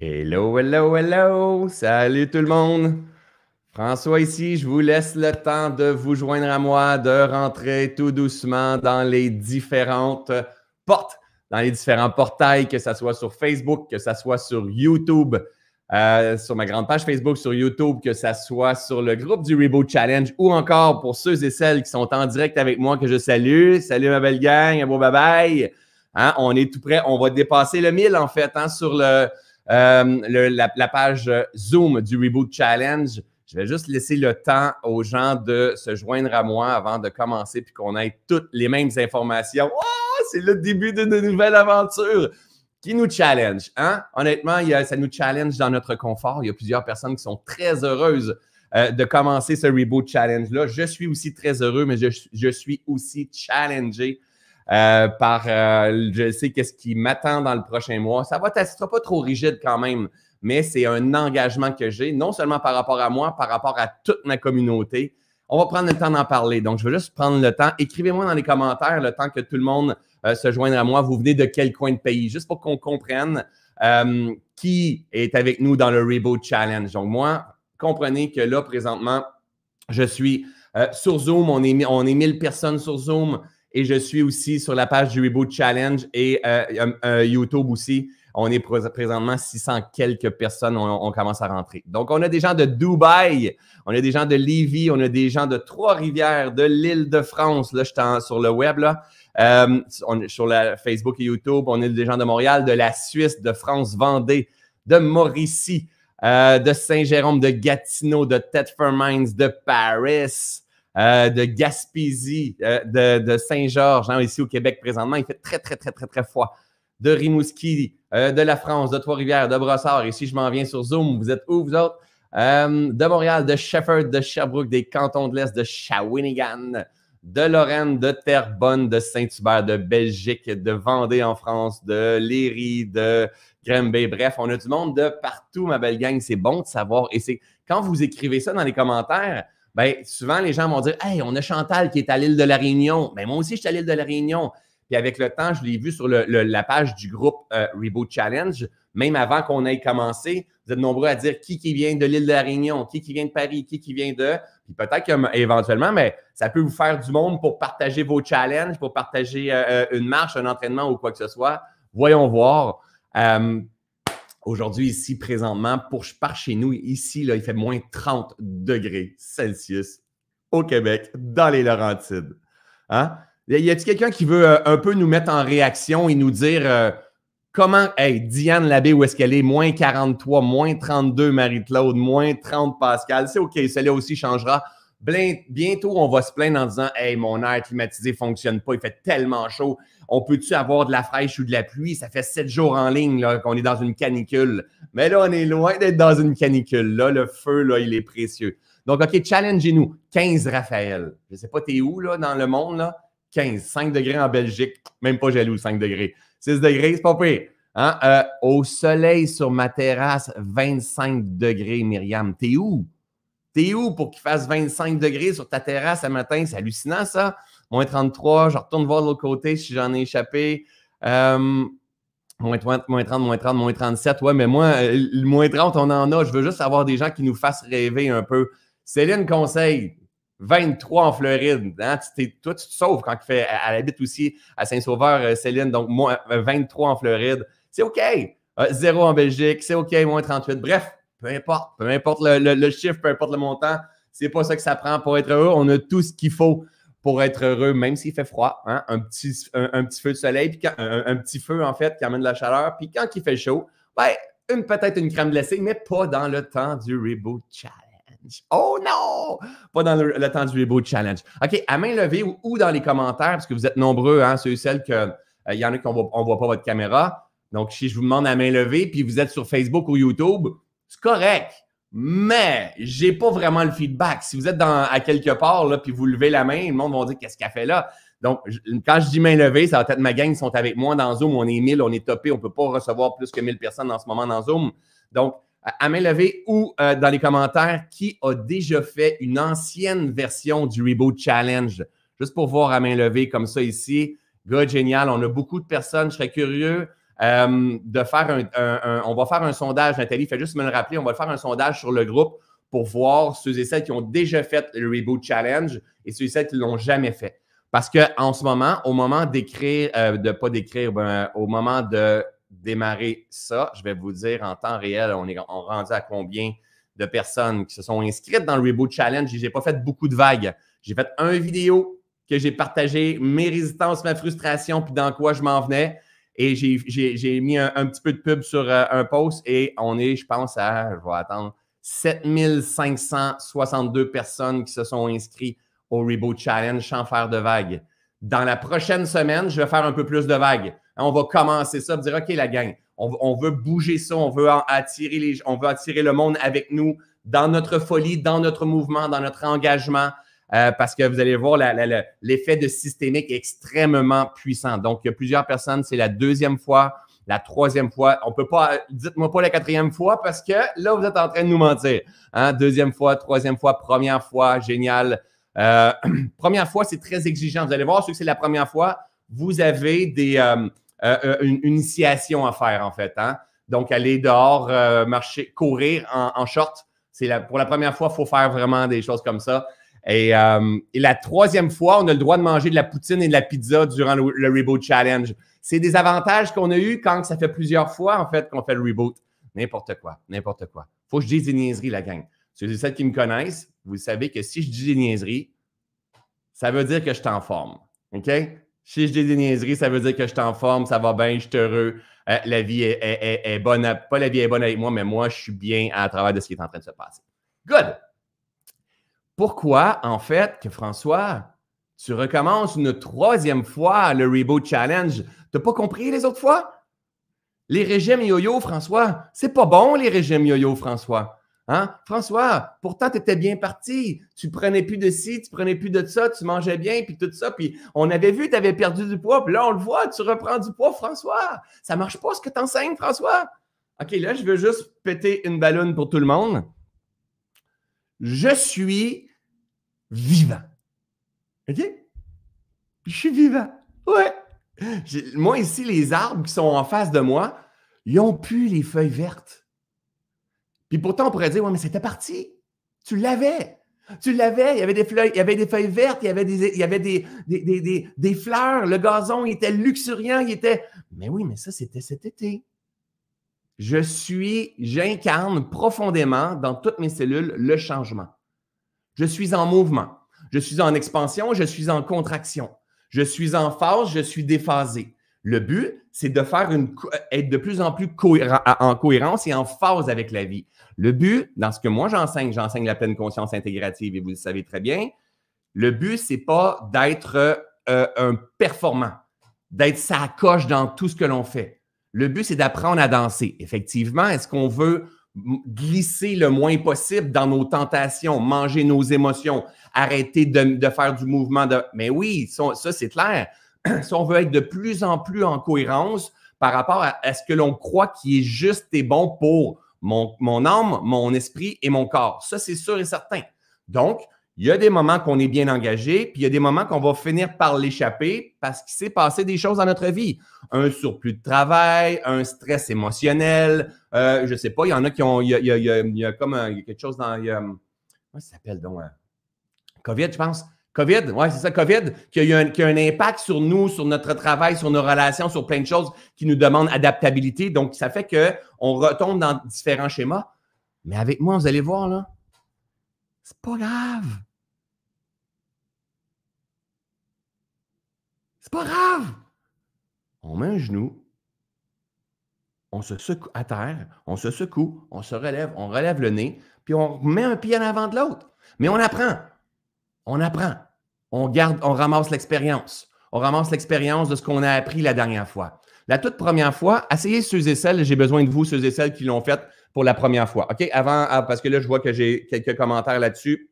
Hello, hello, hello! Salut tout le monde! François ici, je vous laisse le temps de vous joindre à moi, de rentrer tout doucement dans les différentes portes, dans les différents portails, que ce soit sur Facebook, que ce soit sur YouTube, euh, sur ma grande page Facebook, sur YouTube, que ce soit sur le groupe du Reboot Challenge ou encore pour ceux et celles qui sont en direct avec moi que je salue. Salut ma belle gang, un beau bye bye. Hein, on est tout prêt, on va dépasser le 1000 en fait hein, sur le, euh, la, page Zoom du Reboot Challenge. Je vais juste laisser le temps aux gens de se joindre à moi avant de commencer puis qu'on ait toutes les mêmes informations. Oh, c'est le début d'une nouvelle aventure qui nous challenge. Hein? Honnêtement, ça nous challenge dans notre confort. Il y a plusieurs personnes qui sont très heureuses euh, de commencer ce Reboot Challenge-là. Je suis aussi très heureux, mais je, suis aussi challengé euh, par, euh, je sais qu'est-ce qui m'attend dans le prochain mois. Ça va, ça sera pas trop rigide quand même, mais c'est un engagement que j'ai, non seulement par rapport à moi, par rapport à toute ma communauté. On va prendre le temps d'en parler. Donc, je vais juste prendre le temps. Écrivez-moi dans les commentaires le temps que tout le monde euh, se joindre à moi. Vous venez de quel coin de pays? Juste pour qu'on comprenne euh, qui est avec nous dans le Reboot Challenge. Donc, moi, comprenez que là, présentement, je suis euh, sur Zoom. On est, on est 1000 personnes sur Zoom et je suis aussi sur la page du Reboot Challenge et YouTube aussi. On est présentement 600 quelques personnes, on, commence à rentrer. Donc, on a des gens de Dubaï, on a des gens de Lévis, on a des gens de Trois-Rivières, de l'île de France. Là, je suis sur le web, là. Euh, sur la Facebook et YouTube, on a des gens de Montréal, de la Suisse, de France, Vendée, de Mauricie, euh, de Saint-Jérôme, de Gatineau, de Thetford de Paris, euh, de Gaspésie, de, Saint-Georges, hein, ici au Québec présentement. Il fait très, très, très, très, très froid de Rimouski, euh, de la France, de Trois-Rivières, de Brossard. Si je m'en viens sur Zoom, vous êtes où, vous autres? Euh, de Montréal, de Shefford, de Sherbrooke, des cantons de l'Est, de Shawinigan, de Lorraine, de Terrebonne, de Saint-Hubert, de Belgique, de Vendée en France, de Léry, de Granby. Bref, on a du monde de partout, ma belle gang. C'est bon de savoir. Et c'est quand vous écrivez ça dans les commentaires, ben, souvent les gens vont dire Hey, on a Chantal qui est à l'île de la Réunion. Ben, moi aussi, je suis à l'île de la Réunion. Puis avec le temps, je l'ai vu sur la page du groupe euh, Reboot Challenge, même avant qu'on ait commencé, vous êtes nombreux à dire qui qui vient de l'île de la Réunion, qui qui vient de Paris, qui qui vient de. Puis peut-être qu'éventuellement, mais ça peut vous faire du monde pour partager vos challenges, pour partager euh, euh, une marche, un entraînement ou quoi que ce soit. Voyons voir. Aujourd'hui, ici, présentement, pour je pars chez nous, ici, là, il fait moins 30 degrés Celsius au Québec, dans les Laurentides. Hein? Y a-t-il quelqu'un qui veut euh, un peu nous mettre en réaction et nous dire euh, comment, Diane Labbé, où est-ce qu'elle est? Moins 43, moins 32, Marie-Claude, moins 30, Pascal. C'est OK, celle-là aussi changera. Bientôt, on va se plaindre en disant Hey, mon air climatisé ne fonctionne pas, il fait tellement chaud. On peut-tu avoir de la fraîche ou de la pluie? Ça fait sept jours en ligne qu'on est dans une canicule. Mais là, on est loin d'être dans une canicule. Là, le feu, là, il est précieux. Donc, OK, challengez-nous. 15, Raphaël. Je ne sais pas, t'es où là, dans le monde, là? 15, 5 degrés en Belgique, même pas jaloux, 5 degrés. 6 degrés, c'est pas pire. Hein? Euh, au soleil sur ma terrasse, 25 degrés, Myriam. T'es où? T'es où pour qu'il fasse 25 degrés sur ta terrasse ce matin? C'est hallucinant, ça. Moins 33, je retourne voir de l'autre côté si j'en ai échappé. Euh, moins 30, moins 30, moins 30, moins 37. Ouais, mais moi, euh, le moins 30, on en a. Je veux juste avoir des gens qui nous fassent rêver un peu. Céline Conseil, 23 en Floride. Hein? toi, tu te sauves quand tu fais. Elle habite aussi à Saint-Sauveur, euh, Céline. Donc, moi, 23 en Floride. C'est OK. Zéro en Belgique. C'est OK, moins 38. Bref, peu importe. Peu importe le, chiffre, peu importe le montant. C'est pas ça que ça prend pour être heureux. On a tout ce qu'il faut pour être heureux, même s'il fait froid. Hein? Un, petit, un, petit feu de soleil, puis un, petit feu, en fait, qui amène de la chaleur. Puis quand il fait chaud, ben, une, peut-être une crème glacée, mais pas dans le temps du Reboot Challenge. Oh non! Pas dans le, temps du Reboot Challenge. OK, à main levée ou, dans les commentaires, parce que vous êtes nombreux, hein, ceux et celles que. Euh, il y en a qui ne voit, voit pas votre caméra. Donc, si je vous demande à main levée, puis vous êtes sur Facebook ou YouTube, c'est correct. Mais j'ai pas vraiment le feedback. Si vous êtes dans, à quelque part, là, puis vous levez la main, le monde va dire qu'est-ce qu'elle fait là? Donc, quand je dis main levée, ça va être ma gang qui sont avec moi dans Zoom. On est 1000, on est topé. On ne peut pas recevoir plus que 1000 personnes en ce moment dans Zoom. Donc, à main levée ou euh, dans les commentaires qui a déjà fait une ancienne version du Reboot Challenge? Juste pour voir à main levée comme ça ici. Gars, génial. On a beaucoup de personnes. Je serais curieux euh, de faire un, On va faire un sondage, Nathalie, fais juste me le rappeler, on va faire un sondage sur le groupe pour voir ceux et celles qui ont déjà fait le Reboot Challenge et ceux et celles qui ne l'ont jamais fait. Parce qu'en ce moment, au moment d'écrire, euh, de pas d'écrire, ben, au moment de démarrer ça, je vais vous dire en temps réel, on est on rendu à combien de personnes qui se sont inscrites dans le Reboot Challenge. Je n'ai pas fait beaucoup de vagues. J'ai fait un vidéo que j'ai partagé mes résistances, ma frustration, puis dans quoi je m'en venais. Et j'ai mis un, petit peu de pub sur euh, un post et on est, je pense, à, je vais attendre, 7562 personnes qui se sont inscrites au Reboot Challenge sans faire de vagues. Dans la prochaine semaine, je vais faire un peu plus de vagues. On va commencer ça, dire OK, la gang, on, veut bouger ça, on veut attirer les, on veut attirer le monde avec nous dans notre folie, dans notre mouvement, dans notre engagement. Euh, parce que vous allez voir l'effet de systémique extrêmement puissant. Donc, il y a plusieurs personnes, c'est la deuxième fois, la troisième fois. On peut pas, dites-moi pas la quatrième fois parce que là, vous êtes en train de nous mentir. Hein? Deuxième fois, troisième fois, première fois, génial. Euh, première fois, c'est très exigeant. Vous allez voir, ceux que c'est la première fois, vous avez des, euh, une, initiation à faire, en fait. Hein? Donc, aller dehors, marcher, courir en, en short. Pour la première fois, il faut faire vraiment des choses comme ça. Euh, et, la troisième fois, on a le droit de manger de la poutine et de la pizza durant le, Reboot Challenge. C'est des avantages qu'on a eus quand ça fait plusieurs fois, en fait, qu'on fait le Reboot. N'importe quoi, n'importe quoi. faut que je dise des niaiseries, la gang. Ceux et celles qui me connaissent, vous savez que si je dis des niaiseries, ça veut dire que je suis en forme. OK? Si je dis des niaiseries, ça veut dire que je suis en forme, ça va bien, je suis heureux. Euh, la vie est, bonne. Pas la vie est bonne avec moi, mais moi, je suis bien à travers de ce qui est en train de se passer. Good! Pourquoi, en fait, que François, tu recommences une troisième fois le Reboot Challenge? Tu n'as pas compris les autres fois? Les régimes yo-yo, François, c'est pas bon, les régimes yo-yo, François. Hein? François, pourtant, tu étais bien parti. Tu prenais plus de ci, tu prenais plus de ça, tu mangeais bien, puis tout ça. Puis on avait vu, tu avais perdu du poids, puis là, on le voit, tu reprends du poids, François. Ça marche pas ce que tu enseignes, François. OK, là, je veux juste péter une ballonne pour tout le monde je suis vivant. OK? Je suis vivant. Ouais. Moi, ici, les arbres qui sont en face de moi, ils ont plus les feuilles vertes. Puis pourtant, on pourrait dire, ouais, mais c'était parti. Tu l'avais. Tu l'avais. Il y avait des feuilles, il y avait des feuilles vertes, il y avait des, y avait des, des, des fleurs. Le gazon, il était luxuriant, il était. Mais oui, mais ça, c'était cet été. Je suis, j'incarne profondément dans toutes mes cellules le changement. Je suis en mouvement. Je suis en expansion, je suis en contraction. Je suis en phase, je suis déphasé. Le but, c'est de faire une, être de plus en plus en cohérence et en phase avec la vie. Le but, dans ce que moi j'enseigne, j'enseigne la pleine conscience intégrative et vous le savez très bien, le but, c'est pas d'être euh, un performant, d'être sa coche dans tout ce que l'on fait. Le but, c'est d'apprendre à danser. Effectivement, est-ce qu'on veut glisser le moins possible dans nos tentations, manger nos émotions, arrêter de, faire du mouvement de. Mais oui, ça, c'est clair. si on veut être de plus en plus en cohérence par rapport à, ce que l'on croit qui est juste et bon pour mon, mon âme, mon esprit et mon corps. Ça, c'est sûr et certain. Donc, il y a des moments qu'on est bien engagé, puis il y a des moments qu'on va finir par l'échapper parce qu'il s'est passé des choses dans notre vie. Un surplus de travail, un stress émotionnel, euh, je ne sais pas, il y en a qui ont, il y a, il y a, comme quelque chose dans, a, comment ça s'appelle donc? Hein? COVID, je pense. COVID, oui, c'est ça, COVID, qui a, eu a un impact sur nous, sur notre travail, sur nos relations, sur plein de choses qui nous demandent adaptabilité. Donc, ça fait qu'on retombe dans différents schémas. Mais avec moi, vous allez voir, là, c'est pas grave. C'est pas grave. On met un genou, on se secoue à terre, on se secoue, on se relève, on relève le nez, puis on met un pied en avant de l'autre. Mais on apprend. On apprend. On garde, on ramasse l'expérience. On ramasse l'expérience de ce qu'on a appris la dernière fois. La toute première fois, essayez ceux et celles, j'ai besoin de vous, ceux et celles qui l'ont fait pour la première fois. OK? Avant, ah, parce que là, je vois que j'ai quelques commentaires là-dessus.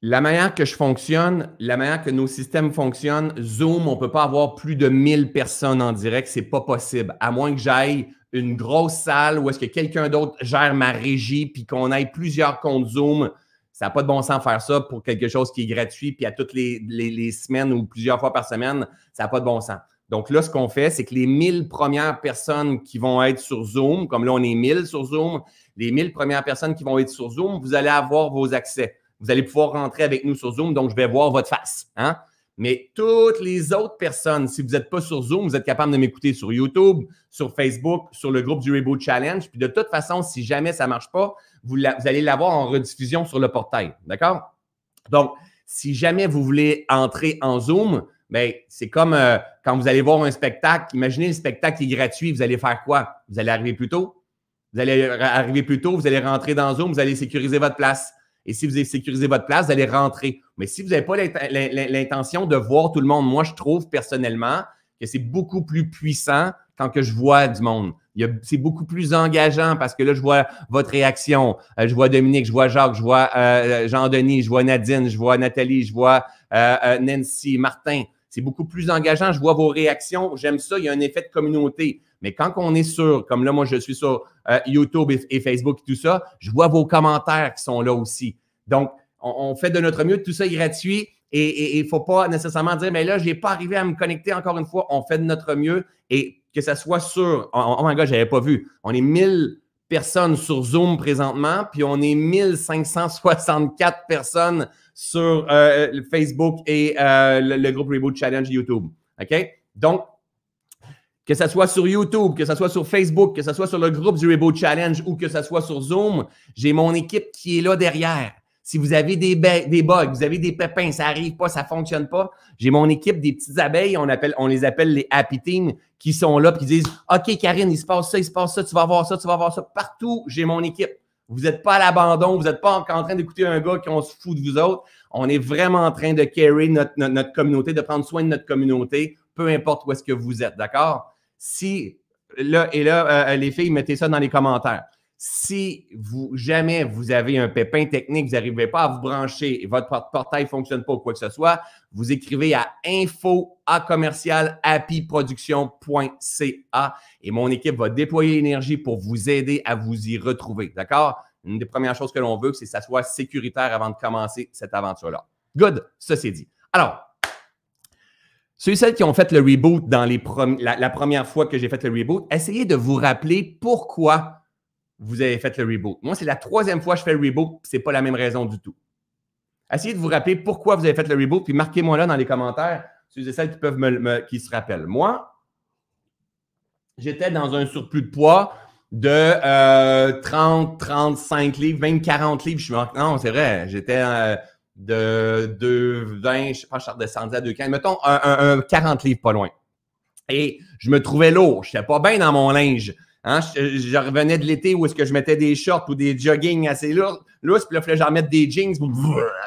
La manière que je fonctionne, la manière que nos systèmes fonctionnent, Zoom, on ne peut pas avoir plus de 1000 personnes en direct. Ce n'est pas possible. À moins que j'aille une grosse salle où est-ce que quelqu'un d'autre gère ma régie puis qu'on ait plusieurs comptes Zoom. Ça n'a pas de bon sens faire ça pour quelque chose qui est gratuit puis à toutes les, les semaines ou plusieurs fois par semaine. Ça n'a pas de bon sens. Donc là, ce qu'on fait, c'est que les 1000 premières personnes qui vont être sur Zoom, comme là, on est 1000 sur Zoom, les 1000 premières personnes qui vont être sur Zoom, vous allez avoir vos accès. Vous allez pouvoir rentrer avec nous sur Zoom, donc je vais voir votre face. Hein? Mais toutes les autres personnes, si vous n'êtes pas sur Zoom, vous êtes capable de m'écouter sur YouTube, sur Facebook, sur le groupe du Reboot Challenge. Puis de toute façon, si jamais ça ne marche pas, vous allez l'avoir en rediffusion sur le portail. D'accord? Donc, si jamais vous voulez entrer en Zoom, bien, c'est comme euh, quand vous allez voir un spectacle. Imaginez le spectacle est gratuit. Vous allez faire quoi? Vous allez arriver plus tôt? Vous allez arriver plus tôt, vous allez rentrer dans Zoom, vous allez sécuriser votre place. Et si vous avez sécurisé votre place, vous allez rentrer. Mais si vous n'avez pas l'intention de voir tout le monde, moi, je trouve personnellement que c'est beaucoup plus puissant quand que je vois du monde. C'est beaucoup plus engageant parce que là, je vois votre réaction. Euh, je vois Dominique, je vois Jacques, je vois euh, Jean-Denis, je vois Nadine, je vois Nathalie, je vois Nancy, Martin. C'est beaucoup plus engageant. Je vois vos réactions. J'aime ça. Il y a un effet de communauté. Mais quand on est sur, comme là, moi, je suis sur euh, YouTube et, Facebook et tout ça, je vois vos commentaires qui sont là aussi. Donc, on, fait de notre mieux. Tout ça est gratuit. Et il ne faut pas nécessairement dire, mais là, je n'ai pas arrivé à me connecter encore une fois. On fait de notre mieux. Et que ça soit sur, oh, oh my God, je n'avais pas vu. On est 1000 personnes sur Zoom présentement, puis on est 1564 personnes sur euh, Facebook et euh, le, groupe Reboot Challenge YouTube. OK? Donc, que ce soit sur YouTube, que ce soit sur Facebook, que ce soit sur le groupe du Reboot Challenge ou que ce soit sur Zoom, j'ai mon équipe qui est là derrière. Si vous avez des, bugs, vous avez des pépins, ça n'arrive pas, ça ne fonctionne pas, j'ai mon équipe des petites abeilles, on les appelle les Happy Team, qui sont là et qui disent OK, Karine, il se passe ça, il se passe ça, tu vas voir ça, tu vas voir ça. Partout, j'ai mon équipe. Vous n'êtes pas à l'abandon, vous n'êtes pas en train d'écouter un gars qui on se fout de vous autres. On est vraiment en train de carry notre, notre communauté, de prendre soin de notre communauté, peu importe où est-ce que vous êtes, d'accord? Si, là, et là, euh, les filles, mettez ça dans les commentaires. Si vous, jamais vous avez un pépin technique, vous n'arrivez pas à vous brancher et votre portail ne fonctionne pas ou quoi que ce soit, vous écrivez à info et mon équipe va déployer l'énergie pour vous aider à vous y retrouver. D'accord? Une des premières choses que l'on veut, c'est que ça soit sécuritaire avant de commencer cette aventure-là. Good, c'est dit. Alors, ceux et celles qui ont fait le reboot dans les la, première fois que j'ai fait le reboot, essayez de vous rappeler pourquoi vous avez fait le reboot. Moi, c'est la troisième fois que je fais le reboot, ce n'est pas la même raison du tout. Essayez de vous rappeler pourquoi vous avez fait le reboot, puis marquez-moi là dans les commentaires, ceux et celles qui peuvent me, qui se rappellent. Moi, j'étais dans un surplus de poids de 30, euh, 35 livres, 20, 40 livres. Je suis non, c'est vrai, j'étais euh, de 2,20, je sais pas, je suis redescendu à 2,15, mettons un, 40 livres pas loin. Et je me trouvais lourd, je n'étais pas bien dans mon linge. Hein? Je, revenais de l'été où est-ce que je mettais des shorts ou des jogging assez lourds, puis là, il fallait que j'en mette des jeans.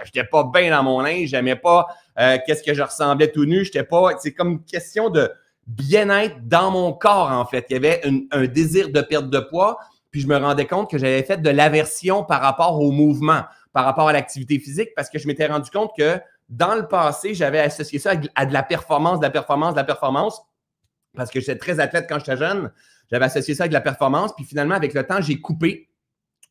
J'étais pas bien dans mon linge, j'aimais pas euh, qu'est-ce que je ressemblais tout nu. J'étais pas. C'est comme une question de bien-être dans mon corps, en fait. Il y avait un désir de perte de poids, puis je me rendais compte que j'avais fait de l'aversion par rapport au mouvement par rapport à l'activité physique parce que je m'étais rendu compte que dans le passé, j'avais associé ça à de la performance, de la performance, de la performance parce que j'étais très athlète quand j'étais jeune. J'avais associé ça avec la performance. Puis finalement, avec le temps, j'ai coupé.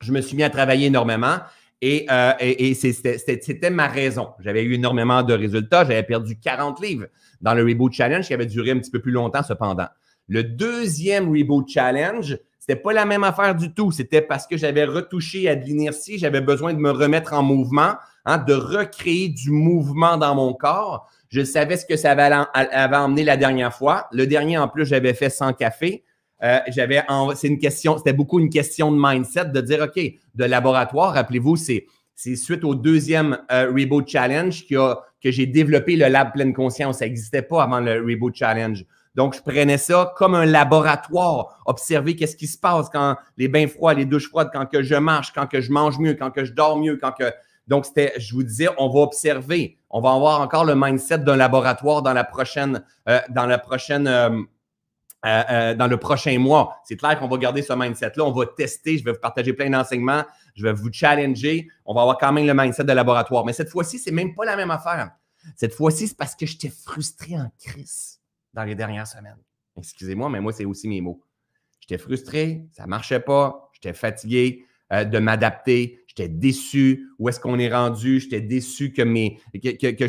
Je me suis mis à travailler énormément. Et, euh, c'était ma raison. J'avais eu énormément de résultats. J'avais perdu 40 livres dans le Reboot Challenge qui avait duré un petit peu plus longtemps cependant. Le deuxième Reboot Challenge, c'était pas la même affaire du tout. C'était parce que j'avais retouché à de l'inertie, j'avais besoin de me remettre en mouvement, hein, de recréer du mouvement dans mon corps. Je savais ce que ça avait, avait emmené la dernière fois. Le dernier, en plus, j'avais fait sans café. Euh, j'avais, c'est une question, c'était beaucoup une question de mindset, de dire, OK, de laboratoire, rappelez-vous, c'est, c'est suite au deuxième euh, Reboot Challenge a, que j'ai développé le lab pleine conscience. Ça n'existait pas avant le Reboot Challenge. Donc, je prenais ça comme un laboratoire, observer qu'est-ce qui se passe quand les bains froids, les douches froides, quand que je marche, quand que je mange mieux, quand que je dors mieux, quand que... Donc, c'était, je vous disais, on va observer. On va avoir encore le mindset d'un laboratoire dans la prochaine, euh, dans la prochaine, euh, euh, dans le prochain mois. C'est clair qu'on va garder ce mindset-là. On va tester. Je vais vous partager plein d'enseignements. Je vais vous challenger. On va avoir quand même le mindset de laboratoire. Mais cette fois-ci, c'est même pas la même affaire. Cette fois-ci, c'est parce que j'étais frustré en crise dans les dernières semaines. Excusez-moi, mais moi, c'est aussi mes mots. J'étais frustré, ça ne marchait pas, j'étais fatigué euh, de m'adapter, j'étais déçu. Où est-ce qu'on est rendu? J'étais déçu que, mes, que,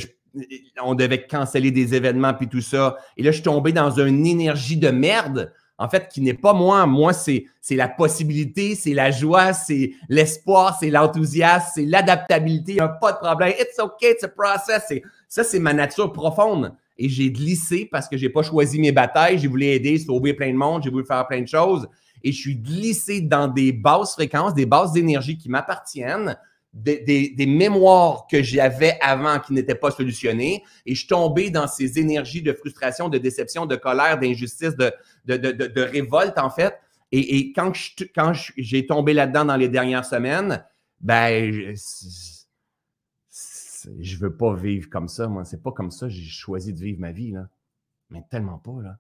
on devait canceller des événements puis tout ça. Et là, je suis tombé dans une énergie de merde, en fait, qui n'est pas moi. Moi, c'est la possibilité, c'est la joie, c'est l'espoir, c'est l'enthousiasme, c'est l'adaptabilité. Il n'y a pas de problème. It's okay, it's a process. Ça, c'est ma nature profonde. Et j'ai glissé parce que je n'ai pas choisi mes batailles. J'ai voulu aider, sauver plein de monde, j'ai voulu faire plein de choses. Et je suis glissé dans des basses fréquences, des bases d'énergie qui m'appartiennent des, mémoires que j'avais avant qui n'étaient pas solutionnées et je suis tombé dans ces énergies de frustration, de déception, de colère, d'injustice, de, révolte en fait. Et, quand, quand j'ai tombé là-dedans dans les dernières semaines, ben, je, ne veux pas vivre comme ça. Moi, c'est pas comme ça j'ai choisi de vivre ma vie, là. Mais tellement pas, là.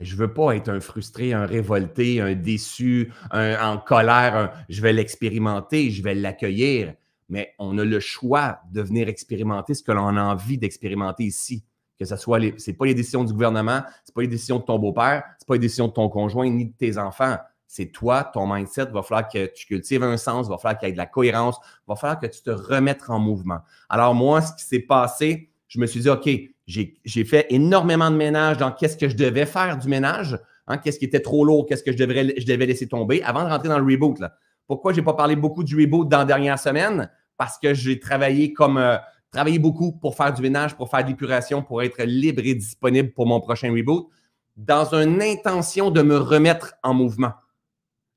Je veux pas être un frustré, un révolté, un déçu, un, en colère. je vais l'expérimenter, je vais l'accueillir. Mais on a le choix de venir expérimenter ce que l'on a envie d'expérimenter ici. Que ce soit les, c'est pas les décisions du gouvernement, c'est pas les décisions de ton beau-père, c'est pas les décisions de ton conjoint ni de tes enfants. C'est toi, ton mindset, va falloir que tu cultives un sens, va falloir qu'il y ait de la cohérence, va falloir que tu te remettes en mouvement. Alors moi, ce qui s'est passé, je me suis dit, OK, j'ai fait énormément de ménage dans qu'est-ce que je devais faire du ménage, hein, qu'est-ce qui était trop lourd, qu'est-ce que je, devais laisser tomber avant de rentrer dans le reboot. Pourquoi je n'ai pas parlé beaucoup du reboot dans la dernière semaine? Parce que j'ai travaillé comme euh, travaillé beaucoup pour faire du ménage, pour faire de l'épuration, pour être libre et disponible pour mon prochain reboot, dans une intention de me remettre en mouvement,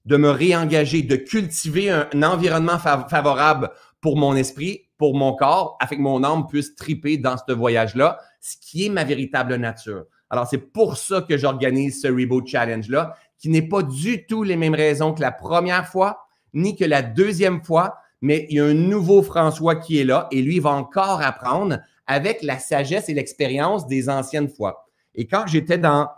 de me réengager, de cultiver un, environnement favorable pour mon esprit, pour mon corps, afin que mon âme puisse triper dans ce voyage-là, ce qui est ma véritable nature. Alors, c'est pour ça que j'organise ce Reboot Challenge-là, qui n'est pas du tout les mêmes raisons que la première fois, ni que la deuxième fois, mais il y a un nouveau François qui est là et lui va encore apprendre avec la sagesse et l'expérience des anciennes fois. Et quand j'étais dans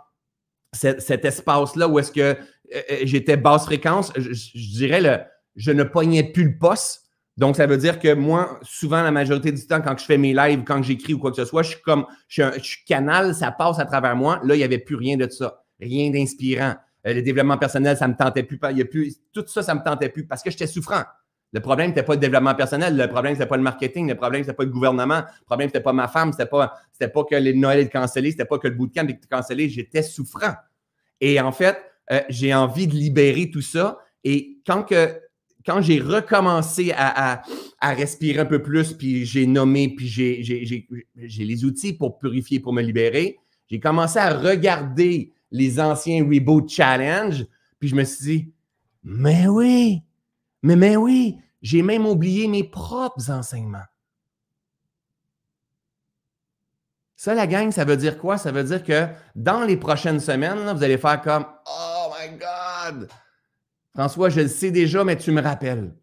cet, espace-là où est-ce que euh, euh, j'étais basse fréquence, je, dirais le, je ne pognais plus le poste donc, ça veut dire que moi, souvent, la majorité du temps, quand je fais mes lives, quand j'écris ou quoi que ce soit, je suis comme, je suis, canal, ça passe à travers moi. Là, il n'y avait plus rien de ça. Rien d'inspirant. Euh, le développement personnel, ça ne me tentait plus. Il y a plus. Tout ça, ça ne me tentait plus parce que j'étais souffrant. Le problème, n'était pas le développement personnel. Le problème, n'était pas le marketing. Le problème, n'était pas le gouvernement. Le problème, n'était pas ma femme. C'était pas, pas que les Noël étaient cancellés. C'était pas que le bootcamp était cancellé. J'étais souffrant. Et en fait, euh, j'ai envie de libérer tout ça. Et quand que quand j'ai recommencé à, respirer un peu plus, puis j'ai nommé, puis j'ai les outils pour purifier, pour me libérer, j'ai commencé à regarder les anciens Reboot Challenge, puis je me suis dit, mais oui, mais, mais oui, j'ai même oublié mes propres enseignements. Ça, la gang, ça veut dire quoi? Ça veut dire que dans les prochaines semaines, vous allez faire comme Oh my God! François, je le sais déjà, mais tu me rappelles.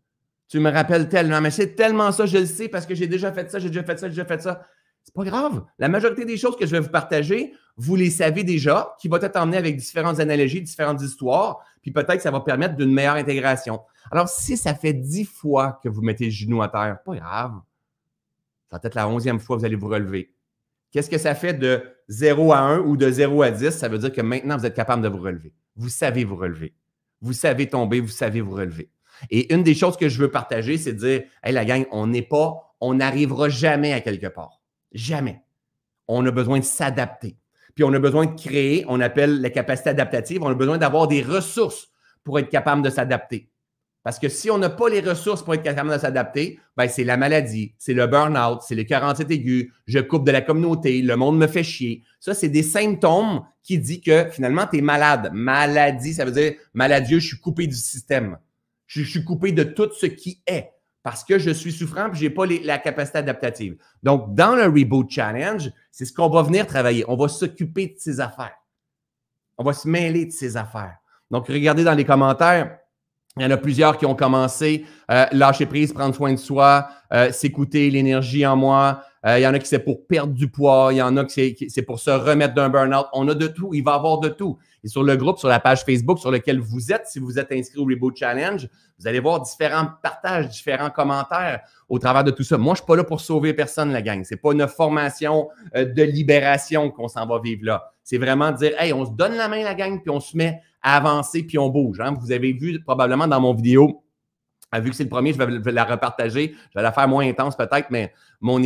Tu me rappelles tellement. Mais c'est tellement ça, je le sais parce que j'ai déjà fait ça, j'ai déjà fait ça, j'ai déjà fait ça. C'est pas grave. La majorité des choses que je vais vous partager, vous les savez déjà, qui vont être emmenées avec différentes analogies, différentes histoires, puis peut-être que ça va permettre d'une meilleure intégration. Alors, si ça fait dix fois que vous mettez le genou à terre, pas grave. Ça va être la onzième fois que vous allez vous relever. Qu'est-ce que ça fait de 0 à 1 ou de 0 à 10? Ça veut dire que maintenant, vous êtes capable de vous relever. Vous savez vous relever. Vous savez tomber, vous savez vous relever. Et une des choses que je veux partager, c'est de dire, hey, la gang, on n'est pas, on n'arrivera jamais à quelque part. Jamais. On a besoin de s'adapter. Puis on a besoin de créer, on appelle la capacité adaptative, on a besoin d'avoir des ressources pour être capable de s'adapter. Parce que si on n'a pas les ressources pour être capable de s'adapter, ben c'est la maladie, c'est le burn-out, c'est les 47 aigus, je coupe de la communauté, le monde me fait chier. Ça, c'est des symptômes qui disent que finalement, tu es malade. Maladie, ça veut dire maladieux, je suis coupé du système. Je, suis coupé de tout ce qui est parce que je suis souffrant et je n'ai pas la capacité adaptative. Donc, dans le Reboot Challenge, c'est ce qu'on va venir travailler. On va s'occuper de ces affaires. On va se mêler de ces affaires. Donc, regardez dans les commentaires il y en a plusieurs qui ont commencé, euh, lâcher prise, prendre soin de soi, euh, s'écouter, l'énergie en moi. Euh, il y en a qui c'est pour perdre du poids, il y en a qui c'est pour se remettre d'un burn-out. On a de tout, il va avoir de tout. Et sur le groupe, sur la page Facebook sur lequel vous êtes, si vous êtes inscrit au Reboot Challenge, vous allez voir différents partages, différents commentaires au travers de tout ça. Moi, je ne suis pas là pour sauver personne, la gang. Ce n'est pas une formation de libération qu'on s'en va vivre là. C'est vraiment dire, hey, on se donne la main, la gang, puis on se met avancer puis on bouge. Hein. Vous avez vu probablement dans mon vidéo Ah, vu que c'est le premier, je vais, la repartager. Je vais la faire moins intense peut-être, mais mon,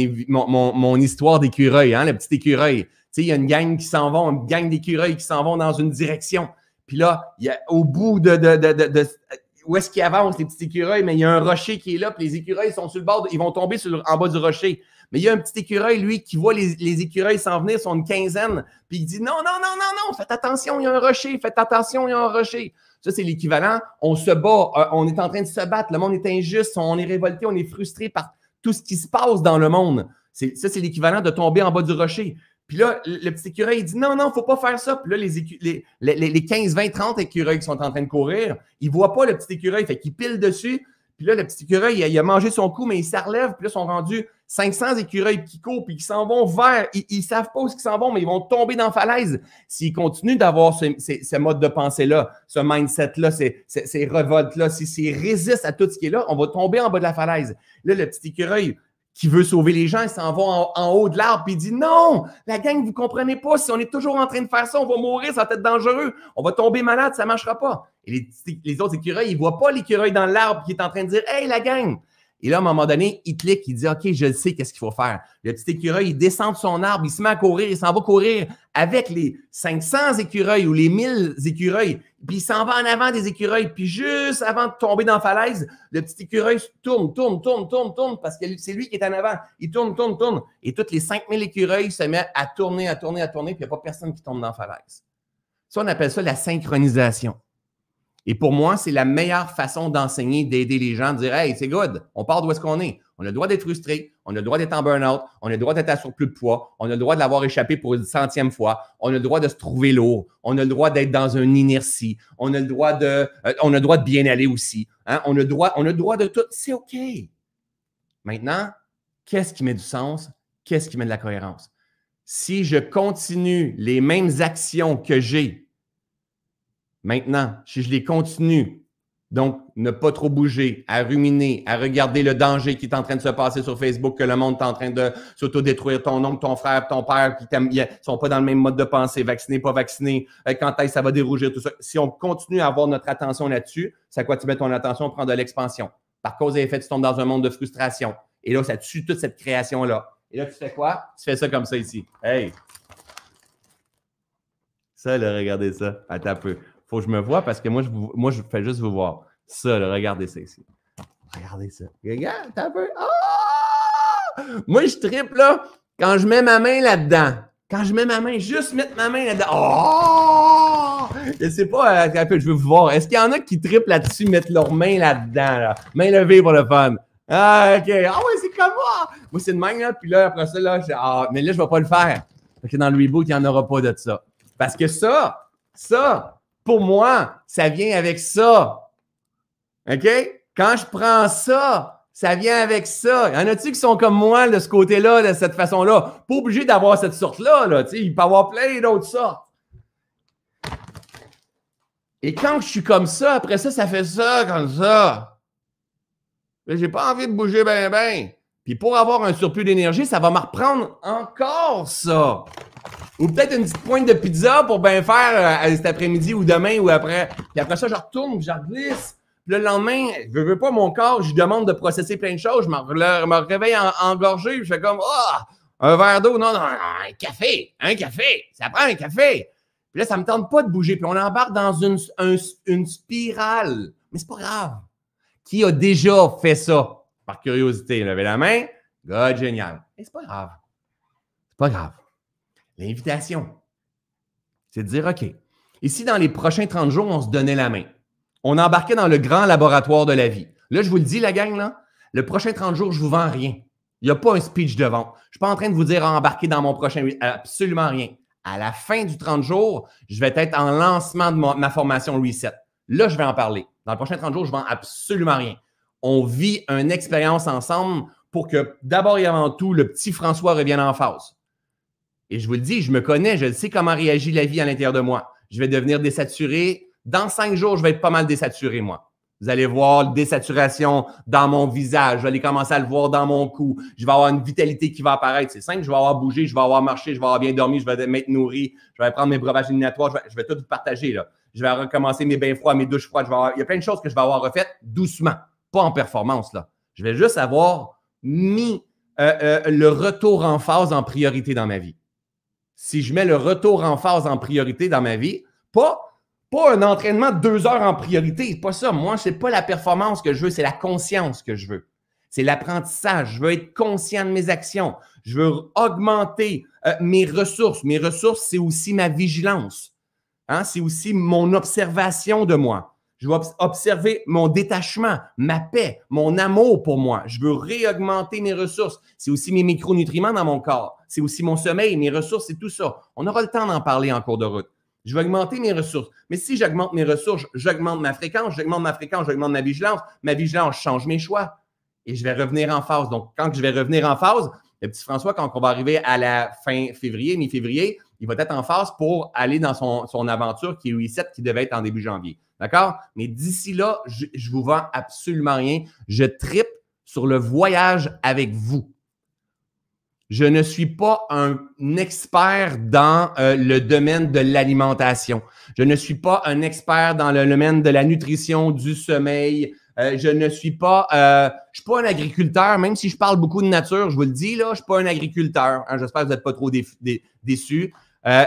histoire d'écureuil, hein, le petit écureuil. Il y a une gang qui s'en vont, une gang d'écureuils qui s'en vont dans une direction. Puis là, y a, au bout de, de, de, où est-ce qu'ils avancent, les petits écureuils, mais il y a un rocher qui est là, puis les écureuils sont sur le bord, ils vont tomber en bas du rocher. Mais il y a un petit écureuil, lui, qui voit les, écureuils s'en venir, sont une quinzaine, puis il dit non, non, non, non, non, faites attention, il y a un rocher, faites attention, il y a un rocher. Ça, c'est l'équivalent. On se bat, euh, on est en train de se battre, le monde est injuste, on est révolté, on est frustré par tout ce qui se passe dans le monde. Ça, c'est l'équivalent de tomber en bas du rocher. Puis là, le petit écureuil, il dit non, non, faut pas faire ça. Puis là, les, les, les, 15, 20, 30 écureuils qui sont en train de courir, ils voient pas le petit écureuil, fait qu'ils pilent dessus. Puis là, le petit écureuil, il a, mangé son coup, mais il se relève. Puis là, ils sont rendus 500 écureuils qui courent, puis qui s'en vont vers. Ils ne savent pas où ils s'en vont, mais ils vont tomber dans la falaise s'ils continuent d'avoir ce, mode de pensée-là, ce mindset-là, ces, ces révoltes-là. S'ils résistent à tout ce qui est là, on va tomber en bas de la falaise. Là, le petit écureuil, qui veut sauver les gens, il s'en va en, haut de l'arbre, puis il dit non, la gang, vous ne comprenez pas, si on est toujours en train de faire ça, on va mourir, ça va être dangereux, on va tomber malade, ça ne marchera pas. Et les, les autres écureuils, ils ne voient pas l'écureuil dans l'arbre qui est en train de dire Hey, la gang, et là, à un moment donné, il clique, il dit OK, je sais qu'est-ce qu'il faut faire. Le petit écureuil, il descend de son arbre, il se met à courir, il s'en va courir avec les 500 écureuils ou les 1000 écureuils, puis il s'en va en avant des écureuils, puis juste avant de tomber dans la falaise, le petit écureuil tourne, tourne, tourne, tourne, tourne, parce que c'est lui qui est en avant. Il tourne, tourne, tourne. Et toutes les 5000 écureuils se mettent à tourner, à tourner, à tourner, puis il n'y a pas personne qui tombe dans la falaise. Ça, on appelle ça la synchronisation. Et pour moi, c'est la meilleure façon d'enseigner, d'aider les gens, de dire Hey, c'est good, on part d'où est-ce qu'on est. On a le droit d'être frustré, on a le droit d'être en burn-out, on a le droit d'être à surplus de poids, on a le droit de l'avoir échappé pour une centième fois, on a le droit de se trouver lourd, on a le droit d'être dans une inertie, on a le droit de, euh, on a le droit de bien aller aussi. Hein? On, a le droit, on a le droit de tout. C'est OK. Maintenant, qu'est-ce qui met du sens? Qu'est-ce qui met de la cohérence? Si je continue les mêmes actions que j'ai Maintenant, si je les continue, donc ne pas trop bouger, à ruminer, à regarder le danger qui est en train de se passer sur Facebook, que le monde est en train de s'autodétruire, ton oncle, ton frère, ton père, qui ne sont pas dans le même mode de pensée, vaccinés, pas vaccinés, euh, quand est-ce ça va dérougir, tout ça. Si on continue à avoir notre attention là-dessus, c'est à quoi tu mets ton attention, prendre de l'expansion. Par cause et effet, tu tombes dans un monde de frustration. Et là, ça tue toute cette création-là. Et là, tu fais quoi? Tu fais ça comme ça ici. Hey! Ça, là, regardez ça. Attends un peu faut que je me vois parce que moi, je, moi, je fais juste vous voir. Ça, regardez ça ici. Regardez ça. Regarde, t'as un peu. Ah! Moi, je triple là quand je mets ma main là-dedans. Quand je mets ma main, juste mettre ma main là-dedans. Oh! Je sais pas, euh, je veux vous voir. Est-ce qu'il y en a qui triplent là-dessus, mettre leur main là-dedans? Là? Main levée pour le fun. Ah, OK. Ah ouais, c'est comme moi. Moi, c'est de même, là. Puis là, après ça, là, je, ah, mais là, je vais pas le faire. Parce que dans le reboot, il n'y en aura pas de ça. Parce que ça, ça, pour moi, ça vient avec ça. OK? Quand je prends ça, ça vient avec ça. Y en a-tu qui sont comme moi de ce côté-là, de cette façon-là? Pas obligé d'avoir cette sorte-là. Là, il peut y avoir plein d'autres sortes. Et quand je suis comme ça, après ça, ça fait ça, comme ça. J'ai pas envie de bouger bien, bien. Puis pour avoir un surplus d'énergie, ça va me reprendre encore ça. Ou peut-être une petite pointe de pizza pour bien faire euh, cet après-midi ou demain ou après. Puis après ça, je retourne, je glisse. Puis le lendemain, je veux pas mon corps, je demande de processer plein de choses. Je me, réveille engorgé, je fais comme oh, un verre d'eau, non, non, un café, un café, ça prend un café. Puis là, ça me tente pas de bouger. Puis on embarque dans une, une spirale. Mais c'est pas grave. Qui a déjà fait ça? Par curiosité, levez la main. God, génial. Mais c'est pas grave. C'est pas grave. L'invitation, c'est de dire, OK, ici, dans les prochains 30 jours, on se donnait la main. On embarquait dans le grand laboratoire de la vie. Là, je vous le dis, la gang, là, le prochain 30 jours, je ne vous vends rien. Il n'y a pas un speech de vente. Je ne suis pas en train de vous dire embarquer dans mon prochain. Absolument rien. À la fin du 30 jours, je vais être en lancement de ma, ma formation Reset. Là, je vais en parler. Dans le prochain 30 jours, je ne vends absolument rien. On vit une expérience ensemble pour que d'abord et avant tout, le petit François revienne en phase. Et je vous le dis, je me connais, je sais comment réagit la vie à l'intérieur de moi. Je vais devenir désaturé. Dans cinq jours, je vais être pas mal désaturé, moi. Vous allez voir désaturation dans mon visage. Je vais aller commencer à le voir dans mon cou. Je vais avoir une vitalité qui va apparaître. C'est simple, je vais avoir bougé, je vais avoir marché, je vais avoir bien dormi, je vais m'être nourri, je vais prendre mes breuvages éliminatoires, je vais, tout partager. Là. Je vais recommencer mes bains froids, mes douches froides. Il y a plein de choses que je vais avoir refaites doucement. pas en performance. Là. Je vais juste avoir mis euh, le retour en phase en priorité dans ma vie. Si je mets le retour en phase en priorité dans ma vie, pas, pas un entraînement de deux heures en priorité, pas ça. Moi, ce n'est pas la performance que je veux, c'est la conscience que je veux. C'est l'apprentissage. Je veux être conscient de mes actions. Je veux augmenter euh, mes ressources. Mes ressources, c'est aussi ma vigilance. Hein? C'est aussi mon observation de moi. Je veux observer mon détachement, ma paix, mon amour pour moi. Je veux réaugmenter mes ressources. C'est aussi mes micronutriments dans mon corps. C'est aussi mon sommeil, mes ressources, c'est tout ça. On aura le temps d'en parler en cours de route. Je veux augmenter mes ressources. Mais si j'augmente mes ressources, j'augmente ma fréquence, j'augmente ma fréquence, j'augmente ma vigilance. Ma vigilance change mes choix. Et je vais revenir en phase. Donc, quand je vais revenir en phase, le petit François, quand on va arriver à la fin février, mi-février, il va être en phase pour aller dans son, aventure qui est reset, qui devait être en début janvier. D'accord? Mais d'ici là, je, ne vous vends absolument rien. Je tripe sur le voyage avec vous. Je ne suis pas un expert dans euh, le domaine de l'alimentation. Je ne suis pas un expert dans le domaine de la nutrition, du sommeil. Euh, je ne suis pas, euh, je suis pas un agriculteur, même si je parle beaucoup de nature, je vous le dis là, je suis pas un agriculteur. Hein, J'espère que vous n'êtes pas trop déçus. Euh,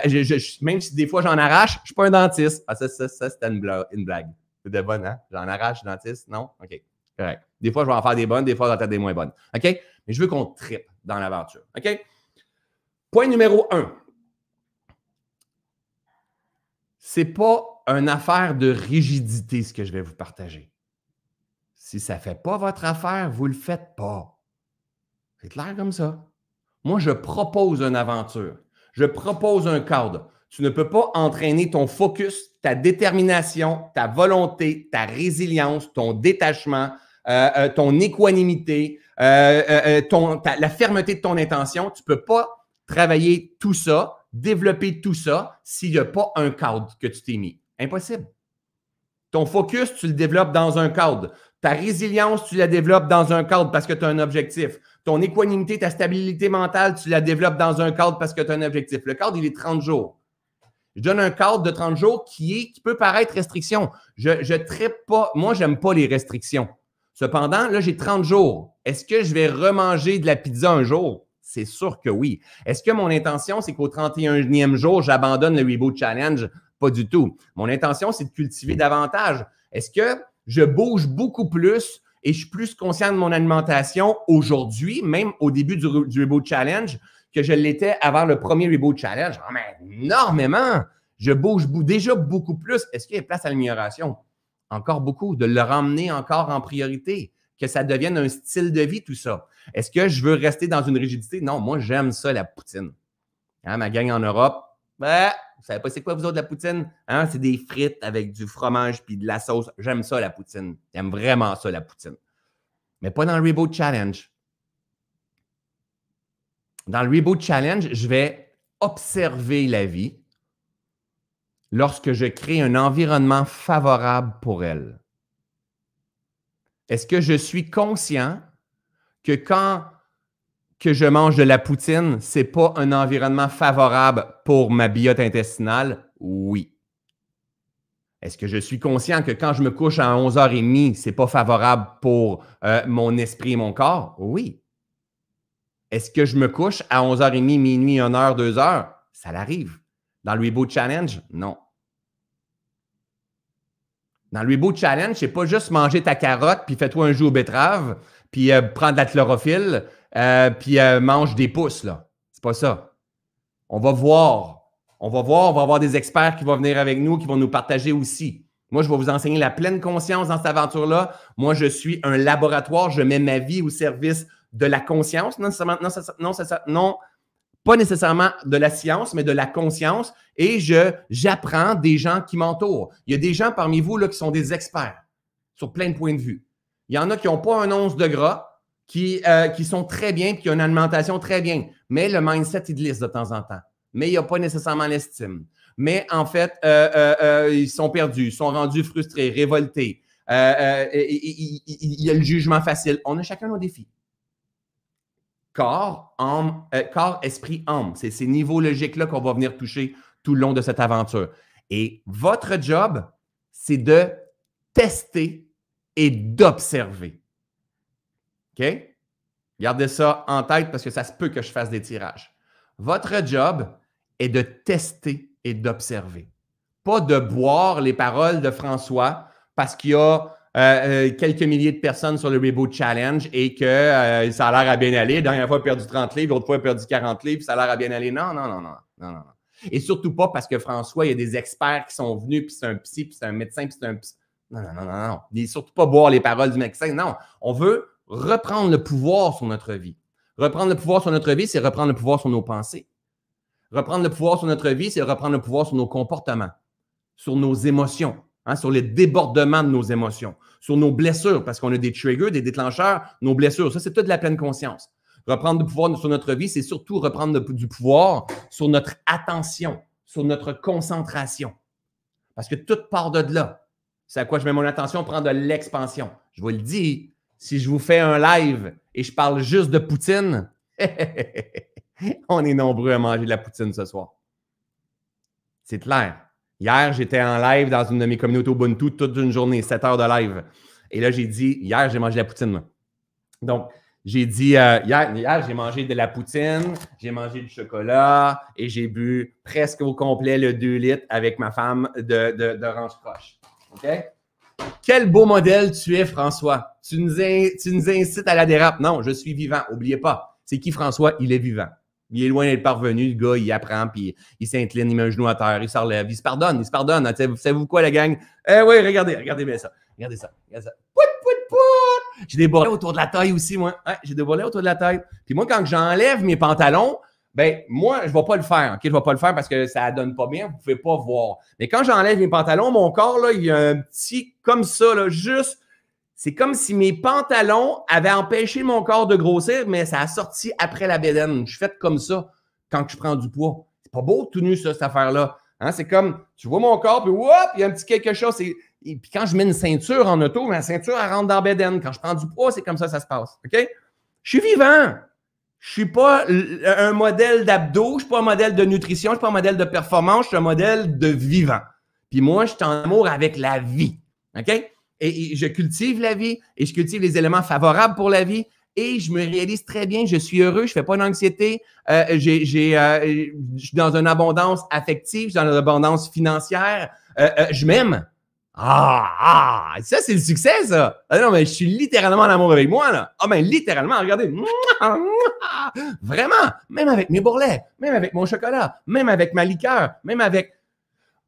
même si des fois j'en arrache, je ne suis pas un dentiste. Ah, ça, ça, ça c'était une, blague. C'est de bonne, hein? J'en arrache, dentiste? Non? OK. Correct. Des fois, je vais en faire des bonnes, des fois, j'en faire des moins bonnes. OK? Mais je veux qu'on tripe dans l'aventure. OK? Point numéro un. C'est pas une affaire de rigidité, ce que je vais vous partager. Si ça ne fait pas votre affaire, vous ne le faites pas. C'est clair comme ça. Moi, je propose une aventure je propose un cadre. Tu ne peux pas entraîner ton focus, ta détermination, ta volonté, ta résilience, ton détachement, euh, euh, ton équanimité, euh, la fermeté de ton intention. Tu ne peux pas travailler tout ça, développer tout ça s'il n'y a pas un cadre que tu t'es mis. Impossible. Ton focus, tu le développes dans un cadre. Ta résilience, tu la développes dans un cadre parce que tu as un objectif. Ton équanimité, ta stabilité mentale, tu la développes dans un cadre parce que tu as un objectif. Le cadre, il est 30 jours. Je donne un cadre de 30 jours qui, peut paraître restriction. Je ne traite pas, moi, j'aime pas les restrictions. Cependant, là, j'ai 30 jours. Est-ce que je vais remanger de la pizza un jour? C'est sûr que oui. Est-ce que mon intention, c'est qu'au 31e jour, j'abandonne le Reboot Challenge? Pas du tout. Mon intention, c'est de cultiver davantage. Est-ce que je bouge beaucoup plus et je suis plus conscient de mon alimentation aujourd'hui, même au début du, Reboot Challenge, que je l'étais avant le premier Reboot Challenge. Oh, énormément! Je bouge déjà beaucoup plus. Est-ce qu'il y a place à l'amélioration? Encore beaucoup. De le ramener encore en priorité. Que ça devienne un style de vie, tout ça. Est-ce que je veux rester dans une rigidité? Non, moi, j'aime ça, la poutine. Hein, ma gang en Europe, ben, vous savez pas c'est quoi vous autres la poutine? Hein? C'est des frites avec du fromage puis de la sauce. J'aime ça la poutine. J'aime vraiment ça la poutine. Mais pas dans le Reboot Challenge. Dans le Reboot Challenge, je vais observer la vie lorsque je crée un environnement favorable pour elle. Est-ce que je suis conscient que quand que je mange de la poutine, c'est pas un environnement favorable pour ma biote intestinale? Oui. Est-ce que je suis conscient que quand je me couche à 11h30, c'est pas favorable pour euh, mon esprit et mon corps? Oui. Est-ce que je me couche à 11h30, minuit, 1h, 2h? Ça l'arrive. Dans le Reboot Challenge? Non. Dans le Reboot Challenge, c'est pas juste manger ta carotte puis fais-toi un jus aux betteraves puis euh, prendre de la chlorophylle euh, puis euh, mange des pouces, là. C'est pas ça. On va voir. On va voir, on va avoir des experts qui vont venir avec nous, qui vont nous partager aussi. Moi, je vais vous enseigner la pleine conscience dans cette aventure-là. Moi, je suis un laboratoire. Je mets ma vie au service de la conscience. Non, non, non, non pas nécessairement de la science, mais de la conscience. Et je, j'apprends des gens qui m'entourent. Il y a des gens parmi vous là, qui sont des experts sur plein de points de vue. Il y en a qui n'ont pas un once de gras, qui, euh, qui sont très bien, qui ont une alimentation très bien. Mais le mindset, il glisse de temps en temps. Mais il n'y a pas nécessairement l'estime. Mais en fait, euh, euh, ils sont perdus, ils sont rendus frustrés, révoltés. il, y a le jugement facile. On a chacun nos défis. Corps, âme, corps, esprit, âme. C'est ces niveaux logiques-là qu'on va venir toucher tout le long de cette aventure. Et votre job, c'est de tester et d'observer. OK? Gardez ça en tête parce que ça se peut que je fasse des tirages. Votre job est de tester et d'observer. Pas de boire les paroles de François parce qu'il y a euh, euh, quelques milliers de personnes sur le Reboot Challenge et que euh, ça a l'air à bien aller. Dernière fois, il a perdu 30 livres, l'autre fois, il a perdu 40 livres, ça a l'air à bien aller. Non, non, non, non, non. Et surtout pas parce que François, il y a des experts qui sont venus, puis c'est un psy, puis c'est un médecin, puis c'est un psy. Non, non, non, non, non. Il surtout pas boire les paroles du médecin. Non, on veut reprendre le pouvoir sur notre vie. Reprendre le pouvoir sur notre vie, c'est reprendre le pouvoir sur nos pensées. Reprendre le pouvoir sur notre vie, c'est reprendre le pouvoir sur nos comportements, sur nos émotions, hein, sur les débordements de nos émotions, sur nos blessures, parce qu'on a des triggers, des déclencheurs, nos blessures. Ça, c'est toute la pleine conscience. Reprendre du pouvoir sur notre vie, c'est surtout reprendre du pouvoir sur notre attention, sur notre concentration. Parce que tout part de là. C'est à quoi je mets mon attention, prendre de l'expansion. Je vous le dis, si je vous fais un live et je parle juste de Poutine, on est nombreux à manger de la Poutine ce soir. C'est clair. Hier, j'étais en live dans une de mes communautés Ubuntu toute une journée, 7 heures de live. Et là, j'ai dit, hier, j'ai mangé de la poutine. Donc, j'ai dit, euh, hier, j'ai mangé de la poutine, j'ai mangé du chocolat et j'ai bu presque au complet le 2 litres avec ma femme de, de, d'orange croche. OK? Quel beau modèle tu es, François. Tu nous, incites à la dérape. Non, je suis vivant. Oubliez pas. C'est qui, François? Il est vivant. Il est loin d'être parvenu, le gars, il apprend, puis il s'incline, il met un genou à terre, il se relève, il se pardonne, il se pardonne. Savez-vous quoi, la gang? Eh oui, regardez, regardez bien ça. Regardez ça. Regardez ça. Pout! J'ai des bolets autour de la taille aussi, moi. j'ai des bolets autour de la taille. Puis moi, quand j'enlève mes pantalons, ben moi, je ne vais pas le faire. OK? Je ne vais pas le faire parce que ça ne donne pas bien. Vous ne pouvez pas voir. Mais quand j'enlève mes pantalons, mon corps, là, il y a un petit comme ça, là, juste c'est comme si mes pantalons avaient empêché mon corps de grossir, mais ça a sorti après la bédaine. Je suis fait comme ça quand je prends du poids. C'est pas beau tout nu, ça, cette affaire-là. Hein? C'est comme, tu vois mon corps, puis whoop, il y a un petit quelque chose. Et puis quand je mets une ceinture en auto, ma ceinture, elle rentre dans la bédaine. Quand je prends du poids, c'est comme ça ça se passe. OK? Je suis vivant. Je suis pas un modèle d'abdos, je suis pas un modèle de nutrition, je suis pas un modèle de performance, je suis un modèle de vivant. Puis moi, je suis en amour avec la vie. OK? et, je cultive la vie et je cultive les éléments favorables pour la vie et je me réalise très bien, je suis heureux, je fais pas d'anxiété, euh, j'ai, euh, je suis dans une abondance affective, je suis dans une abondance financière, euh, je m'aime. Ah, ah, ça c'est le succès, ça. Ah non, mais je suis littéralement en amour avec moi, là. Ah ben, littéralement, regardez. Vraiment, même avec mes bourrelets, même avec mon chocolat, même avec ma liqueur, même avec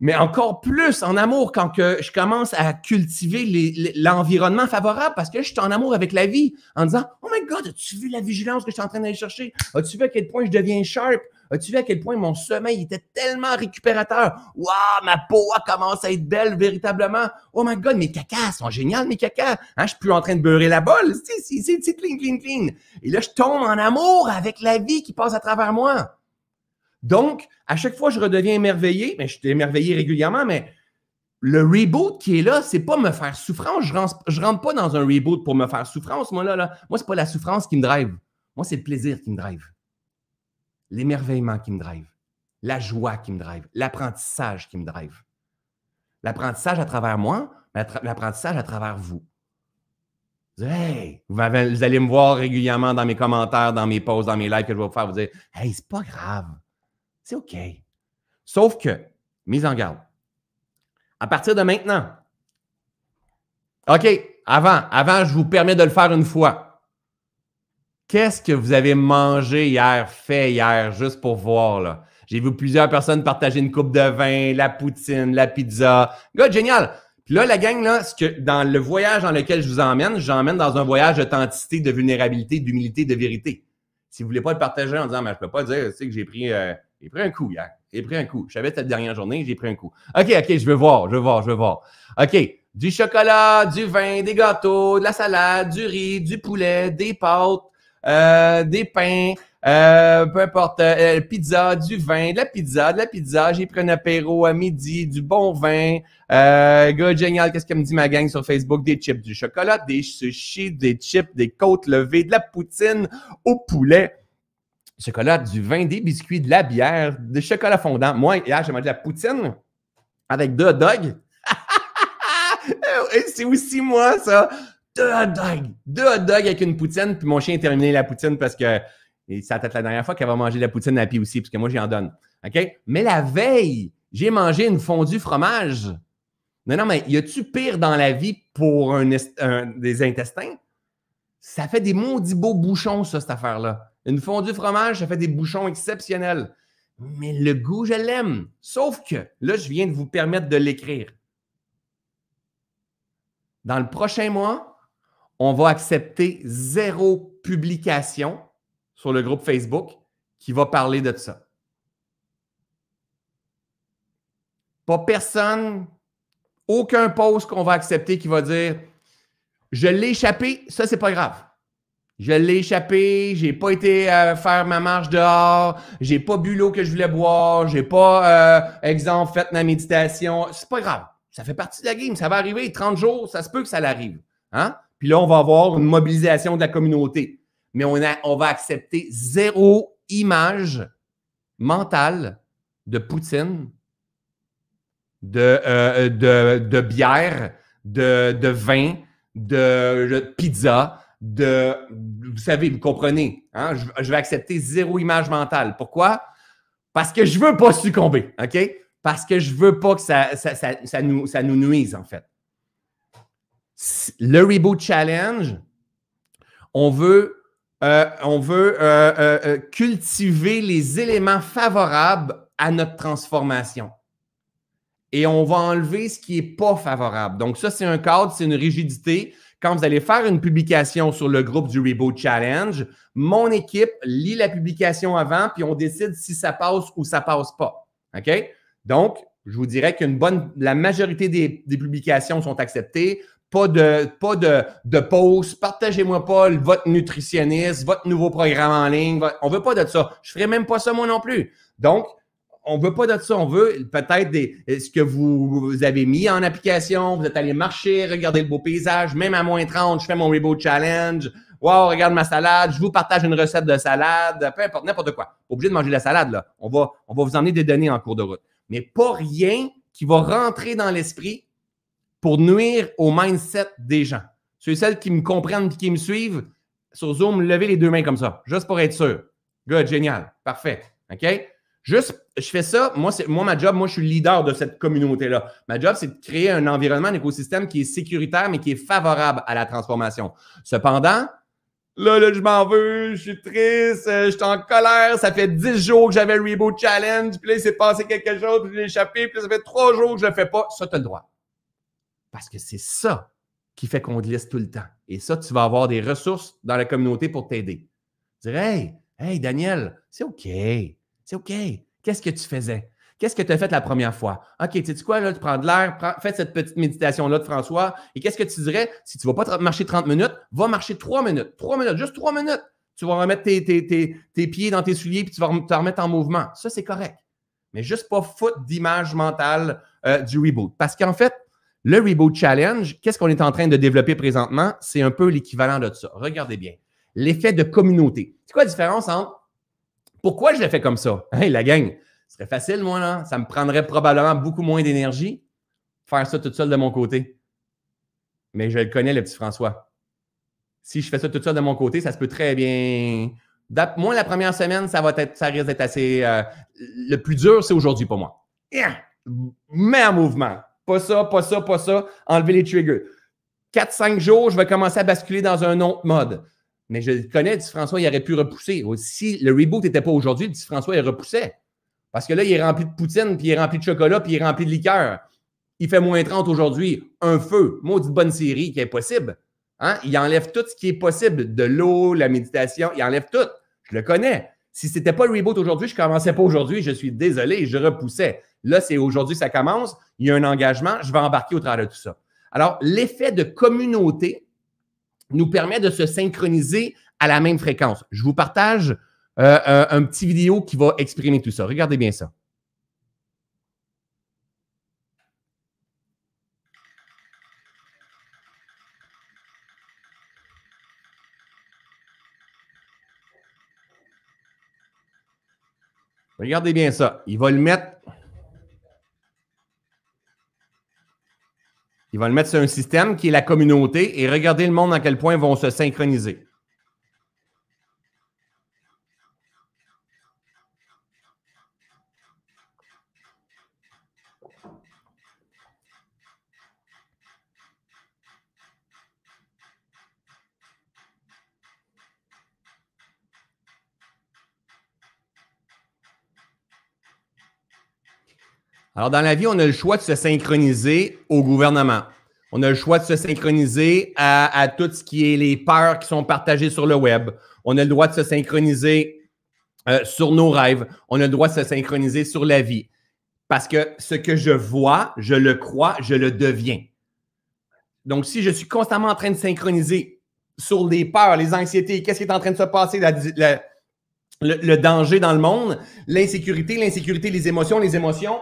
mais encore plus en amour quand que je commence à cultiver l'environnement favorable parce que je suis en amour avec la vie en disant Oh my God, as-tu vu la vigilance que je suis en train d'aller chercher? As-tu vu à quel point je deviens sharp? As-tu vu à quel point mon sommeil était tellement récupérateur? Waouh, ma peau commence à être belle véritablement. Oh my God, mes cacas sont géniaux, mes cacas. Hein, je suis plus en train de beurrer la bolle. C'est clean, clean, clean. Et là, je tombe en amour avec la vie qui passe à travers moi. Donc, à chaque fois, je redeviens émerveillé. Mais je suis émerveillé régulièrement, mais le reboot qui est là, c'est pas me faire souffrance. Je rentre, rentre pas dans un reboot pour me faire souffrance. Moi, là, là moi, c'est pas la souffrance qui me drive. Moi, c'est le plaisir qui me drive. L'émerveillement qui me drive. La joie qui me drive. L'apprentissage qui me drive. L'apprentissage à travers moi, l'apprentissage à travers vous. Hey, vous, allez me voir régulièrement dans mes commentaires, dans mes posts, dans mes lives que je vais vous faire. Vous dire Hey, c'est pas grave. C'est OK. Sauf que, mise en garde, à partir de maintenant, OK, avant, avant, je vous permets de le faire une fois. Qu'est-ce que vous avez mangé hier, fait hier, juste pour voir, là? J'ai vu plusieurs personnes partager une coupe de vin, la poutine, la pizza. Gars, génial! Puis là, la gang, là, ce que dans le voyage dans lequel je vous emmène, j'emmène dans un voyage d'authenticité, de vulnérabilité, d'humilité, de vérité. Si vous voulez pas le partager en disant, mais je peux pas dire que j'ai pris euh, j'ai pris un coup hier. J'ai pris un coup. Je savais cette dernière journée, j'ai pris un coup. OK, OK, je veux voir, je veux voir, je veux voir. OK. Du chocolat, du vin, des gâteaux, de la salade, du riz, du poulet, des pâtes, euh, des pains, euh, peu importe, euh, pizza, du vin, de la pizza, de la pizza. J'ai pris un apéro à midi, du bon vin. Euh, gars, génial, qu'est-ce que me dit ma gang sur Facebook? Des chips, du chocolat, des sushis, des chips, des côtes levées, de la poutine au poulet chocolat, du vin, des biscuits, de la bière, du chocolat fondant. Moi, hier, j'ai mangé de la poutine avec deux dogs. c'est aussi moi, ça. Deux hot dogs. Deux hot dogs avec une poutine. Puis mon chien a terminé la poutine parce que ça peut-être la dernière fois qu'elle va manger la poutine à pied aussi, parce que moi, j'y en donne. OK? Mais la veille, j'ai mangé une fondue fromage. Non, non, mais y a-tu pire dans la vie pour des intestins? Ça fait des maudits beaux bouchons, ça, cette affaire-là. Une fondue fromage, ça fait des bouchons exceptionnels. Mais le goût, je l'aime. Sauf que là, je viens de vous permettre de l'écrire. Dans le prochain mois, on va accepter zéro publication sur le groupe Facebook qui va parler de ça. Pas personne, aucun post qu'on va accepter qui va dire Je l'ai échappé, ça, c'est pas grave. Je l'ai échappé, j'ai pas été faire ma marche dehors, j'ai pas bu l'eau que je voulais boire, j'ai pas, euh, exemple, fait ma méditation. C'est pas grave. Ça fait partie de la game. Ça va arriver 30 jours, ça se peut que ça l'arrive. Hein? Puis là, on va avoir une mobilisation de la communauté. Mais on, va accepter zéro image mentale de Poutine, de, euh, bière, de, vin, de pizza, de, vous savez, vous comprenez, hein? je, vais accepter zéro image mentale. Pourquoi? Parce que je ne veux pas succomber, OK? Parce que je ne veux pas que ça nous nuise, en fait. Le Reboot Challenge, on veut, euh, euh, euh, cultiver les éléments favorables à notre transformation. Et on va enlever ce qui n'est pas favorable. Donc, ça, c'est un cadre, c'est une rigidité quand vous allez faire une publication sur le groupe du Reboot Challenge, mon équipe lit la publication avant, puis on décide si ça passe ou ça passe pas. OK? Donc, je vous dirais qu'une bonne, la majorité des, publications sont acceptées. Pas de, pas de, de pause. Partagez-moi pas votre nutritionniste, votre nouveau programme en ligne. On veut pas de ça. Je ferai même pas ça moi non plus. Donc, on veut pas de ça. On veut peut-être ce que vous, avez mis en application. Vous êtes allé marcher, regarder le beau paysage. Même à moins 30, je fais mon Reboot Challenge. Wow, regarde ma salade. Je vous partage une recette de salade. Peu importe, n'importe quoi. Obligé de manger de la salade, là. On va, on va vous emmener des données en cours de route. Mais pas rien qui va rentrer dans l'esprit pour nuire au mindset des gens. Ceux et celles qui me comprennent et qui me suivent, sur Zoom, levez les deux mains comme ça, juste pour être sûr. Good, génial, parfait. OK? Juste, je fais ça. Moi, moi, ma job, moi, je suis le leader de cette communauté-là. Ma job, c'est de créer un environnement, un écosystème qui est sécuritaire, mais qui est favorable à la transformation. Cependant, là, là, je m'en veux, je suis triste, euh, je suis en colère. Ça fait 10 jours que j'avais le Reboot Challenge, puis là, il s'est passé quelque chose, puis j'ai échappé, puis ça fait 3 jours que je le fais pas. Ça, tu as le droit. Parce que c'est ça qui fait qu'on glisse tout le temps. Et ça, tu vas avoir des ressources dans la communauté pour t'aider. Dire, hey, hey, Daniel, c'est OK. C'est OK. Qu'est-ce que tu faisais? Qu'est-ce que tu as fait la première fois? OK, tu sais quoi, là, tu prends de l'air, fais cette petite méditation-là de François. Et qu'est-ce que tu dirais? Si tu ne vas pas marcher 30 minutes, va marcher 3 minutes. 3 minutes, juste 3 minutes. Tu vas remettre tes, pieds dans tes souliers puis tu vas te remettre en mouvement. Ça, c'est correct. Mais juste pas foutre d'image mentale euh, du reboot. Parce qu'en fait, le Reboot Challenge, qu'est-ce qu'on est en train de développer présentement? C'est un peu l'équivalent de ça. Regardez bien. L'effet de communauté. C'est quoi la différence entre pourquoi je l'ai fait comme ça? Hey, la gang, ce serait facile, moi, là. Ça me prendrait probablement beaucoup moins d'énergie faire ça tout seul de mon côté. Mais je le connais, le petit François. Si je fais ça tout seul de mon côté, ça se peut très bien. Moi, la première semaine, ça va être, ça risque d'être assez. Euh, le plus dur, c'est aujourd'hui pour moi. Mets en mouvement. Pas ça, pas ça, pas ça. Enlever les triggers. 4-5 jours, je vais commencer à basculer dans un autre mode. Mais je connais, dit François, il aurait pu repousser. Si le reboot n'était pas aujourd'hui, dit François, il repoussait. Parce que là, il est rempli de poutine, puis il est rempli de chocolat, puis il est rempli de liqueur. Il fait moins 30 aujourd'hui. Un feu, maudite bonne série qui est possible. Hein? Il enlève tout ce qui est possible. De l'eau, la méditation, il enlève tout. Je le connais. Si ce n'était pas le reboot aujourd'hui, je ne commençais pas aujourd'hui. Je suis désolé, je repoussais. Là, c'est aujourd'hui ça commence. Il y a un engagement. Je vais embarquer au travers de tout ça. Alors, l'effet de communauté, nous permet de se synchroniser à la même fréquence. Je vous partage euh, un petit vidéo qui va exprimer tout ça. Regardez bien ça. Regardez bien ça. Il va le mettre vont le mettre sur un système qui est la communauté et regarder le monde à quel point ils vont se synchroniser. Alors, dans la vie, on a le choix de se synchroniser au gouvernement. On a le choix de se synchroniser à, tout ce qui est les peurs qui sont partagées sur le web. On a le droit de se synchroniser euh, sur nos rêves. On a le droit de se synchroniser sur la vie. Parce que ce que je vois, je le crois, je le deviens. Donc, si je suis constamment en train de synchroniser sur les peurs, les anxiétés, qu'est-ce qui est en train de se passer, le, danger dans le monde, l'insécurité, l'insécurité, les émotions, les émotions,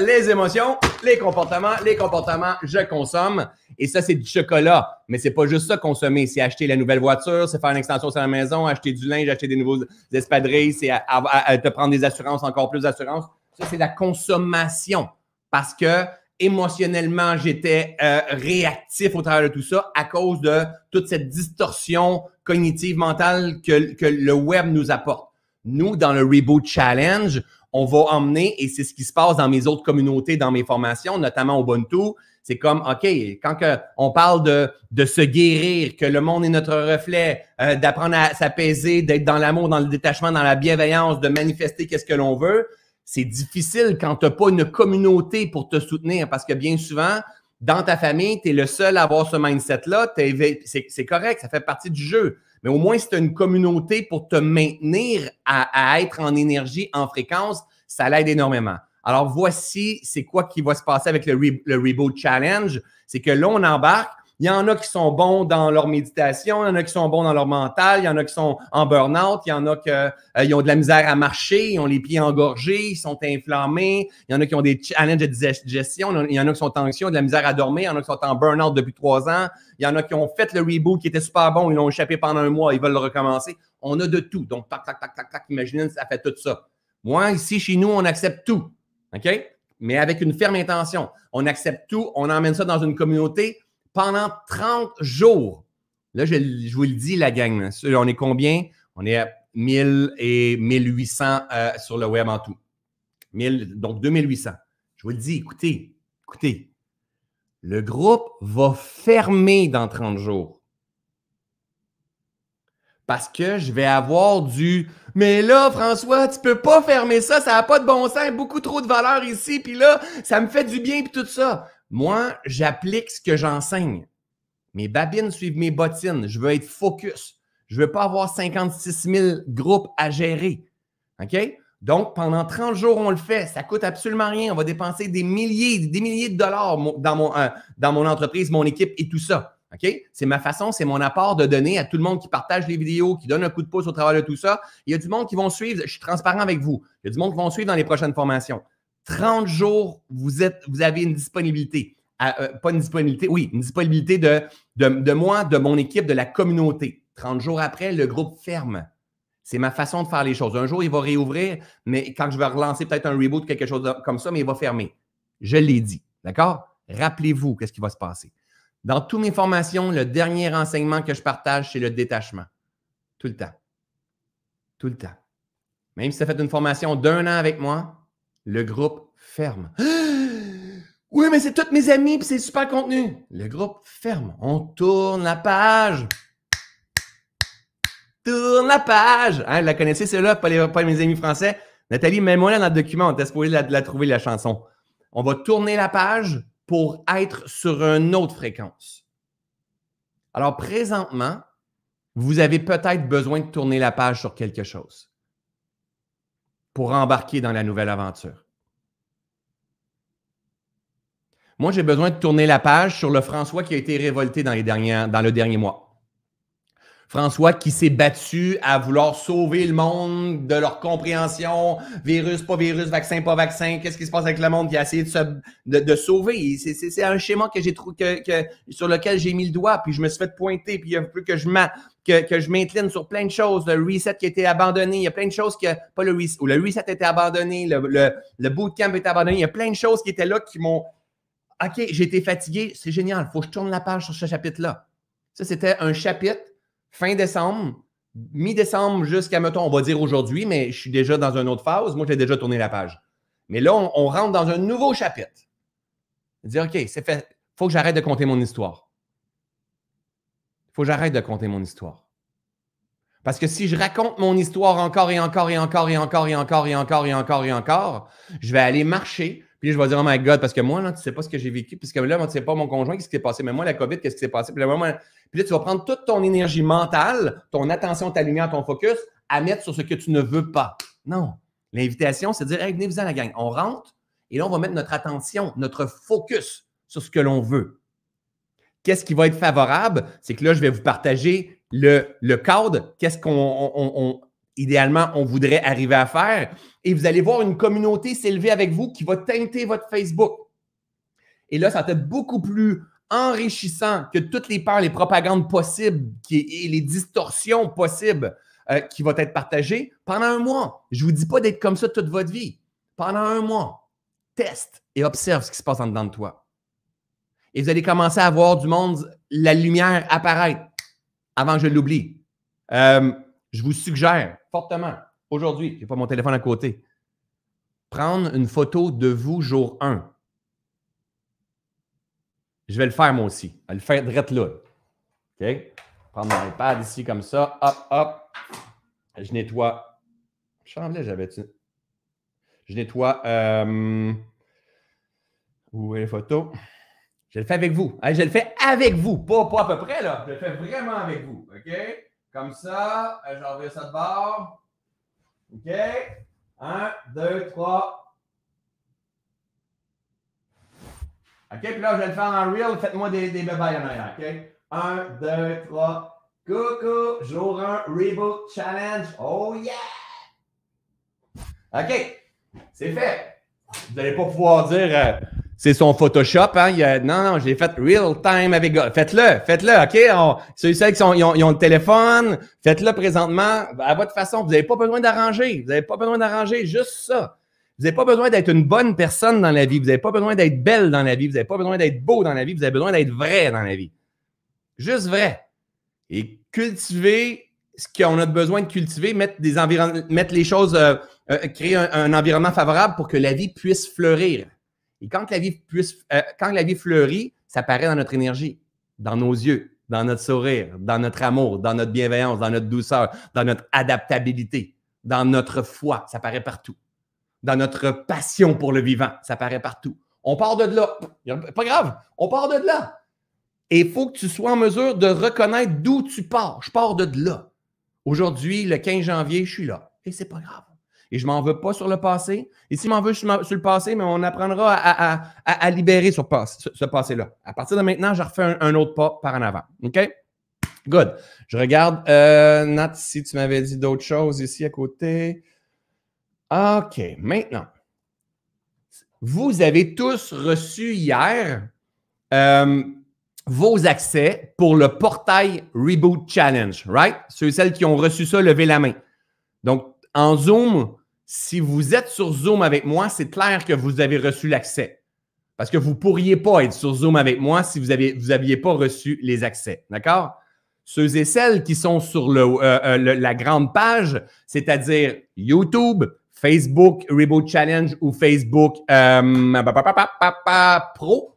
les émotions, les comportements, les comportements, je consomme. Et ça, c'est du chocolat. Mais c'est pas juste ça consommer. C'est acheter la nouvelle voiture, c'est faire une extension sur la maison, acheter du linge, acheter des nouveaux espadrilles, c'est te prendre des assurances, encore plus d'assurances. Ça, c'est la consommation. Parce que émotionnellement, j'étais euh, réactif au travers de tout ça à cause de toute cette distorsion cognitive mentale que, que le web nous apporte. Nous, dans le Reboot Challenge, on va emmener, et c'est ce qui se passe dans mes autres communautés, dans mes formations, notamment au Ubuntu, c'est comme, OK, quand que on parle de, de se guérir, que le monde est notre reflet, euh, d'apprendre à s'apaiser, d'être dans l'amour, dans le détachement, dans la bienveillance, de manifester qu'est-ce que l'on veut, c'est difficile quand tu n'as pas une communauté pour te soutenir parce que bien souvent, dans ta famille, tu es le seul à avoir ce mindset-là. C'est correct, ça fait partie du jeu. Mais au moins, si tu as une communauté pour te maintenir à, être en énergie, en fréquence, ça l'aide énormément. Alors, voici, c'est quoi qui va se passer avec le, le Reboot Challenge. C'est que là, on embarque il y en a qui sont bons dans leur méditation, il y en a qui sont bons dans leur mental, il y en a qui sont en burn-out, il y en a qui euh, ont de la misère à marcher, ils ont les pieds engorgés, ils sont inflammés, il y en a qui ont des challenges de digestion, il y en a qui sont anxieux, de la misère à dormir, il y en a qui sont en burn-out depuis trois ans, il y en a qui ont fait le reboot qui était super bon, ils l'ont échappé pendant un mois, ils veulent le recommencer. On a de tout. Donc, tac, tac, tac, tac, tac, imaginez, ça fait tout ça. Moi, ici, chez nous, on accepte tout. OK? Mais avec une ferme intention. On accepte tout, on emmène ça dans une communauté pendant 30 jours. Là, je, vous le dis, la gang. On est combien? On est à 1000 et 1800 euh, sur le web en tout. 1000, donc 2800. Je vous le dis, écoutez, écoutez. Le groupe va fermer dans 30 jours. Parce que je vais avoir du Mais là, François, tu peux pas fermer ça, ça n'a pas de bon sens, beaucoup trop de valeur ici, puis là, ça me fait du bien, puis tout ça. Moi, j'applique ce que j'enseigne. Mes babines suivent mes bottines. Je veux être focus. Je ne veux pas avoir 56 000 groupes à gérer. OK? Donc, pendant 30 jours, on le fait. Ça ne coûte absolument rien. On va dépenser des milliers, des milliers de dollars dans mon, euh, dans mon entreprise, mon équipe et tout ça. OK? C'est ma façon, c'est mon apport de donner à tout le monde qui partage les vidéos, qui donne un coup de pouce au travers de tout ça. Il y a du monde qui vont suivre. Je suis transparent avec vous. Il y a du monde qui vont suivre dans les prochaines formations. 30 jours, vous, avez une disponibilité. Euh, pas une disponibilité, oui, une disponibilité de, de, moi, de mon équipe, de la communauté. 30 jours après, le groupe ferme. C'est ma façon de faire les choses. Un jour, il va réouvrir, mais quand je vais relancer peut-être un reboot, quelque chose comme ça, mais il va fermer. Je l'ai dit. D'accord? Rappelez-vous qu'est-ce qui va se passer. Dans toutes mes formations, le dernier enseignement que je partage, c'est le détachement. Tout le temps. Tout le temps. Même si ça fait une formation d'un an avec moi, le groupe ferme. Oui, mais c'est tous mes amis et c'est super contenu. Le groupe ferme. On tourne la page. Tourne la page. Hein, la connaissez, c'est là, pas, les, mes amis français. Nathalie, mets-moi là dans le document. On t'a supposé la, la trouver, la chanson. On va tourner la page pour être sur une autre fréquence. Alors, présentement, vous avez peut-être besoin de tourner la page sur quelque chose pour embarquer dans la nouvelle aventure. Moi, j'ai besoin de tourner la page sur le François qui a été révolté dans, le dernier mois. François qui s'est battu à vouloir sauver le monde de leur compréhension, virus, pas virus, vaccin, pas vaccin, qu'est-ce qui se passe avec le monde qui a essayé de, se, sauver? C'est un schéma que j'ai que, sur lequel j'ai mis le doigt, puis je me suis fait pointer, puis il a fallu que je que, je m'incline sur plein de choses. Le reset qui a été abandonné, il y a plein de choses que, pas le reset, ou le reset a été abandonné, le, le, le bootcamp a été abandonné, il y a plein de choses qui étaient là qui m'ont OK, j'ai été fatigué, c'est génial, il faut que je tourne la page sur ce chapitre-là. Ça, c'était un chapitre fin décembre, mi-décembre jusqu'à, mettons, on va dire aujourd'hui, mais je suis déjà dans une autre phase. Moi, j'ai déjà tourné la page. Mais là, on, on rentre dans un nouveau chapitre. Dire, OK, c'est fait. Il faut que j'arrête de compter mon histoire. Faut que j'arrête de compter mon histoire. Parce que si je raconte mon histoire encore et encore et encore et encore et encore et encore et encore et encore, je vais aller marcher, puis je vais dire, oh my God, parce que moi, là, tu ne sais pas ce que j'ai vécu, puisque là, moi, tu ne sais pas mon conjoint, qu'est-ce qui s'est passé, mais moi, la COVID, qu'est-ce qui s'est passé? Puis là, puis là, tu vas prendre toute ton énergie mentale, ton attention, ta lumière, ton focus, à mettre sur ce que tu ne veux pas. Non. L'invitation, c'est de dire, hey, venez-vous à la gang. On rentre, et là, on va mettre notre attention, notre focus sur ce que l'on veut. Qu'est-ce qui va être favorable? C'est que là, je vais vous partager le, le cadre, qu'est-ce qu'on idéalement on voudrait arriver à faire? Et vous allez voir une communauté s'élever avec vous qui va teinter votre Facebook. Et là, ça va être beaucoup plus enrichissant que toutes les peurs, les propagandes possibles et les distorsions possibles euh, qui vont être partagées pendant un mois. Je ne vous dis pas d'être comme ça toute votre vie. Pendant un mois, teste et observe ce qui se passe en dedans de toi et vous allez commencer à voir du monde, la lumière apparaître avant que je l'oublie. Euh, je vous suggère fortement, aujourd'hui, je n'ai pas mon téléphone à côté, prendre une photo de vous jour 1. Je vais le faire moi aussi. Je vais le faire direct là. OK? Prendre mon iPad ici comme ça. Hop, hop. Je nettoie. Chamblais, j'avais-tu? Je nettoie. Euh, où est les photos? Je le fais avec vous. je le fais avec vous, pas, à peu près, là. Je le fais vraiment avec vous. OK? Comme ça, euh, j'envoie ça de bord. OK? Un, deux, trois. OK? Puis là, je vais le faire en real. Faites-moi des, des en arrière. OK? Un, deux, trois. Coucou, jour 1, Reboot Challenge. Oh yeah! OK, c'est fait. Vous n'allez pas pouvoir dire. Euh, c'est son Photoshop. Hein? Non, non, je l'ai fait real time avec. Faites-le, faites-le, OK? ceux qui sont, ils, ont, ils ont le téléphone, faites-le présentement à votre façon. Vous n'avez pas besoin d'arranger. Vous n'avez pas besoin d'arranger, juste ça. Vous n'avez pas besoin d'être une bonne personne dans la vie. Vous n'avez pas besoin d'être belle dans la vie. Vous n'avez pas besoin d'être beau dans la vie. Vous avez besoin d'être vrai dans la vie. Juste vrai. Et cultiver ce qu'on a besoin de cultiver, mettre, des mettre les choses, euh, euh, créer un environnement favorable pour que la vie puisse fleurir. Et quand la vie, euh, quand la vie fleurit, ça paraît dans notre énergie, dans nos yeux, dans notre sourire, dans notre amour, dans notre bienveillance, dans notre douceur, dans notre adaptabilité, dans notre foi, ça paraît partout. Dans notre passion pour le vivant, ça paraît partout. On part de là. Pas grave, on part de là. Et il faut que tu sois en mesure de reconnaître d'où tu pars. Je pars de là. Aujourd'hui, le 15 janvier, je suis là. Et c'est pas grave et je m'en veux pas sur le passé. Et si m'en veux sur le passé, mais on apprendra à, libérer ce, passé-là. À partir de maintenant, je refais un, autre pas par en avant. OK? Good. Je regarde, euh, Nat, si tu m'avais dit d'autres choses ici à côté. OK. Maintenant, vous avez tous reçu hier euh, vos accès pour le portail Reboot Challenge, right? Ceux et celles qui ont reçu ça, levez la main. Donc, en Zoom, si vous êtes sur Zoom avec moi, c'est clair que vous avez reçu l'accès. Parce que vous ne pourriez pas être sur Zoom avec moi si vous n'aviez pas reçu les accès. D'accord? Ceux et celles qui sont sur euh, euh, la grande page, c'est-à-dire YouTube, Facebook Reboot Challenge ou Facebook euh, Pro,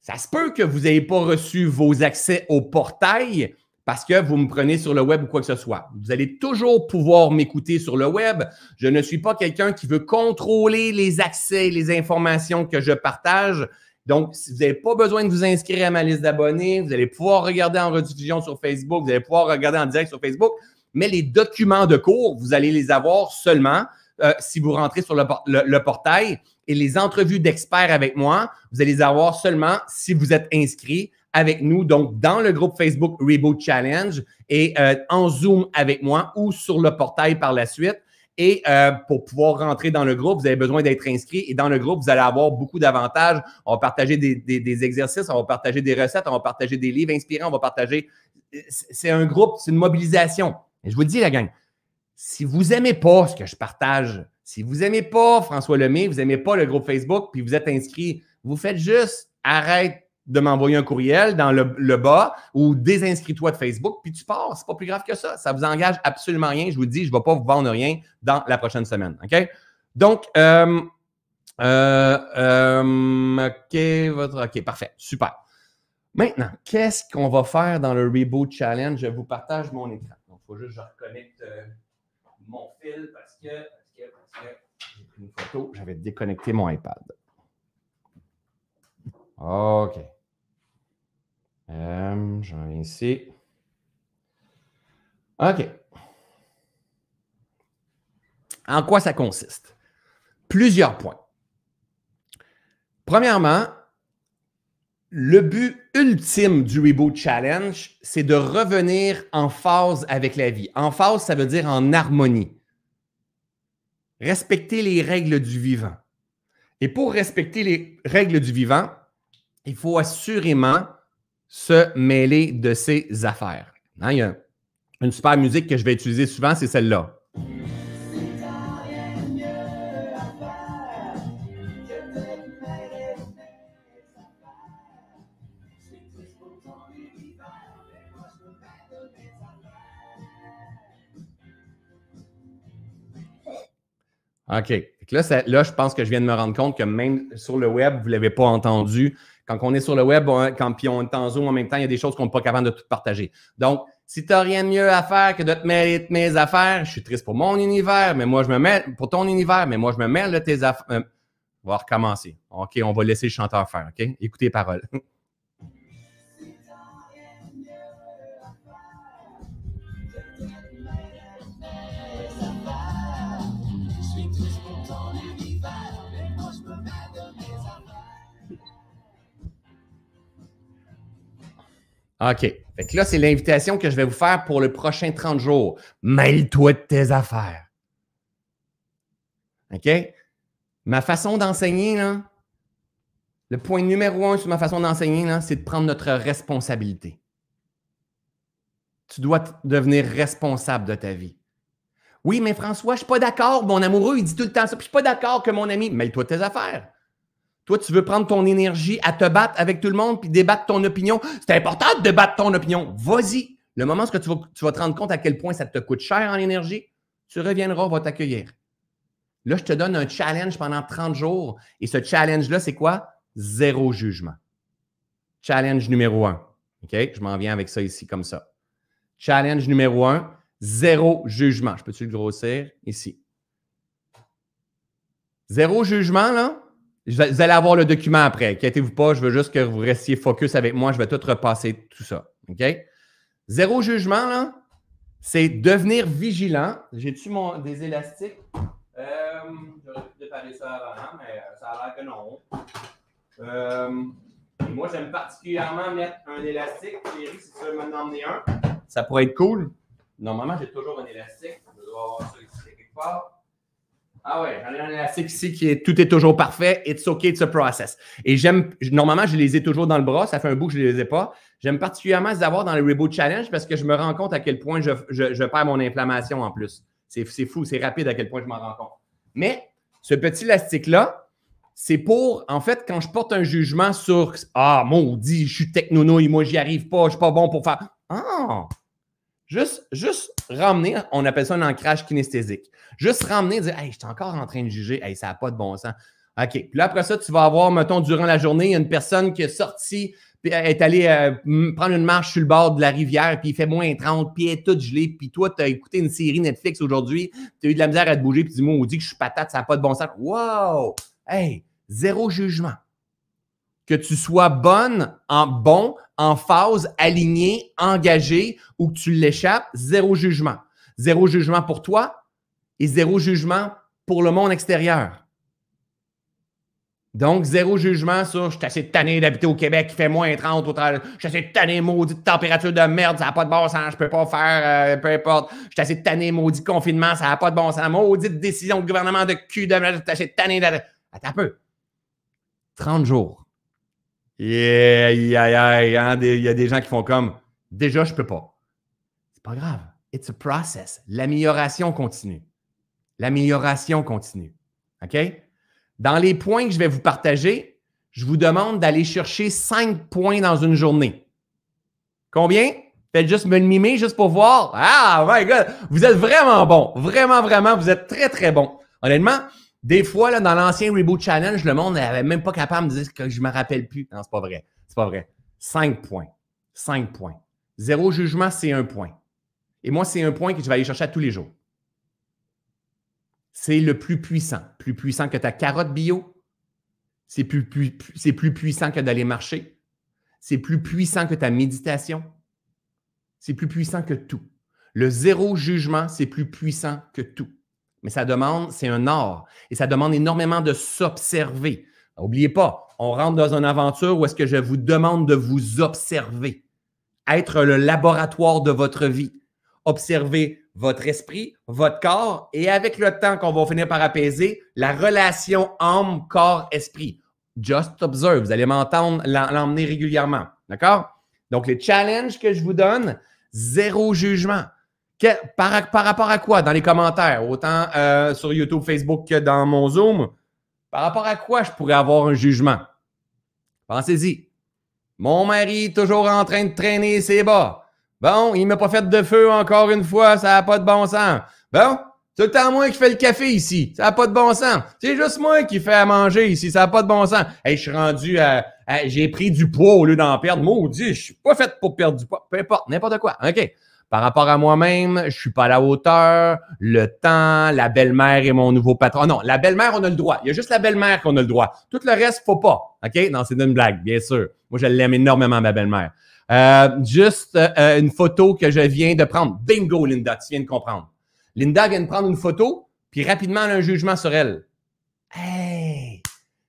ça se peut que vous n'ayez pas reçu vos accès au portail, parce que vous me prenez sur le web ou quoi que ce soit. Vous allez toujours pouvoir m'écouter sur le web. Je ne suis pas quelqu'un qui veut contrôler les accès, les informations que je partage. Donc, si vous n'avez pas besoin de vous inscrire à ma liste d'abonnés, vous allez pouvoir regarder en rediffusion sur Facebook, vous allez pouvoir regarder en direct sur Facebook, mais les documents de cours, vous allez les avoir seulement euh, si vous rentrez sur le, portail et les entrevues d'experts avec moi, vous allez les avoir seulement si vous êtes inscrit avec nous, donc dans le groupe Facebook Reboot Challenge et euh, en Zoom avec moi ou sur le portail par la suite. Et euh, pour pouvoir rentrer dans le groupe, vous avez besoin d'être inscrit. Et dans le groupe, vous allez avoir beaucoup d'avantages. On va partager des, exercices, on va partager des recettes, on va partager des livres inspirants, on va partager. C'est un groupe, c'est une mobilisation. Et je vous dis, la gang, si vous n'aimez pas ce que je partage, si vous n'aimez pas François Lemay, vous n'aimez pas le groupe Facebook, puis vous êtes inscrit Vous faites juste arrête de m'envoyer un courriel dans le, bas ou désinscris-toi de Facebook, puis tu pars. C'est pas plus grave que ça. Ça vous engage absolument rien. Je vous dis, je ne vais pas vous vendre rien dans la prochaine semaine. OK? Donc, euh, euh, euh, OK, votre, OK, parfait. Super. Maintenant, qu'est-ce qu'on va faire dans le Reboot Challenge? Je vous partage mon écran. Donc, il faut juste que je reconnecte mon fil parce que, parce que, parce que j'ai pris une photo, j'avais déconnecté mon iPad. OK. J'en viens ici. OK. En quoi ça consiste? Plusieurs points. Premièrement, le but ultime du Reboot Challenge, c'est de revenir en phase avec la vie. En phase, ça veut dire en harmonie. Respecter les règles du vivant. Et pour respecter les règles du vivant, il faut assurément se mêler de ses affaires. Hein, il y a une super musique que je vais utiliser souvent, c'est celle-là. OK. Là, là, je pense que je viens de me rendre compte que même sur le web, vous ne l'avez pas entendu. Quand on est sur le web, quand puis on est en Zoom en même temps, il y a des choses qu'on n'est pas capable de tout partager. Donc, si tu n'as rien de mieux à faire que de te mêler mes affaires, je suis triste pour mon univers, mais moi, je me mets pour ton univers, mais moi, je me mêle de tes affaires. Euh, on va recommencer. OK, on va laisser le chanteur faire. OK? Écoutez les paroles. OK. Fait là, c'est l'invitation que je vais vous faire pour le prochain 30 jours. Mêle-toi de tes affaires. OK? Ma façon d'enseigner, là, le point numéro un sur ma façon d'enseigner, c'est de prendre notre responsabilité. Tu dois devenir responsable de ta vie. Oui, mais François, je ne suis pas d'accord. Mon amoureux, il dit tout le temps ça. Puis je ne suis pas d'accord que mon ami. Mêle-toi de tes affaires. Toi, tu veux prendre ton énergie à te battre avec tout le monde puis débattre ton opinion. C'est important de débattre ton opinion. Vas-y. Le moment où tu vas, tu vas te rendre compte à quel point ça te coûte cher en énergie, tu reviendras, on va t'accueillir. Là, je te donne un challenge pendant 30 jours. Et ce challenge-là, c'est quoi? Zéro jugement. Challenge numéro un. OK? Je m'en viens avec ça ici, comme ça. Challenge numéro un, zéro jugement. Je peux-tu le grossir? Ici. Zéro jugement, là, vous allez avoir le document après. Inquiétez-vous pas, je veux juste que vous restiez focus avec moi. Je vais tout repasser tout ça. OK? Zéro jugement, là, c'est devenir vigilant. J'ai-tu des élastiques? Euh, J'aurais pu préparer ça avant, hein, mais ça a l'air que non. Euh, moi, j'aime particulièrement mettre un élastique. Thierry, si tu veux m'en emmener un, ça pourrait être cool. Normalement, j'ai toujours un élastique. Je dois avoir ça ici quelque part. Ah ouais, j'en un élastique ici qui est tout est toujours parfait. It's okay, it's a process. Et j'aime, normalement, je les ai toujours dans le bras. Ça fait un bout que je ne les ai pas. J'aime particulièrement les avoir dans le Reboot Challenge parce que je me rends compte à quel point je, je, perds mon inflammation en plus. C'est fou, c'est rapide à quel point je m'en rends compte. Mais ce petit élastique-là, c'est pour, en fait, quand je porte un jugement sur Ah, maudit, je suis technonouille, moi, j'y arrive pas, je suis pas bon pour faire. Ah! Juste, juste ramener, on appelle ça un ancrage kinesthésique. Juste ramener, dire, hey, je suis encore en train de juger, hey, ça n'a pas de bon sens. OK. Puis là, après ça, tu vas avoir, mettons, durant la journée, une personne qui est sortie, puis est allée euh, prendre une marche sur le bord de la rivière, puis il fait moins 30, puis elle est toute gelée, puis toi, tu as écouté une série Netflix aujourd'hui, tu as eu de la misère à te bouger, puis dis-moi, on dit que je suis patate, ça n'a pas de bon sens. Wow! Hey, zéro jugement. Que tu sois bonne, en bon, en phase, aligné, engagé ou que tu l'échappes, zéro jugement. Zéro jugement pour toi et zéro jugement pour le monde extérieur. Donc, zéro jugement sur je suis assez tanné d'habiter au Québec, il fait moins 30, je suis assez tanné, maudite température de merde, ça n'a pas de bon sens, je peux pas faire, euh, peu importe. Je suis assez tanné, maudit confinement, ça n'a pas de bon sens, maudite décision de gouvernement de cul de je suis assez tanné de. Attends un peu. 30 jours. Yeah, yeah, yeah, Il y a des gens qui font comme déjà, je peux pas. C'est pas grave. It's a process. L'amélioration continue. L'amélioration continue. OK? Dans les points que je vais vous partager, je vous demande d'aller chercher 5 points dans une journée. Combien? Faites juste me le mimer juste pour voir. Ah, my God! Vous êtes vraiment bon. Vraiment, vraiment, vous êtes très, très bon. Honnêtement, des fois, dans l'ancien Reboot Challenge, le monde n'avait même pas capable de me dire que je me rappelle plus. Non, c'est pas vrai. C'est pas vrai. 5 points. 5 points. Zéro jugement, c'est un point. Et moi, c'est un point que je vais aller chercher tous les jours. C'est le plus puissant. Plus puissant que ta carotte bio. C'est plus, puissant que d'aller marcher. C'est plus puissant que ta méditation. C'est plus puissant que tout. Le zéro jugement, c'est plus puissant que tout. Mais ça demande, c'est un art. Et ça demande énormément de s'observer. N'oubliez pas, on rentre dans une aventure où est-ce que je vous demande de vous observer. Être le laboratoire de votre vie. Observer votre esprit, votre corps, et avec le temps qu'on va finir par apaiser, la relation âme, corps, esprit. Just observe. Vous allez m'entendre l'emmener régulièrement. D'accord? Donc, les challenges que je vous donne, zéro jugement. par, rapport à quoi dans les commentaires, autant euh, sur YouTube, Facebook que dans mon Zoom, par rapport à quoi je pourrais avoir un jugement? Pensez-y. Mon mari, toujours en train de traîner ses bas. Bon, il m'a pas fait de feu encore une fois, ça n'a pas de bon sens. Bon, c'est le temps moi qui fais le café ici, ça n'a pas de bon sens. C'est juste moi qui fais à manger ici, ça n'a pas de bon sens. Hey, je suis rendu à, j'ai pris du poids au lieu d'en perdre. Maudit, je suis pas fait pour perdre du poids. Peu importe, n'importe quoi. OK. Par rapport à moi-même, je suis pas à la hauteur, le temps, la belle-mère et mon nouveau patron. Non, la belle-mère, on a le droit. Il y a juste la belle-mère qu'on a le droit. Tout le reste, faut pas. OK? Non, c'est une blague, bien sûr. Moi, je l'aime énormément, ma belle-mère. Euh, juste euh, une photo que je viens de prendre. Bingo, Linda, tu viens de comprendre. Linda vient de prendre une photo, puis rapidement, elle a un jugement sur elle. Hey!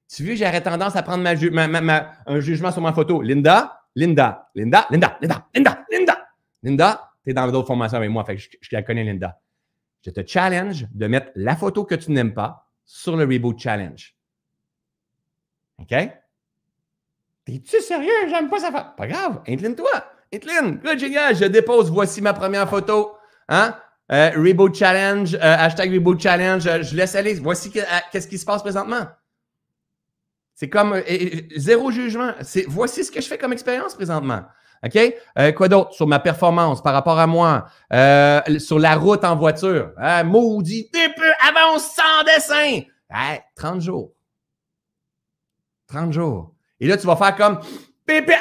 Tu vois, j'aurais tendance à prendre ma, un jugement sur ma photo. Linda, Linda, Linda, Linda, Linda, Linda, Linda. Linda, tu es dans d'autres formations avec moi, fait je, la connais, Linda. Je te challenge de mettre la photo que tu n'aimes pas sur le Reboot Challenge. OK? T'es-tu sérieux? J'aime pas ça. Pas grave, incline-toi. Incline. Génial. Je dépose. Voici ma première photo. Hein? Euh, Reboot Challenge, euh, hashtag Reboot Challenge. Euh, je laisse aller. Voici qu'est-ce qui se passe présentement. C'est comme zéro jugement. Voici ce que je fais comme expérience présentement. OK? Euh, quoi d'autre sur ma performance par rapport à moi? Euh, sur la route en voiture. Ah, maudit, tu peux avancer sans dessin. 30 jours. 30 jours. Et là, tu vas faire comme Pépé,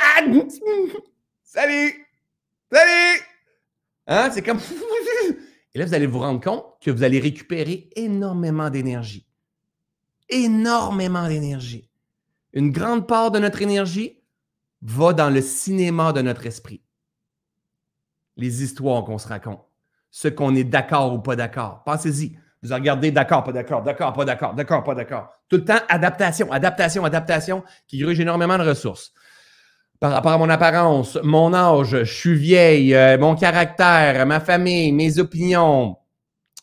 salut! Salut! Hein? C'est comme. Et là, vous allez vous rendre compte que vous allez récupérer énormément d'énergie. Énormément d'énergie. Une grande part de notre énergie va dans le cinéma de notre esprit. Les histoires qu'on se raconte, ce qu'on est d'accord ou pas d'accord. Pensez-y. Vous regardez d'accord, pas d'accord, d'accord, pas d'accord, d'accord, pas d'accord. Tout le temps, adaptation, adaptation, adaptation, qui gruge énormément de ressources. Par rapport à mon apparence, mon âge, je suis vieille, euh, mon caractère, ma famille, mes opinions.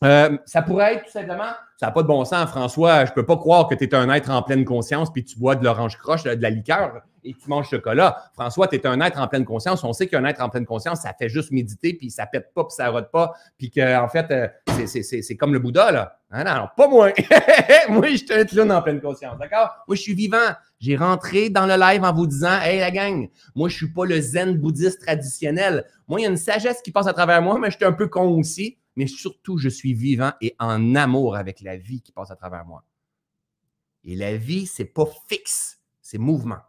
Euh, ça pourrait être tout simplement ça n'a pas de bon sens, François. Je ne peux pas croire que tu es un être en pleine conscience puis tu bois de l'orange croche, de la liqueur et tu manges chocolat. François, tu es un être en pleine conscience. On sait qu'un être en pleine conscience, ça fait juste méditer puis ça pète pas puis ça rote pas puis qu'en en fait, euh, c'est comme le Bouddha, là. Non, non, pas moi. moi, je suis un clown en pleine conscience, d'accord? Moi, je suis vivant. J'ai rentré dans le live en vous disant, hey, la gang, moi, je suis pas le zen bouddhiste traditionnel. Moi, il y a une sagesse qui passe à travers moi, mais je suis un peu con aussi mais surtout, je suis vivant et en amour avec la vie qui passe à travers moi. Et la vie, c'est pas fixe, c'est mouvement.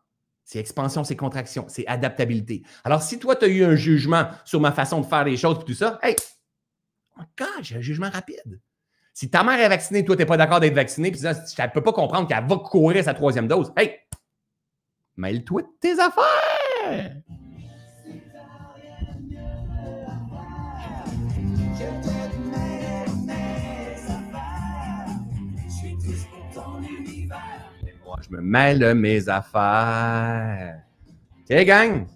C'est expansion, c'est contraction, c'est adaptabilité. Alors, si toi, tu as eu un jugement sur ma façon de faire les choses et tout ça, hey, oh j'ai un jugement rapide. Si ta mère est vaccinée, toi, tu n'es pas d'accord d'être vacciné, puis tu ne peux pas comprendre qu'elle va courir sa troisième dose, hey, mêle-toi tes affaires. Je me mêle de mes affaires. OK, gang?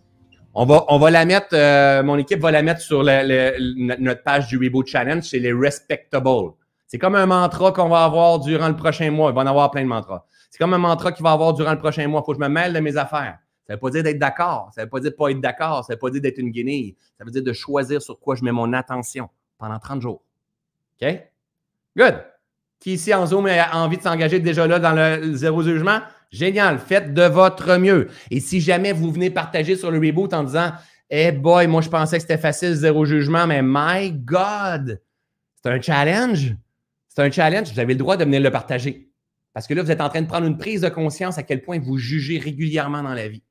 On va, on va la mettre, euh, mon équipe va la mettre sur notre page du Reboot Challenge, c'est les Respectable. C'est comme un mantra qu'on va avoir durant le prochain mois. Il va en avoir plein de mantras. C'est comme un mantra qu'il va avoir durant le prochain mois. Il faut que je me mêle de mes affaires. Ça ne veut pas dire d'être d'accord. Ça ne veut pas dire de pas être d'accord. Ça ne veut pas dire d'être une guenille. Ça veut dire de choisir sur quoi je mets mon attention pendant 30 jours. OK? Good qui ici en Zoom a envie de s'engager déjà là dans le zéro jugement, Génial. Faites de votre mieux. Et si jamais vous venez partager sur le reboot en disant Eh boy, moi je pensais que c'était facile, zéro jugement, mais my God, c'est un challenge. C'est un challenge. Vous avez le droit de venir le partager. Parce que là, vous êtes en train de prendre une prise de conscience à quel point vous jugez régulièrement dans la vie.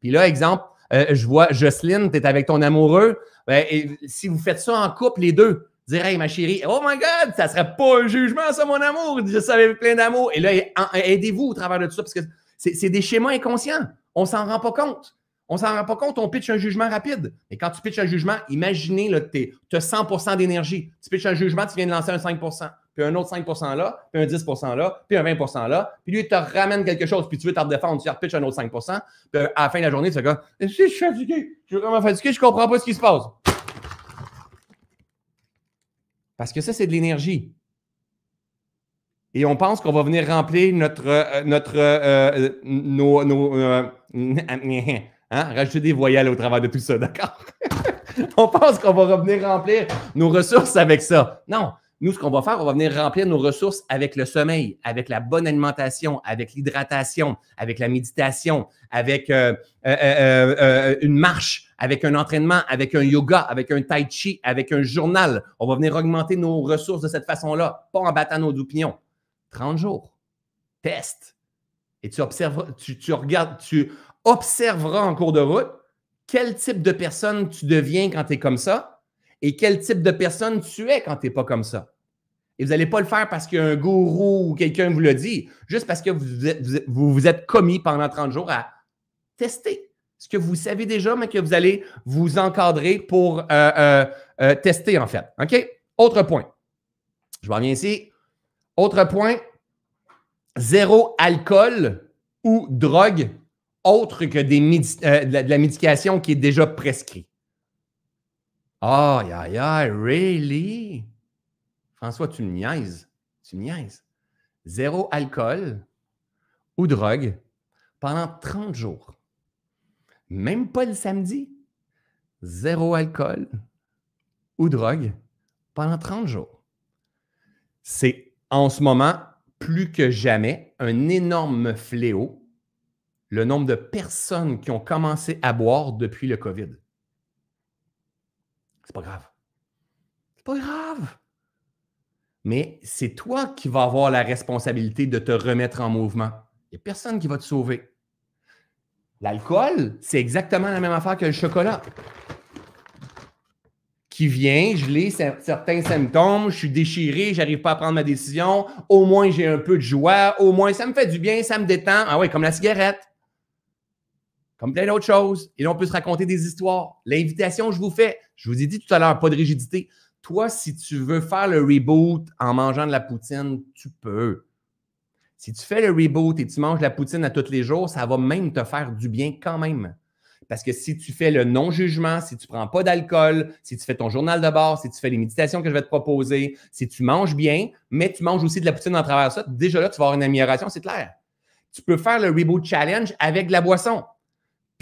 Puis là, exemple, euh, je vois Jocelyne, tu es avec ton amoureux. Ben, si vous faites ça en couple, les deux, dire Hey, ma chérie, oh my God, ça serait pas un jugement, ça, mon amour. Je savais plein d'amour. Et là, aidez-vous au travers de tout ça parce que c'est des schémas inconscients. On s'en rend pas compte. On s'en rend pas compte, on pitch un jugement rapide. Et quand tu pitches un jugement, imaginez, tu as 100% d'énergie. Tu pitches un jugement, tu viens de lancer un 5% puis un autre 5% là, puis un 10% là, puis un 20% là, puis lui, il te ramène quelque chose, puis tu veux t'en défendre, tu repitches un autre 5% puis à la fin de la journée, tu fais comme Je suis fatigué, je suis vraiment fatigué, je comprends pas ce qui se passe. Parce que ça, c'est de l'énergie. Et on pense qu'on va venir remplir notre, euh, notre, euh, euh, nos, hein, rajouter des voyelles au travers de tout ça, d'accord? on pense qu'on va revenir remplir nos ressources avec ça. Non, nous, ce qu'on va faire, on va venir remplir nos ressources avec le sommeil, avec la bonne alimentation, avec l'hydratation, avec la méditation, avec euh, euh, euh, une marche, avec un entraînement, avec un yoga, avec un tai chi, avec un journal. On va venir augmenter nos ressources de cette façon-là, pas en battant nos opinions. 30 jours. Teste. Et tu observeras, tu, tu regardes, tu observeras en cours de route quel type de personne tu deviens quand tu es comme ça et quel type de personne tu es quand tu n'es pas comme ça? Et vous n'allez pas le faire parce qu'un gourou ou quelqu'un vous le dit, juste parce que vous vous, êtes commis pendant 30 jours à tester ce que vous savez déjà, mais que vous allez vous encadrer pour euh, euh, euh, tester, en fait. OK? Autre point. Je reviens ici. Autre point. Zéro alcool ou drogue autre que de la médication qui est déjà prescrite. Aïe, aïe, aïe, really? François, tu me niaises. Tu me niaises. Zéro alcool ou drogue pendant 30 jours. Même pas le samedi. Zéro alcool ou drogue pendant 30 jours. C'est en ce moment, plus que jamais, un énorme fléau, le nombre de personnes qui ont commencé à boire depuis le COVID. C'est pas grave. C'est pas grave. Mais c'est toi qui vas avoir la responsabilité de te remettre en mouvement. Il n'y a personne qui va te sauver. L'alcool, c'est exactement la même affaire que le chocolat. Qui vient, je l'ai certains symptômes, je suis déchiré, j'arrive pas à prendre ma décision, au moins j'ai un peu de joie, au moins ça me fait du bien, ça me détend. Ah oui, comme la cigarette comme plein d'autres choses. Et là, on peut se raconter des histoires. L'invitation, je vous fais, je vous ai dit tout à l'heure, pas de rigidité. Toi, si tu veux faire le reboot en mangeant de la poutine, tu peux. Si tu fais le reboot et tu manges de la poutine à tous les jours, ça va même te faire du bien quand même. Parce que si tu fais le non-jugement, si tu ne prends pas d'alcool, si tu fais ton journal de bord, si tu fais les méditations que je vais te proposer, si tu manges bien, mais tu manges aussi de la poutine en travers ça, déjà là, tu vas avoir une amélioration, c'est clair. Tu peux faire le Reboot Challenge avec de la boisson.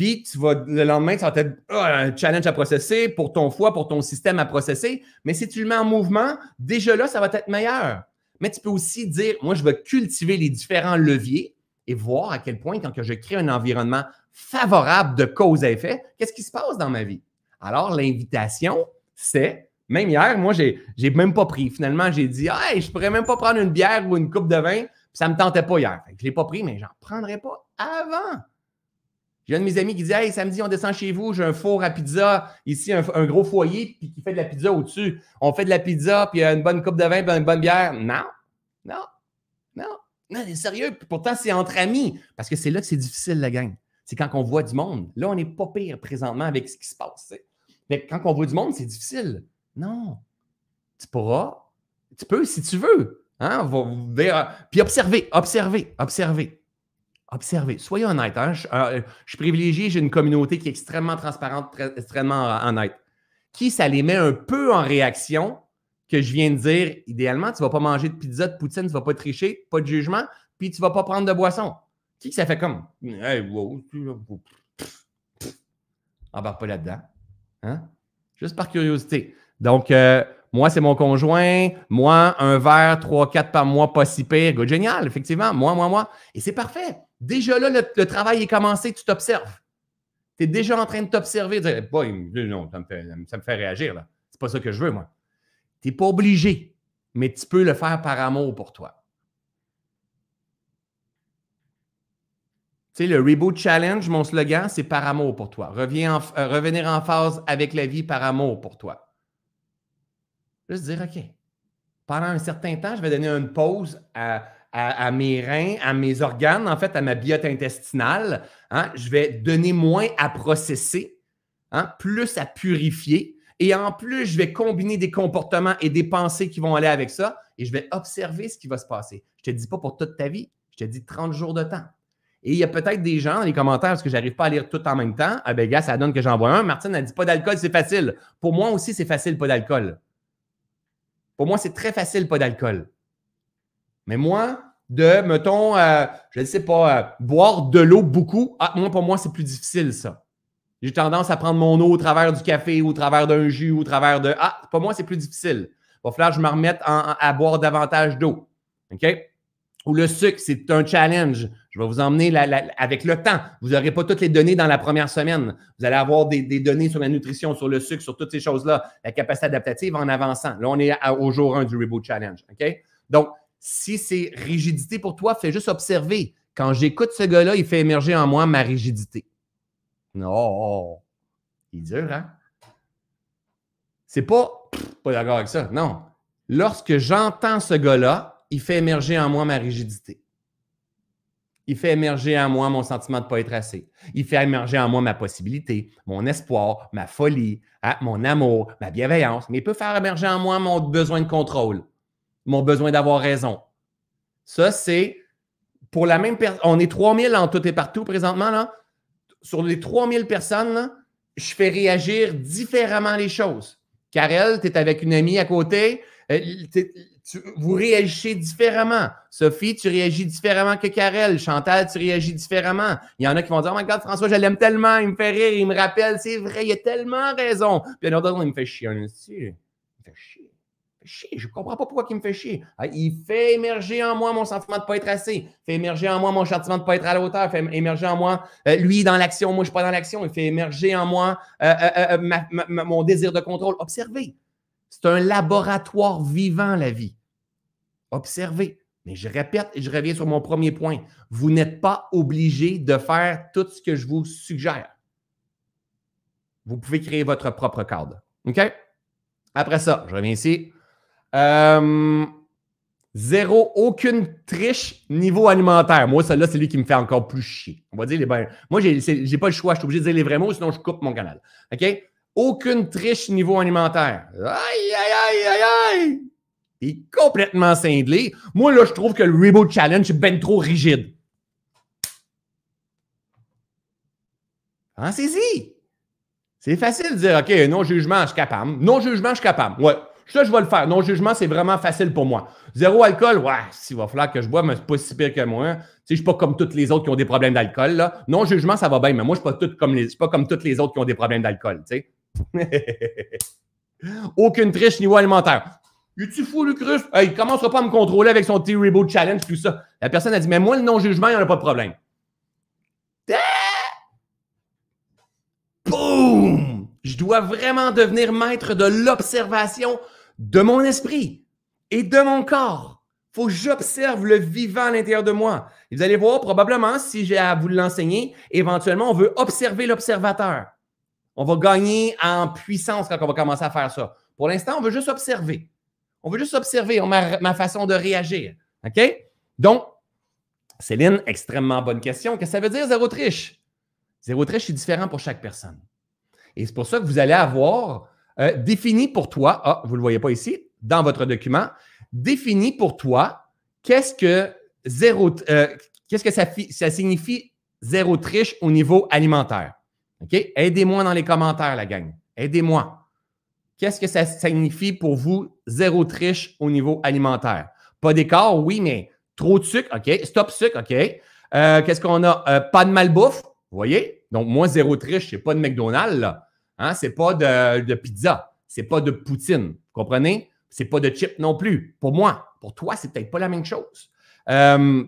Puis tu vas, le lendemain, ça va être ah, un challenge à processer pour ton foie, pour ton système à processer. Mais si tu le mets en mouvement, déjà là, ça va être meilleur. Mais tu peux aussi dire, moi, je vais cultiver les différents leviers et voir à quel point, quand je crée un environnement favorable de cause à effet, qu'est-ce qui se passe dans ma vie? Alors, l'invitation, c'est, même hier, moi, j'ai n'ai même pas pris. Finalement, j'ai dit, hey, je pourrais même pas prendre une bière ou une coupe de vin. Puis ça ne me tentait pas hier. je ne l'ai pas pris, mais j'en prendrai pas avant. J'ai un de mes amis qui dit Hey, samedi, on descend chez vous, j'ai un four à pizza, ici, un, gros foyer, puis qui fait de la pizza au-dessus. On fait de la pizza, puis une bonne coupe de vin, puis une bonne bière. Non, non, non. Non, c'est sérieux. Pourtant, c'est entre amis. Parce que c'est là que c'est difficile, la gang. C'est quand on voit du monde. Là, on n'est pas pire présentement avec ce qui se passe. Mais quand on voit du monde, c'est difficile. Non. Tu pourras. Tu peux si tu veux. Hein? Puis observer, observer, observer. Observez. Soyez honnête. Hein? Euh, je, suis privilégié, j'ai une communauté qui est extrêmement transparente, extrêmement honnête. Qui, ça les met un peu en réaction que je viens de dire, idéalement, tu ne vas pas manger de pizza, de poutine, tu ne vas pas tricher, pas de jugement, puis tu ne vas pas prendre de boisson. Qui ça fait comme Hey, wow, embarque pas là-dedans. Hein? Juste par curiosité. Donc, euh, moi, c'est mon conjoint. Moi, un verre, trois, quatre par mois, pas si pire. Génial, effectivement. Moi, moi, moi. Et c'est parfait. Déjà là, le, travail est commencé, tu t'observes. Tu es déjà en train de t'observer. non, ça me, fait, ça me fait réagir. là. C'est pas ça que je veux, moi. Tu n'es pas obligé, mais tu peux le faire par amour pour toi. Tu sais, le Reboot Challenge, mon slogan, c'est par amour pour toi. Reviens euh, revenir en phase avec la vie par amour pour toi. Juste dire, OK, pendant un certain temps, je vais donner une pause à, mes reins, à mes organes, en fait, à ma biote intestinale. Hein. Je vais donner moins à processer, hein, plus à purifier. Et en plus, je vais combiner des comportements et des pensées qui vont aller avec ça et je vais observer ce qui va se passer. Je ne te dis pas pour toute ta vie, je te dis 30 jours de temps. Et il y a peut-être des gens dans les commentaires, parce que je n'arrive pas à lire tout en même temps. Ah ben, gars, ça donne que j'en vois un. Martine a dit pas d'alcool, c'est facile. Pour moi aussi, c'est facile, pas d'alcool. Pour moi, c'est très facile, pas d'alcool. Mais moi, de, mettons, euh, je ne sais pas, euh, boire de l'eau beaucoup, ah, moi, pour moi, c'est plus difficile, ça. J'ai tendance à prendre mon eau au travers du café au travers d'un jus ou au travers de. Ah, pour moi, c'est plus difficile. Il va falloir que je me remette à boire davantage d'eau. OK? Ou le sucre, c'est un challenge. Je vais vous emmener avec le temps. Vous n'aurez pas toutes les données dans la première semaine. Vous allez avoir des, données sur la nutrition, sur le sucre, sur toutes ces choses-là, la capacité adaptative en avançant. Là, on est au jour 1 du Reboot Challenge. OK? Donc, si c'est rigidité pour toi, fais juste observer. Quand j'écoute ce gars-là, il fait émerger en moi ma rigidité. Non, il est dur, hein? C'est pas, pas d'accord avec ça. Non. Lorsque j'entends ce gars-là, il fait émerger en moi ma rigidité. Il fait émerger en moi mon sentiment de ne pas être assez. Il fait émerger en moi ma possibilité, mon espoir, ma folie, hein, mon amour, ma bienveillance. Mais il peut faire émerger en moi mon besoin de contrôle, mon besoin d'avoir raison. Ça, c'est pour la même personne. On est 3000 en tout et partout présentement. Là. Sur les 3000 personnes, je fais réagir différemment les choses. Karel, tu es avec une amie à côté. Euh, vous réagissez différemment. Sophie, tu réagis différemment que Karel. Chantal, tu réagis différemment. Il y en a qui vont dire Oh my God, François, je l'aime tellement, il me fait rire, il me rappelle, c'est vrai, il a tellement raison. Puis il y en a d'autres, il me fait chier. Il me fait chier. Je ne comprends pas pourquoi il me fait chier. Ah, il fait émerger en moi mon sentiment de ne pas être assez. Il fait émerger en moi mon sentiment de ne pas être à la hauteur. Il fait émerger en moi, euh, lui dans l'action, moi je ne suis pas dans l'action. Il fait émerger en moi euh, euh, mon désir de contrôle. Observez. C'est un laboratoire vivant, la vie. Observez. Mais je répète et je reviens sur mon premier point. Vous n'êtes pas obligé de faire tout ce que je vous suggère. Vous pouvez créer votre propre cadre. OK? Après ça, je reviens ici. Euh, zéro, aucune triche niveau alimentaire. Moi, celle-là, c'est lui qui me fait encore plus chier. On va dire les ben, Moi, je n'ai pas le choix. Je suis obligé de dire les vrais mots, sinon je coupe mon canal. OK? Aucune triche niveau alimentaire. Aïe, aïe, aïe, aïe, aïe! Il est complètement cinglé. Moi, là, je trouve que le Reboot Challenge est bien trop rigide. Pensez-y. C'est facile de dire, OK, non-jugement, je suis capable. Non-jugement, je suis capable. Ouais. Ça, je vais le faire. Non-jugement, c'est vraiment facile pour moi. Zéro alcool, ouais, s'il va falloir que je bois, mais c'est pas si pire que moi. Tu sais, je suis pas comme tous les autres qui ont des problèmes d'alcool. Non-jugement, ça va bien, mais moi, je suis pas, comme les, suis pas comme tous les autres qui ont des problèmes d'alcool. Tu sais. Aucune triche niveau alimentaire. Es-tu fou, Lucrus? il ne commencera pas à me contrôler avec son petit Reboot Challenge, tout ça. La personne a dit, mais moi, le non-jugement, il n'y en a pas de problème. Boum! Je dois vraiment devenir maître de l'observation de mon esprit et de mon corps. Il faut que j'observe le vivant à l'intérieur de moi. Vous allez voir, probablement, si j'ai à vous l'enseigner, éventuellement, on veut observer l'observateur. On va gagner en puissance quand on va commencer à faire ça. Pour l'instant, on veut juste observer. On veut juste observer ma, façon de réagir. OK? Donc, Céline, extrêmement bonne question. Qu'est-ce que ça veut dire zéro triche? Zéro triche, c'est différent pour chaque personne. Et c'est pour ça que vous allez avoir euh, défini pour toi, ah, vous ne le voyez pas ici, dans votre document, défini pour toi qu'est-ce que zéro, euh, qu'est-ce que ça signifie zéro triche au niveau alimentaire? OK? Aidez-moi dans les commentaires, la gang. Aidez-moi. Qu'est-ce que ça signifie pour vous, zéro triche au niveau alimentaire? Pas d'écart, oui, mais trop de sucre, OK? Stop sucre, OK? Euh, qu'est-ce qu'on a? Euh, pas de malbouffe, vous voyez? Donc, moi, zéro triche, c'est pas de McDonald's, là. Hein? C'est pas de, pizza. C'est pas de poutine. Vous comprenez? C'est pas de chips non plus. Pour moi, pour toi, c'est peut-être pas la même chose. Euh,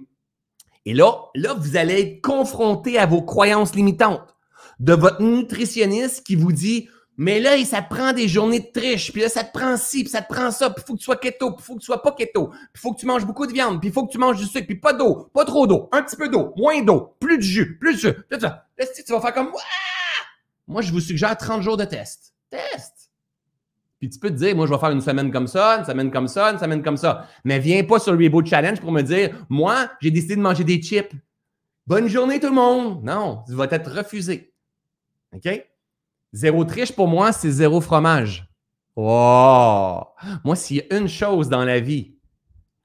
et là, là, vous allez être confronté à vos croyances limitantes de votre nutritionniste qui vous dit mais là, ça te prend des journées de triche, puis là, ça te prend ci, puis ça te prend ça, puis faut que tu sois keto, puis faut que tu sois pas keto, puis faut que tu manges beaucoup de viande, puis faut que tu manges du sucre, puis pas d'eau, pas trop d'eau, un petit peu d'eau, moins d'eau, plus de jus, plus de jus, tout ça. Là, tu vas faire comme Moi, je vous suggère 30 jours de test. Test. Puis tu peux te dire, moi, je vais faire une semaine comme ça, une semaine comme ça, une semaine comme ça. Mais viens pas sur le Reboot Challenge pour me dire, moi, j'ai décidé de manger des chips. Bonne journée, tout le monde. Non, tu vas être refusé. OK? Zéro triche pour moi, c'est zéro fromage. Oh! Moi, s'il y a une chose dans la vie,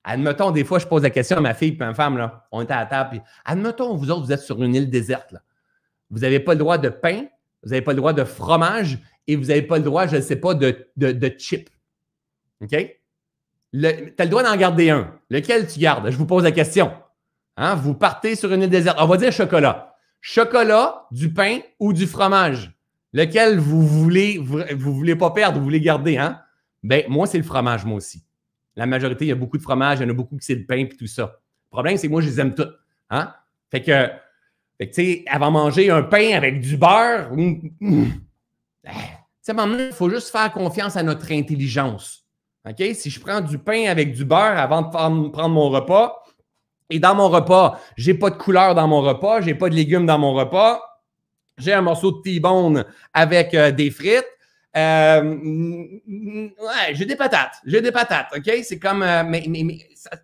admettons, des fois, je pose la question à ma fille et ma femme, là, on était à la table, puis admettons, vous autres, vous êtes sur une île déserte. Vous n'avez pas le droit de pain, vous n'avez pas le droit de fromage et vous n'avez pas le droit, je ne sais pas, de, de. OK? tu as le droit d'en garder un. Lequel tu gardes? Je vous pose la question. Hein? Vous partez sur une île déserte. On va dire chocolat. Chocolat, du pain ou du fromage? Lequel vous voulez, vous, voulez pas perdre, vous voulez garder, hein? Ben, moi, c'est le fromage, moi aussi. La majorité, il y a beaucoup de fromage, il y en a beaucoup qui c'est le pain et tout ça. Le problème, c'est que moi, je les aime tous. Hein? Fait que, fait que tu sais, avant manger un pain avec du beurre, hum, hum, tu sais, il faut juste faire confiance à notre intelligence. OK? Si je prends du pain avec du beurre avant de prendre mon repas, et dans mon repas, j'ai pas de couleur dans mon repas, j'ai pas de légumes dans mon repas, j'ai un morceau de T-bone avec euh, des frites. Euh, ouais, j'ai des patates. J'ai des patates, OK? C'est comme. Euh, mais,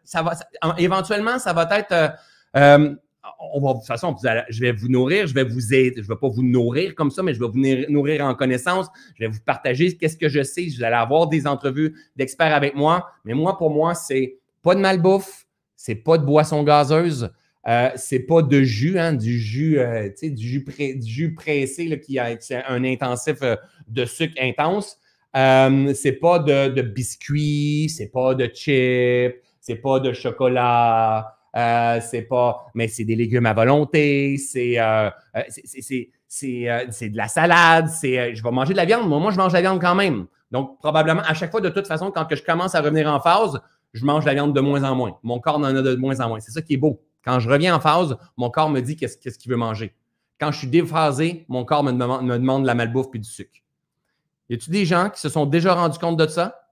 ça, va. éventuellement, ça va être. on va, de toute façon, je vais vous nourrir, je vais vous aider. Je ne vais pas vous nourrir comme ça, mais je vais vous nourrir en connaissance. Je vais vous partager qu'est-ce que je sais. Vous allez avoir des entrevues d'experts avec moi. Mais moi, pour moi, c'est pas de malbouffe, c'est pas de boisson gazeuse. Euh, c'est pas de jus, hein, du jus, euh, du jus, du jus pressé qui a un intensif euh, de sucre intense. c'est pas de, de biscuits, c'est pas de chips, c'est pas de chocolat, c'est pas, mais c'est des légumes à volonté, c'est de la salade, c'est je vais manger de la viande, moi, je mange de la viande quand même. Donc, probablement, à chaque fois, de toute façon, quand je commence à revenir en phase, je mange la viande de moins en moins. Mon corps en a de moins en moins. C'est ça qui est beau. Quand je reviens en phase, mon corps me dit qu'est-ce qu'il veut manger. Quand je suis déphasé, mon corps me demande, de la malbouffe puis du sucre. Y a-t-il des gens qui se sont déjà rendus compte de ça?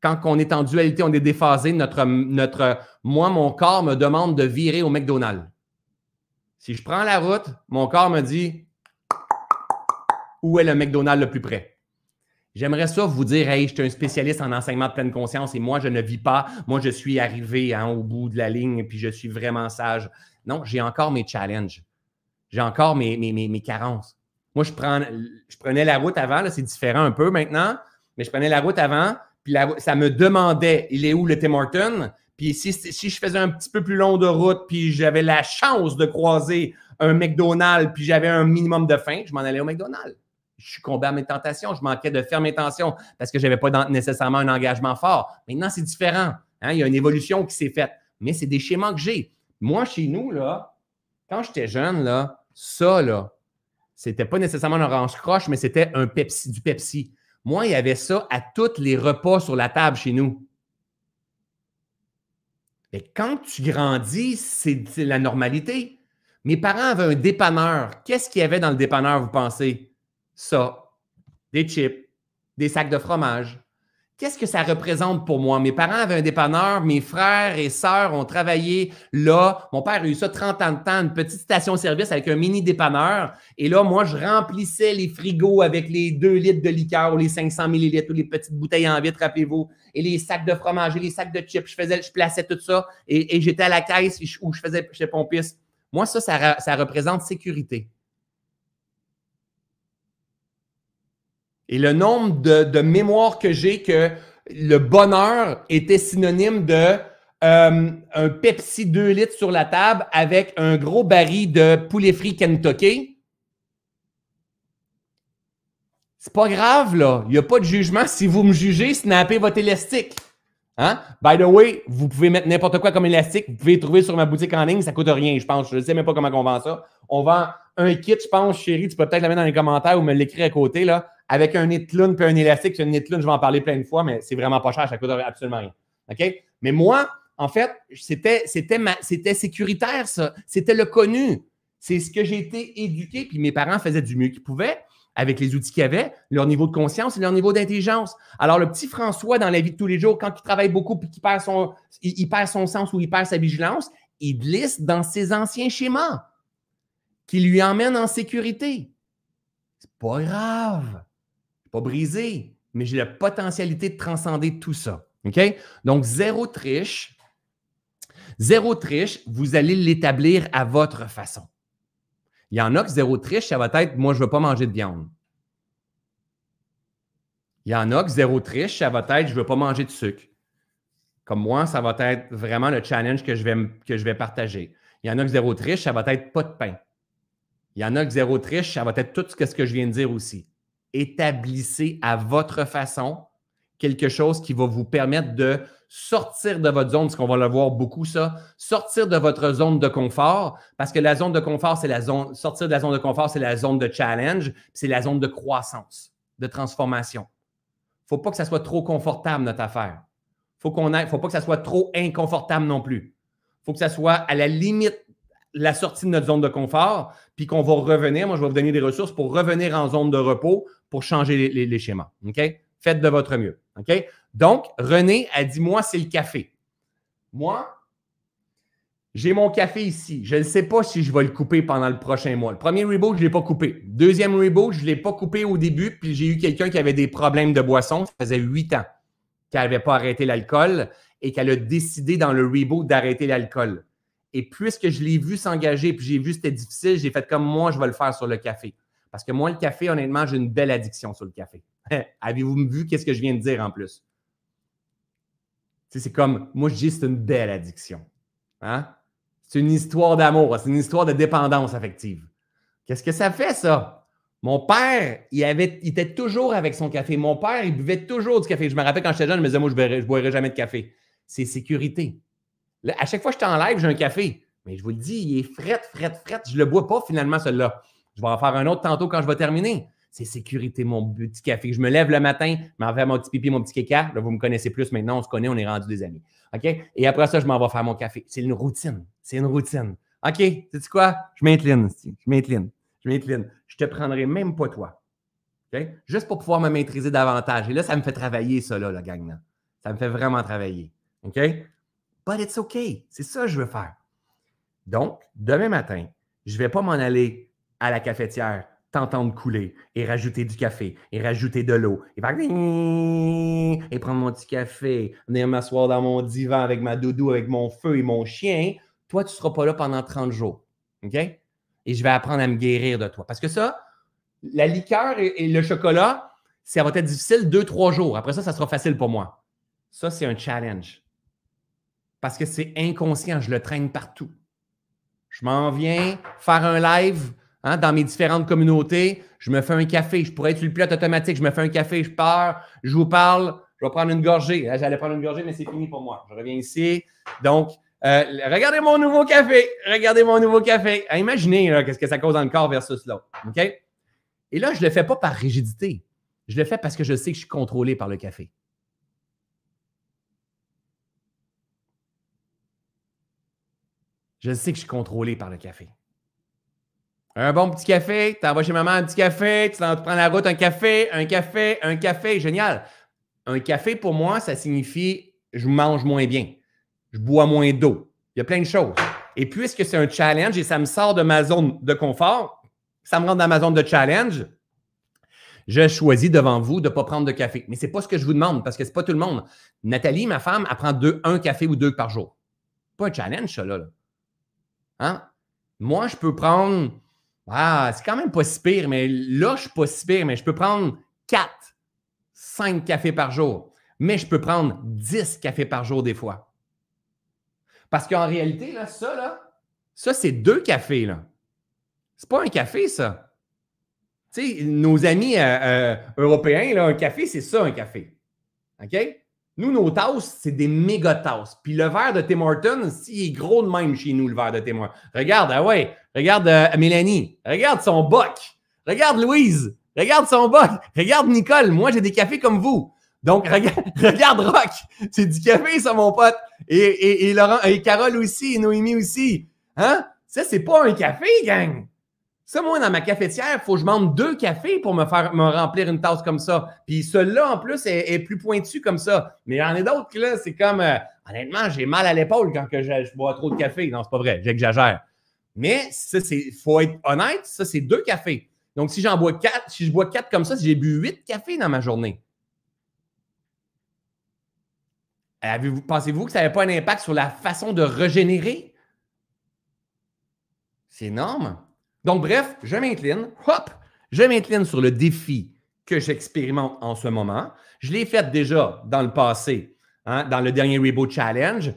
Quand on est en dualité, on est déphasé, notre, moi, mon corps me demande de virer au McDonald's. Si je prends la route, mon corps me dit où est le McDonald's le plus près? J'aimerais ça vous dire, hey, je suis un spécialiste en enseignement de pleine conscience et moi, je ne vis pas. Moi, je suis arrivé hein, au bout de la ligne et puis je suis vraiment sage. Non, j'ai encore mes challenges. J'ai encore mes, mes, mes, carences. Moi, je, je prenais la route avant, c'est différent un peu maintenant, mais je prenais la route avant, puis ça me demandait, il est où le Tim Horton? Puis si, si je faisais un petit peu plus long de route, puis j'avais la chance de croiser un McDonald's, puis j'avais un minimum de faim, je m'en allais au McDonald's je suis combat à mes tentations, je manquais de faire mes tensions parce que je n'avais pas nécessairement un engagement fort. Maintenant, c'est différent. Hein? Il y a une évolution qui s'est faite. Mais c'est des schémas que j'ai. Moi, chez nous, là, quand j'étais jeune, là, ça, là, c'était pas nécessairement un orange croche, mais c'était un Pepsi, du Pepsi. Moi, il y avait ça à tous les repas sur la table chez nous. Quand tu grandis, c'est la normalité. Mes parents avaient un dépanneur. Qu'est-ce qu'il y avait dans le dépanneur, vous pensez? Ça, des chips, des sacs de fromage. Qu'est-ce que ça représente pour moi? Mes parents avaient un dépanneur, mes frères et sœurs ont travaillé là. Mon père a eu ça 30 ans de temps, une petite station-service avec un mini dépanneur. Et là, moi, je remplissais les frigos avec les 2 litres de liqueur ou les 500 millilitres ou les petites bouteilles en vitre, rappelez-vous, et les sacs de fromage et les sacs de chips. Je faisais, je plaçais tout ça et, j'étais à la caisse où je faisais chez pompiste. Moi, ça, ça représente sécurité. Et le nombre de, mémoires que j'ai que le bonheur était synonyme de euh, un Pepsi 2 litres sur la table avec un gros baril de poulet frit Kentucky. C'est pas grave, là. Il n'y a pas de jugement. Si vous me jugez, snappez votre élastique. Hein? By the way, vous pouvez mettre n'importe quoi comme élastique. Vous pouvez trouver sur ma boutique en ligne. Ça coûte rien, je pense. Je ne sais même pas comment on vend ça. On vend un kit, je pense, chérie. Tu peux peut-être la mettre dans les commentaires ou me l'écrire à côté. Là avec un nid puis un élastique. Un nid je vais en parler plein de fois, mais c'est vraiment pas cher, ça coûte absolument rien. OK? Mais moi, en fait, c'était, c'était, c'était sécuritaire, ça. C'était le connu. C'est ce que j'ai été éduqué, puis mes parents faisaient du mieux qu'ils pouvaient avec les outils qu'ils avaient, leur niveau de conscience et leur niveau d'intelligence. Alors, le petit François, dans la vie de tous les jours, quand il travaille beaucoup puis qu'il perd son, il, perd son sens ou il perd sa vigilance, il glisse dans ses anciens schémas qui lui emmènent en sécurité. C'est pas grave. Pas brisé, mais j'ai la potentialité de transcender tout ça. OK? Donc, zéro triche. Zéro triche, vous allez l'établir à votre façon. Il y en a que zéro triche, ça va être moi, je ne veux pas manger de viande. Il y en a que zéro triche, ça va être je ne veux pas manger de sucre. Comme moi, ça va être vraiment le challenge que je vais, que je vais partager. Il y en a que zéro triche, ça va être pas de pain. Il y en a que zéro triche, ça va être tout ce que je viens de dire aussi. Établissez à votre façon quelque chose qui va vous permettre de sortir de votre zone, parce qu'on va le voir beaucoup, ça, sortir de votre zone de confort, parce que la zone de confort, c'est la zone, sortir de la zone de confort, c'est la zone de challenge, c'est la zone de croissance, de transformation. Il ne faut pas que ça soit trop confortable, notre affaire. Il ne faut pas que ça soit trop inconfortable non plus. Il faut que ça soit à la limite la sortie de notre zone de confort, puis qu'on va revenir. Moi, je vais vous donner des ressources pour revenir en zone de repos pour changer les, schémas. Faites de votre mieux. Donc, René a dit Moi, c'est le café. Moi, j'ai mon café ici. Je ne sais pas si je vais le couper pendant le prochain mois. Le premier reboot, je ne l'ai pas coupé. Deuxième reboot, je ne l'ai pas coupé au début, puis j'ai eu quelqu'un qui avait des problèmes de boisson. Ça faisait huit ans qu'elle n'avait pas arrêté l'alcool et qu'elle a décidé dans le reboot d'arrêter l'alcool. Et puisque je l'ai vu s'engager, puis j'ai vu que c'était difficile, j'ai fait comme moi, je vais le faire sur le café. Parce que moi, le café, honnêtement, j'ai une belle addiction sur le café. Avez-vous vu qu'est-ce que je viens de dire en plus? c'est comme, moi, je dis c'est une belle addiction. Hein? C'est une histoire d'amour, c'est une histoire de dépendance affective. Qu'est-ce que ça fait, ça? Mon père, il, avait, il était toujours avec son café. Mon père, il buvait toujours du café. Je me rappelle quand j'étais jeune, je me disais, moi, je ne boirai jamais de café. C'est sécurité. à chaque fois que je suis en live, j'ai un café. Mais je vous le dis, il est fret, fret, fret. Je ne le bois pas finalement, celui-là. Je vais en faire un autre tantôt quand je vais terminer c'est sécurité, mon petit café. Je me lève le matin, m'en vais mon petit pipi, mon petit caca. Là, vous me connaissez plus maintenant, on se connaît, on est rendu des amis. OK? Et après ça, je m'en vais faire mon café. C'est une routine. C'est une routine. OK, sais quoi? Je m'incline. Je m'incline. Je m'incline. Je te prendrai même pas toi. OK? Juste pour pouvoir me maîtriser davantage. Et là, ça me fait travailler, ça, là, la gang. Ça me fait vraiment travailler. OK? But it's OK. C'est ça que je veux faire. Donc, demain matin, je ne vais pas m'en aller à la cafetière t'entendre couler et rajouter du café et rajouter de l'eau et et prendre mon petit café, venir m'asseoir dans mon divan avec ma doudou, avec mon feu et mon chien, toi, tu ne seras pas là pendant 30 jours. OK? Et je vais apprendre à me guérir de toi. Parce que ça, la liqueur et, le chocolat, ça va être difficile deux, trois jours. Après ça, ça sera facile pour moi. Ça, c'est un challenge. Parce que c'est inconscient, je le traîne partout. Je m'en viens faire un live Hein, dans mes différentes communautés, je me fais un café. Je pourrais être sur le pilote automatique. Je me fais un café, je pars, je vous parle, je vais prendre une gorgée. J'allais prendre une gorgée, mais c'est fini pour moi. Je reviens ici. Donc, euh, regardez mon nouveau café. Regardez mon nouveau café. imaginez qu'est-ce que ça cause dans le corps versus l'autre. Et là, je ne le fais pas par rigidité. Je le fais parce que je sais que je suis contrôlé par le café. Je sais que je suis contrôlé par le café. Un bon petit café, tu envoies chez maman un petit café, tu prends la route, un café, un café, un café, génial. Un café, pour moi, ça signifie je mange moins bien, je bois moins d'eau. Il y a plein de choses. Et puisque c'est un challenge et ça me sort de ma zone de confort, ça me rentre dans ma zone de challenge, je choisis devant vous de ne pas prendre de café. Mais ce n'est pas ce que je vous demande parce que ce n'est pas tout le monde. Nathalie, ma femme, elle prend deux, un café ou deux par jour. Pas un challenge, ça, là. Hein? Moi, je peux prendre ah, c'est quand même pas si pire, mais là, je suis pas si pire, mais je peux prendre 4, 5 cafés par jour. Mais je peux prendre 10 cafés par jour des fois. Parce qu'en réalité, là, ça, là, ça, c'est deux cafés, là. C'est pas un café, ça. Tu sais, nos amis euh, euh, européens, là, un café, c'est ça, un café. OK? Nous, nos tasses, c'est des méga tasses. Puis le verre de Tim Hortons, il est gros de même chez nous, le verre de Tim Hortons. Regarde, ah ouais, regarde euh, Mélanie. Regarde son boc. Regarde Louise. Regarde son bug. Regarde Nicole. Moi, j'ai des cafés comme vous. Donc, regarde, regarde Rock. C'est du café, ça, mon pote. Et, et, Laurent, et Carole aussi, et Noémie aussi. Hein? Ça, c'est pas un café, gang. Ça, moi, dans ma cafetière, il faut que je demande deux cafés pour me faire me remplir une tasse comme ça. Puis celui-là, en plus, est, plus pointu comme ça. Mais il y en a d'autres que là, c'est comme euh, honnêtement, j'ai mal à l'épaule quand que je, bois trop de café. Non, c'est pas vrai, j'exagère. Mais ça, c'est. faut être honnête, ça, c'est deux cafés. Donc, si j'en bois quatre, si je bois quatre comme ça, j'ai bu huit cafés dans ma journée. Pensez-vous que ça n'avait pas un impact sur la façon de régénérer? C'est énorme. Donc, bref, je m'incline, hop, je m'incline sur le défi que j'expérimente en ce moment. Je l'ai fait déjà dans le passé, hein, dans le dernier Reboot Challenge.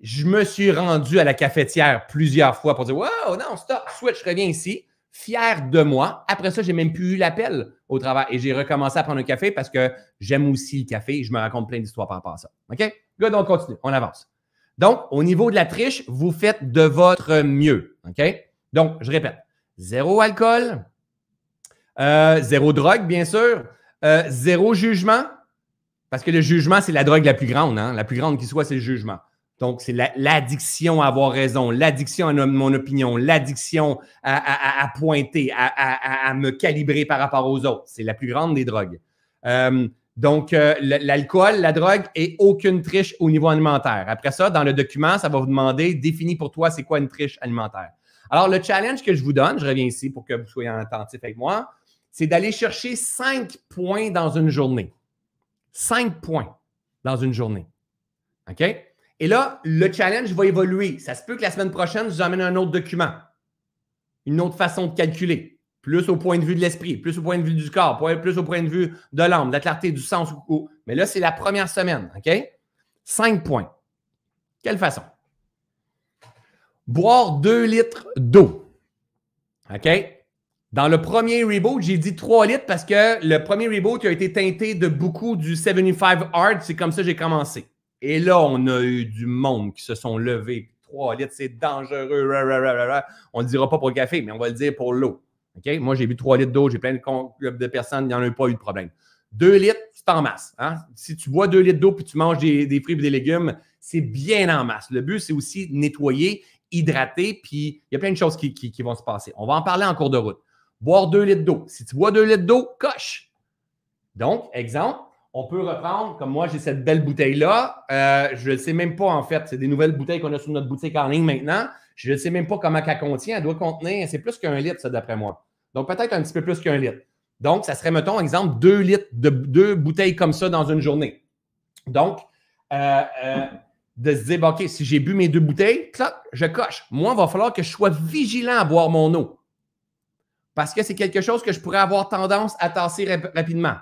Je me suis rendu à la cafetière plusieurs fois pour dire Wow, non, stop, switch, reviens ici. Fier de moi. Après ça, j'ai même plus eu l'appel au travail et j'ai recommencé à prendre un café parce que j'aime aussi le café et je me raconte plein d'histoires par rapport à ça. OK? Good, on continue, on avance. Donc, au niveau de la triche, vous faites de votre mieux. OK? Donc, je répète, zéro alcool, euh, zéro drogue, bien sûr, euh, zéro jugement, parce que le jugement, c'est la drogue la plus grande. Hein? La plus grande qui soit, c'est le jugement. Donc, c'est l'addiction à avoir raison, l'addiction à mon opinion, l'addiction à, pointer, à, me calibrer par rapport aux autres. C'est la plus grande des drogues. Euh, donc, l'alcool, la drogue et aucune triche au niveau alimentaire. Après ça, dans le document, ça va vous demander, définis pour toi, c'est quoi une triche alimentaire. Alors, le challenge que je vous donne, je reviens ici pour que vous soyez attentif avec moi, c'est d'aller chercher cinq points dans une journée. Cinq points dans une journée. OK? Et là, le challenge va évoluer. Ça se peut que la semaine prochaine, je vous amène un autre document, une autre façon de calculer, plus au point de vue de l'esprit, plus au point de vue du corps, plus au point de vue de l'âme, de la clarté, du sens. Mais là, c'est la première semaine. OK? Cinq points. Quelle façon? Boire 2 litres d'eau. OK? Dans le premier reboot, j'ai dit 3 litres parce que le premier reboot a été teinté de beaucoup du 75 hard. C'est comme ça que j'ai commencé. Et là, on a eu du monde qui se sont levés. 3 litres, c'est dangereux. On ne le dira pas pour le café, mais on va le dire pour l'eau. Moi, j'ai bu 3 litres d'eau. J'ai plein de, de personnes, il n'y en a pas eu de problème. 2 litres, c'est en masse. Hein? Si tu bois 2 litres d'eau puis tu manges des, des fruits et des légumes, c'est bien en masse. Le but, c'est aussi nettoyer hydraté, puis il y a plein de choses qui, vont se passer. On va en parler en cours de route. Boire 2 litres d'eau. Si tu bois 2 litres d'eau, coche. Donc, exemple, on peut reprendre, comme moi, j'ai cette belle bouteille-là. Euh, je ne sais même pas, en fait. C'est des nouvelles bouteilles qu'on a sur notre boutique en ligne maintenant. Je ne sais même pas comment elle contient. Elle doit contenir, c'est plus qu'un litre, ça, d'après moi. Donc, peut-être un petit peu plus qu'un litre. Donc, ça serait, mettons, exemple, 2 litres de deux bouteilles comme ça dans une journée. Donc, euh, euh, de se dire, OK, si j'ai bu mes deux bouteilles, je coche. Moi, il va falloir que je sois vigilant à boire mon eau. Parce que c'est quelque chose que je pourrais avoir tendance à tasser rapidement.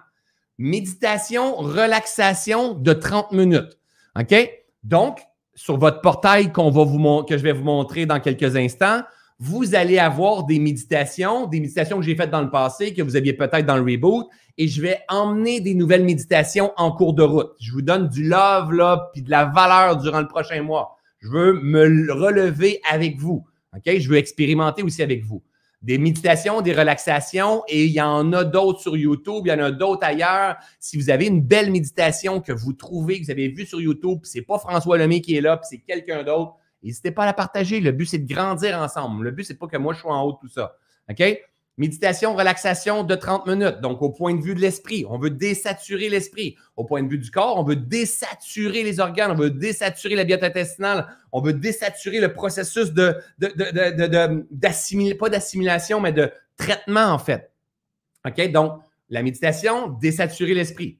Méditation, relaxation de 30 minutes. OK? Donc, sur votre portail que je vais vous montrer dans quelques instants, vous allez avoir des méditations, des méditations que j'ai faites dans le passé, que vous aviez peut-être dans le reboot, et je vais emmener des nouvelles méditations en cours de route. Je vous donne du love, là, puis de la valeur durant le prochain mois. Je veux me relever avec vous. OK? Je veux expérimenter aussi avec vous. Des méditations, des relaxations, et il y en a d'autres sur YouTube, il y en a d'autres ailleurs. Si vous avez une belle méditation que vous trouvez, que vous avez vue sur YouTube, c'est pas François Lemay qui est là, puis c'est quelqu'un d'autre, n'hésitez pas à la partager. Le but, c'est de grandir ensemble. Le but, c'est pas que moi, je sois en haut de tout ça. OK? Méditation, relaxation de 30 minutes. Donc, au point de vue de l'esprit, on veut désaturer l'esprit. Au point de vue du corps, on veut désaturer les organes, on veut désaturer la biote intestinale, on veut désaturer le processus de, de, pas d'assimilation, mais de traitement, en fait. OK? Donc, la méditation, désaturer l'esprit.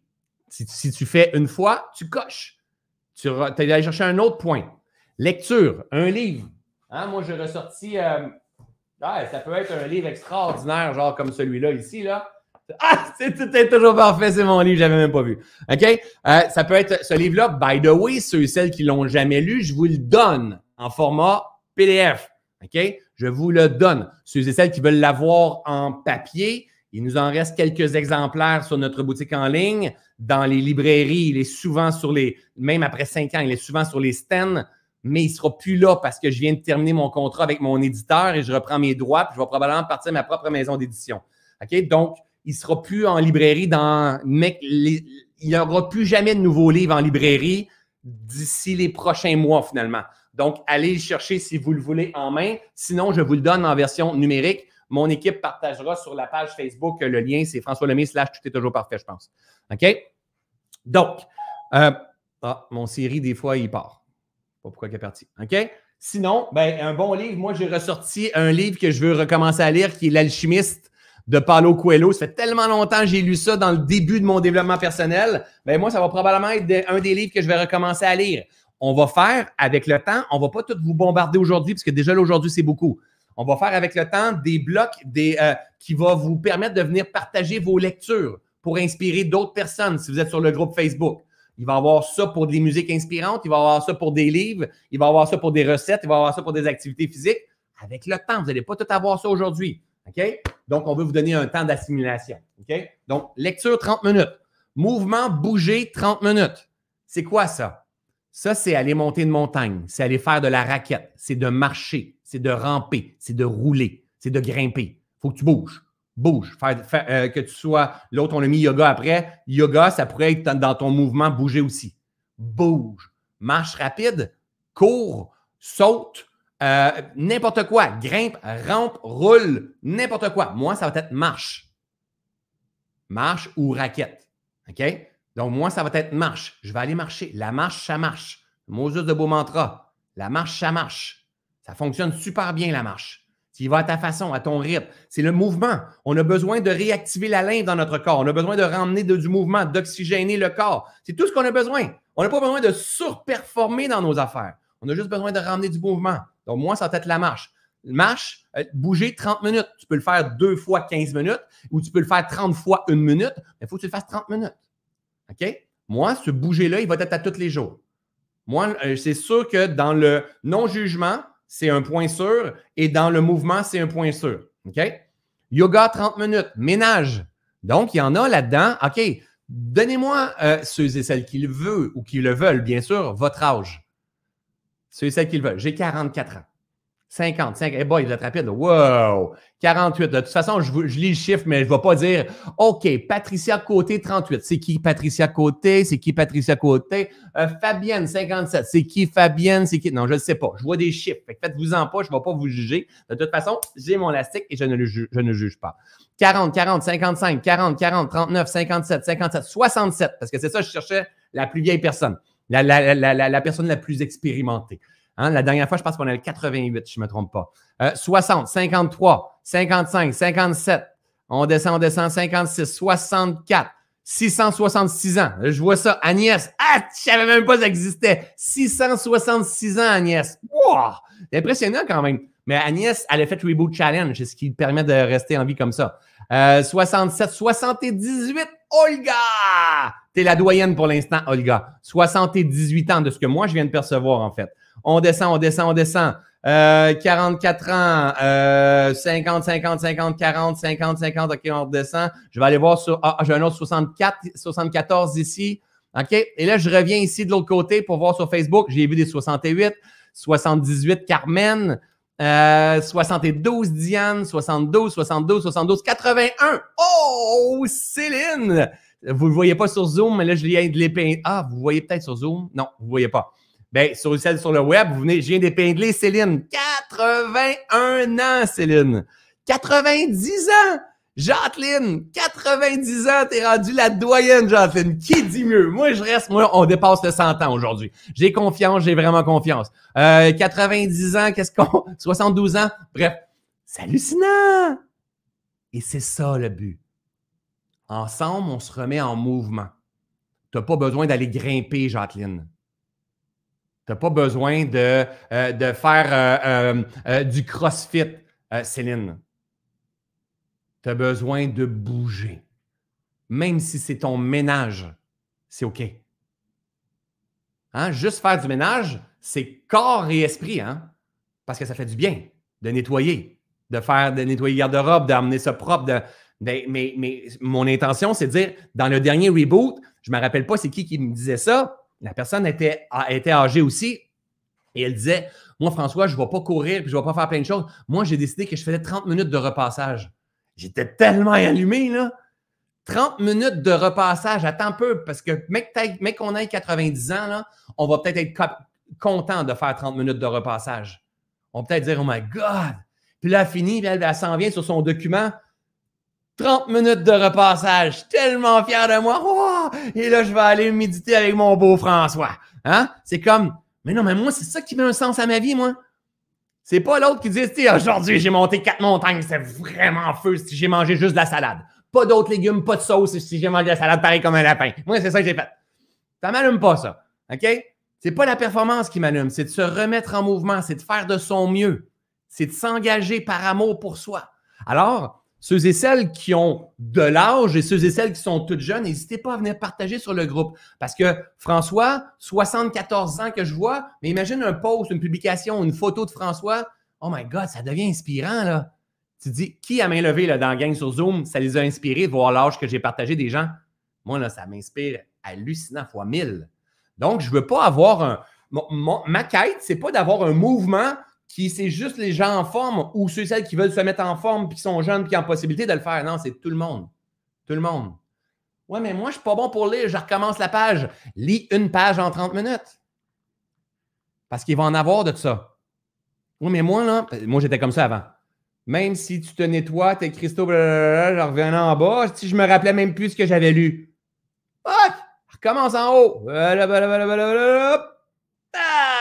Si, tu fais une fois, tu coches. Tu es allé chercher un autre point. Lecture, un livre. Hein, moi, j'ai ressorti. Euh, ça peut être un livre extraordinaire, genre comme celui-là ici. Là. Ah, c'est toujours parfait, c'est mon livre, je l'avais même pas vu. OK? Euh, ça peut être ce livre-là, by the way, ceux et celles qui l'ont jamais lu, je vous le donne en format PDF. OK? Je vous le donne. Ceux et celles qui veulent l'avoir en papier, il nous en reste quelques exemplaires sur notre boutique en ligne. Dans les librairies, il est souvent sur les, même après cinq ans, il est souvent sur les stands mais il ne sera plus là parce que je viens de terminer mon contrat avec mon éditeur et je reprends mes droits, puis je vais probablement partir de ma propre maison d'édition. OK? Donc, il ne sera plus en librairie dans. Il n'y aura plus jamais de nouveaux livres en librairie d'ici les prochains mois, finalement. Donc, allez le chercher si vous le voulez en main. Sinon, je vous le donne en version numérique. Mon équipe partagera sur la page Facebook le lien. C'est François Lemay slash tout est toujours parfait, je pense. Donc, euh, ah, mon série, des fois, il part. Pourquoi il est parti. OK? Sinon, ben, un bon livre. Moi, j'ai ressorti un livre que je veux recommencer à lire qui est L'Alchimiste de Paulo Coelho. Ça fait tellement longtemps que j'ai lu ça dans le début de mon développement personnel. Ben, moi, ça va probablement être un des livres que je vais recommencer à lire. On va faire avec le temps, on ne va pas tout vous bombarder aujourd'hui, parce que déjà aujourd'hui, c'est beaucoup. On va faire avec le temps des blocs euh, qui vont vous permettre de venir partager vos lectures pour inspirer d'autres personnes si vous êtes sur le groupe Facebook. Il va avoir ça pour des musiques inspirantes, il va avoir ça pour des livres, il va avoir ça pour des recettes, il va avoir ça pour des activités physiques. Avec le temps, vous n'allez pas tout avoir ça aujourd'hui. OK? Donc, on veut vous donner un temps d'assimilation. OK? Donc, lecture 30 minutes. Mouvement, bouger 30 minutes. C'est quoi ça? Ça, c'est aller monter une montagne, c'est aller faire de la raquette, c'est de marcher, c'est de ramper, c'est de rouler, c'est de grimper. Il faut que tu bouges. Bouge. Euh, que tu sois. L'autre, on a mis yoga après. Yoga, ça pourrait être dans ton mouvement bouger aussi. Bouge. Marche rapide, cours, saute, euh, n'importe quoi. Grimpe, rampe, roule, n'importe quoi. Moi, ça va être marche. Marche ou raquette. OK? Donc, moi, ça va être marche. Je vais aller marcher. La marche, ça marche. Moses de beau mantra. La marche, ça marche. Ça fonctionne super bien, la marche. Tu vas à ta façon, à ton rythme. C'est le mouvement. On a besoin de réactiver la lymphe dans notre corps. On a besoin de ramener du mouvement, d'oxygéner le corps. C'est tout ce qu'on a besoin. On n'a pas besoin de surperformer dans nos affaires. On a juste besoin de ramener du mouvement. Donc, moi, ça va être la marche. Marche, euh, bouger 30 minutes. Tu peux le faire deux fois 15 minutes ou tu peux le faire 30 fois une minute, mais il faut que tu le fasses 30 minutes. OK? Moi, ce bouger-là, il va être à tous les jours. Moi, euh, c'est sûr que dans le non-jugement, c'est un point sûr, et dans le mouvement, c'est un point sûr. OK? Yoga 30 minutes, ménage. Donc, il y en a là-dedans. OK, donnez-moi euh, ceux et celles qui le veulent ou qui le veulent, bien sûr, votre âge. Ceux et celles qui le veulent. J'ai 44 ans. 55. Eh hey boy, vous êtes rapide. Wow! 48. De toute façon, je, lis le chiffre, mais je ne vais pas dire OK, Patricia Côté, 38. C'est qui Patricia Côté? C'est qui Patricia Côté? Euh, Fabienne, 57. C'est qui Fabienne? C'est qui? Non, je ne sais pas. Je vois des chiffres. faites-vous-en pas, je ne vais pas vous juger. De toute façon, j'ai mon élastique et je ne, je ne juge pas. 40, 40, 55, 40, 40, 39, 57, 57, 67. Parce que c'est ça, je cherchais la plus vieille personne, la, la, la, la personne la plus expérimentée. Hein, la dernière fois, je pense qu'on avait 88, si je ne me trompe pas. 60, 53, 55, 57. On descend, on descend, 56, 64, 666 ans. Je vois ça. Agnès, ah, je ne savais même pas que ça existait. 666 ans, Agnès. Wow! C'est impressionnant quand même. Mais Agnès, elle a fait Reboot Challenge, ce qui permet de rester en vie comme ça. 67, 78, Olga! T'es la doyenne pour l'instant, Olga. 78 ans de ce que moi, je viens de percevoir, en fait. On descend, on descend, on descend. 44 euh, ans, 50, 50, 50, 40, 50, 50, OK, on descend. Je vais aller voir sur. Ah, j'ai un autre 64, 74 ici. OK? Et là, je reviens ici de l'autre côté pour voir sur Facebook. J'ai vu des 68, 78 Carmen, 72 Diane, 72, 72, 72, 81. Oh, Céline! Vous ne le voyez pas sur Zoom, mais là, je viens de l'épingler. Ah, vous voyez peut-être sur Zoom? Non, vous ne voyez pas. Bien, sur sur le web, vous venez, je viens d'épingler Céline. 81 ans, Céline. 90 ans! Jacqueline, 90 ans, t'es rendu la doyenne, Jacqueline. Qui dit mieux? Moi, je reste, moi, on dépasse le 100 ans aujourd'hui. J'ai confiance, j'ai vraiment confiance. Euh, 90 ans, qu'est-ce qu'on... 72 ans, bref. C'est hallucinant! Et c'est ça le but. Ensemble, on se remet en mouvement. Tu n'as pas besoin d'aller grimper, Jacqueline. Tu n'as pas besoin de, euh, de faire euh, euh, du crossfit, Céline. Tu as besoin de bouger. Même si c'est ton ménage, c'est OK. Hein? Juste faire du ménage, c'est corps et esprit, hein? parce que ça fait du bien de nettoyer, de faire de nettoyer garde-robe, d'amener ça propre. mais, mais, mon intention, c'est de dire, dans le dernier reboot, je ne me rappelle pas c'est qui qui me disait ça, la personne était, âgée aussi et elle disait Moi, François, je ne vais pas courir je ne vais pas faire plein de choses. Moi, j'ai décidé que je faisais 30 minutes de repassage. J'étais tellement allumé, là. 30 minutes de repassage, attends peu, parce que mec, qu'on ait 90 ans, là, on va peut-être être, content de faire 30 minutes de repassage. On va peut-être dire, oh my God! Puis là, finit, elle, elle s'en vient sur son document. 30 minutes de repassage. Tellement fier de moi. Oh! Et là, je vais aller méditer avec mon beau François. Hein? C'est comme, mais non, mais moi, c'est ça qui met un sens à ma vie, moi. C'est pas l'autre qui dit, aujourd'hui, j'ai monté quatre montagnes, c'est vraiment feu si j'ai mangé juste de la salade. Pas d'autres légumes, pas de sauce si j'ai mangé de la salade pareil comme un lapin. Moi, c'est ça que j'ai fait. Ça m'allume pas, ça. OK? C'est pas la performance qui m'allume, c'est de se remettre en mouvement, c'est de faire de son mieux, c'est de s'engager par amour pour soi. Alors, ceux et celles qui ont de l'âge et ceux et celles qui sont toutes jeunes, n'hésitez pas à venir partager sur le groupe. Parce que François, 74 ans que je vois, mais imagine un post, une publication, une photo de François. Oh my God, ça devient inspirant, là. Tu dis, qui a main levée dans la gang sur Zoom, ça les a inspirés de voir l'âge que j'ai partagé des gens? Moi, là, ça m'inspire hallucinant fois mille. Donc, je ne veux pas avoir un. ma quête, ce n'est pas d'avoir un mouvement qui c'est juste les gens en forme ou ceux et celles qui veulent se mettre en forme puis qui sont jeunes puis qui ont possibilité de le faire. Non, c'est tout le monde. Tout le monde. Ouais, mais moi, je ne suis pas bon pour lire. Je recommence la page. Lis une page en 30 minutes. Parce qu'il va en avoir de ça. Oui, mais moi, là, moi, j'étais comme ça avant. Même si tu te nettoies, t'es Christo, je reviens en bas, si je me rappelais même plus ce que j'avais lu. Fuck! Recommence en haut. Ah,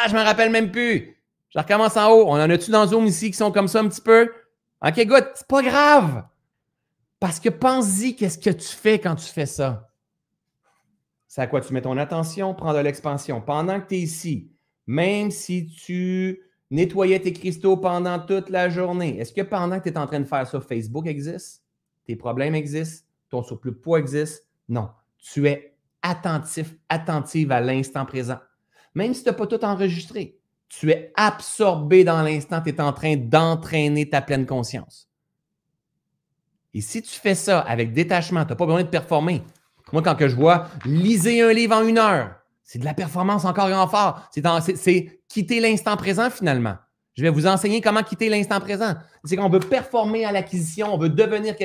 je me rappelle même plus. Je recommence en haut. On en a-tu dans Zoom ici qui sont comme ça un petit peu? OK, good. C'est pas grave. Parce que pense-y, qu'est-ce que tu fais quand tu fais ça? C'est à quoi tu mets ton attention? Prends de l'expansion. Pendant que tu es ici, même si tu nettoyais tes cristaux pendant toute la journée, est-ce que pendant que tu es en train de faire ça, Facebook existe? Tes problèmes existent? Ton surplus de poids existe? Non. Tu es attentif, attentive à l'instant présent. Même si tu n'as pas tout enregistré, tu es absorbé dans l'instant, tu es en train d'entraîner ta pleine conscience. Et si tu fais ça avec détachement, tu n'as pas besoin de performer. Moi, quand je vois lisez un livre en une heure, c'est de la performance encore en fort. C'est quitter l'instant présent finalement. Je vais vous enseigner comment quitter l'instant présent. C'est qu'on veut performer à l'acquisition, on veut devenir.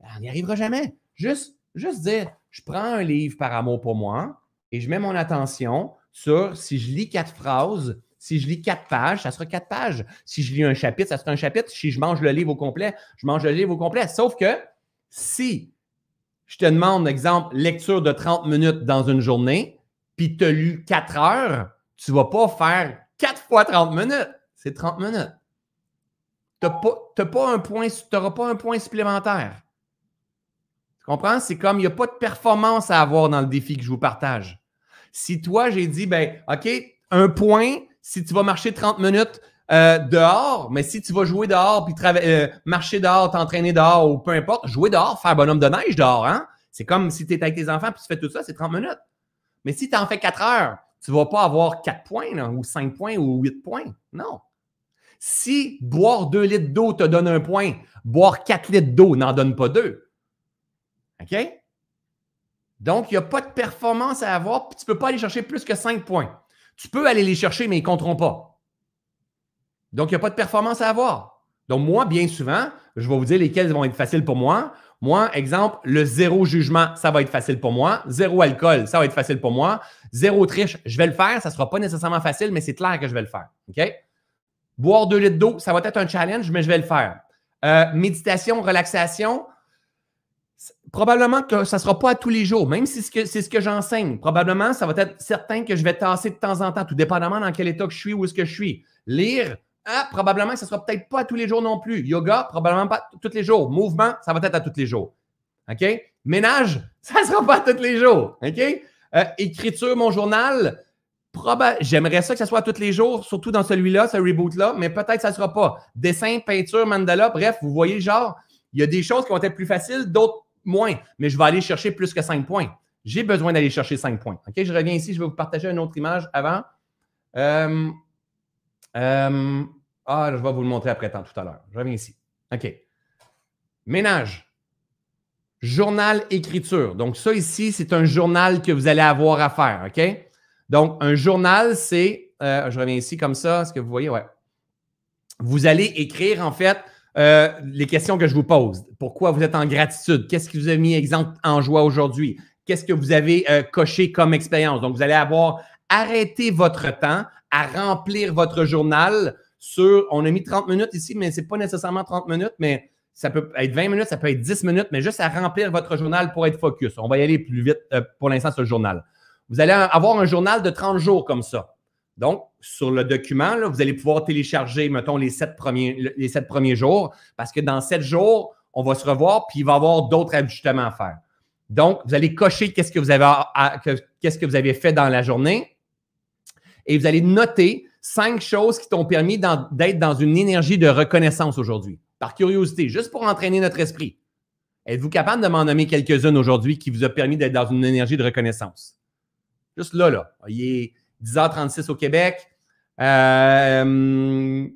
On n'y arrivera jamais. Juste, juste dire je prends un livre par amour pour moi et je mets mon attention sur si je lis quatre phrases, si je lis quatre pages, ça sera quatre pages. Si je lis un chapitre, ça sera un chapitre. Si je mange le livre au complet, je mange le livre au complet. Sauf que si je te demande, exemple, lecture de 30 minutes dans une journée, puis tu as lu 4 heures, tu ne vas pas faire 4 fois 30 minutes. C'est 30 minutes. Tu n'auras pas, un point, pas un point supplémentaire. Tu comprends? C'est comme il n'y a pas de performance à avoir dans le défi que je vous partage. Si toi, j'ai dit, ben, OK, un point si tu vas marcher 30 minutes euh, dehors, mais si tu vas jouer dehors, puis euh, marcher dehors, t'entraîner dehors, ou peu importe, jouer dehors, faire bonhomme de neige dehors, hein? C'est comme si tu es avec tes enfants, puis tu fais tout ça, c'est 30 minutes. Mais si tu en fais 4 heures, tu ne vas pas avoir 4 points, ou 5 points, ou 8 points. Non. Si boire 2 litres d'eau te donne un point, boire 4 litres d'eau n'en donne pas 2. OK? Donc, il n'y a pas de performance à avoir, puis tu ne peux pas aller chercher plus que 5 points. Tu peux aller les chercher, mais ils ne compteront pas. Donc, il n'y a pas de performance à avoir. Donc, moi, bien souvent, je vais vous dire lesquels vont être faciles pour moi. Moi, exemple, le zéro jugement, ça va être facile pour moi. Zéro alcool, ça va être facile pour moi. Zéro triche, je vais le faire. Ça ne sera pas nécessairement facile, mais c'est clair que je vais le faire. OK? Boire deux litres d'eau, ça va être un challenge, mais je vais le faire. Euh, méditation, relaxation, Probablement que ça ne sera pas à tous les jours, même si c'est ce que, j'enseigne. Probablement, ça va être certain que je vais tasser de temps en temps, tout dépendamment dans quel état que je suis, où est-ce que je suis. Lire, ah, probablement que ça ne sera peut-être pas à tous les jours non plus. Yoga, probablement pas tous les jours. Mouvement, ça va être à tous les jours. OK? Ménage, ça ne sera pas à tous les jours. OK? Euh, écriture, mon journal, j'aimerais ça que ça soit à tous les jours, surtout dans celui-là, ce reboot-là, mais peut-être que ça ne sera pas. Dessin, peinture, mandala, bref, vous voyez, genre, il y a des choses qui vont être plus faciles, d'autres moins, mais je vais aller chercher plus que 5 points. J'ai besoin d'aller chercher 5 points. OK, je reviens ici, je vais vous partager une autre image avant. Euh, euh, ah, je vais vous le montrer après tant tout à l'heure. Je reviens ici. OK. Ménage. Journal écriture. Donc, ça ici, c'est un journal que vous allez avoir à faire. OK? Donc, un journal, c'est. Euh, je reviens ici comme ça. Est-ce que vous voyez? Ouais. Vous allez écrire, en fait, euh, les questions que je vous pose. Pourquoi vous êtes en gratitude? Qu'est-ce qui vous a mis exemple en joie aujourd'hui? Qu'est-ce que vous avez euh, coché comme expérience? Donc, vous allez avoir arrêté votre temps à remplir votre journal sur, on a mis 30 minutes ici, mais ce n'est pas nécessairement 30 minutes, mais ça peut être 20 minutes, ça peut être 10 minutes, mais juste à remplir votre journal pour être focus. On va y aller plus vite euh, pour l'instant sur le journal. Vous allez avoir un journal de 30 jours comme ça. Donc, sur le document, vous allez pouvoir télécharger, mettons, les sept, premiers, jours, parce que dans sept jours, on va se revoir, puis il va y avoir d'autres ajustements à faire. Donc, vous allez cocher qu'est-ce que vous avez, qu'est-ce que vous avez fait dans la journée et vous allez noter cinq choses qui t'ont permis d'être dans une énergie de reconnaissance aujourd'hui. Par curiosité, juste pour entraîner notre esprit. Êtes-vous capable de m'en nommer quelques-unes aujourd'hui qui vous a permis d'être dans une énergie de reconnaissance? Juste là, là. Il est 10h36 au Québec. Euh,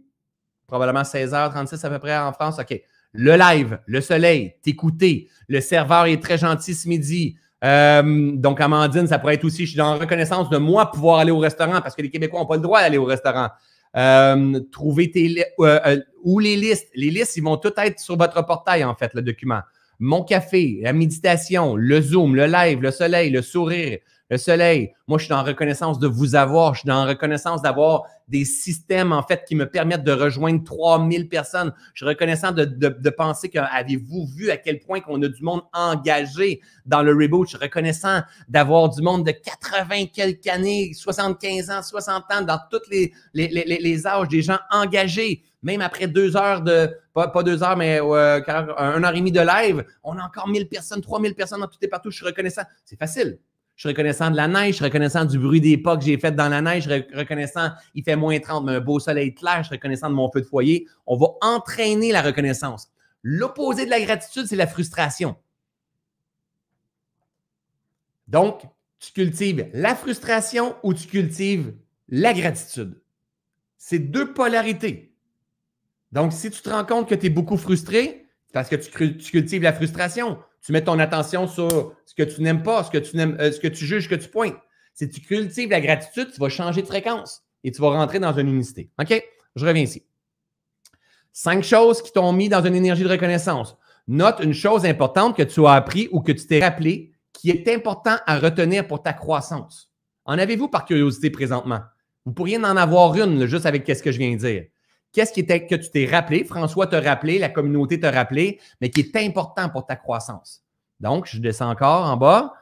probablement 16h36 à peu près en France. OK. Le live, le soleil, t'écouter. Le serveur est très gentil ce midi. Euh, donc, Amandine, ça pourrait être aussi, je suis en reconnaissance de moi pouvoir aller au restaurant parce que les Québécois n'ont pas le droit d'aller au restaurant. Euh, trouver tes ou les listes. Les listes, ils vont toutes être sur votre portail, en fait, le document. Mon café, la méditation, le Zoom, le live, le soleil, le sourire, le soleil. Moi, je suis en reconnaissance de vous avoir. Je suis en reconnaissance d'avoir des systèmes, en fait, qui me permettent de rejoindre 3000 personnes. Je suis reconnaissant de, de, penser que avez-vous vu à quel point qu'on a du monde engagé dans le reboot? Je suis reconnaissant d'avoir du monde de 80 quelques années, 75 ans, 60 ans, dans tous les, âges, des gens engagés. Même après deux heures de, pas, deux heures, mais un heure et demie de live, on a encore 1000 personnes, 3000 personnes dans tout et partout. Je suis reconnaissant. C'est facile. Je suis reconnaissant de la neige, je suis reconnaissant du bruit des pas que j'ai fait dans la neige, je suis reconnaissant, il fait moins 30, mais un beau soleil clair, je suis reconnaissant de mon feu de foyer. On va entraîner la reconnaissance. L'opposé de la gratitude, c'est la frustration. Donc, tu cultives la frustration ou tu cultives la gratitude. C'est deux polarités. Donc, si tu te rends compte que tu es beaucoup frustré, c'est parce que tu, tu cultives la frustration tu mets ton attention sur ce que tu n'aimes pas, ce que tu, n'aimes, euh, ce que tu juges, que tu pointes. Si tu cultives la gratitude, tu vas changer de fréquence et tu vas rentrer dans une unicité. OK? Je reviens ici. Cinq choses qui t'ont mis dans une énergie de reconnaissance. Note une chose importante que tu as appris ou que tu t'es rappelé qui est important à retenir pour ta croissance. En avez-vous par curiosité présentement? Vous pourriez en avoir une juste avec ce que je viens de dire. Qu'est-ce qui était que tu t'es rappelé, François t'a rappelé, la communauté t'a rappelé, mais qui est important pour ta croissance. Donc, je descends encore en bas.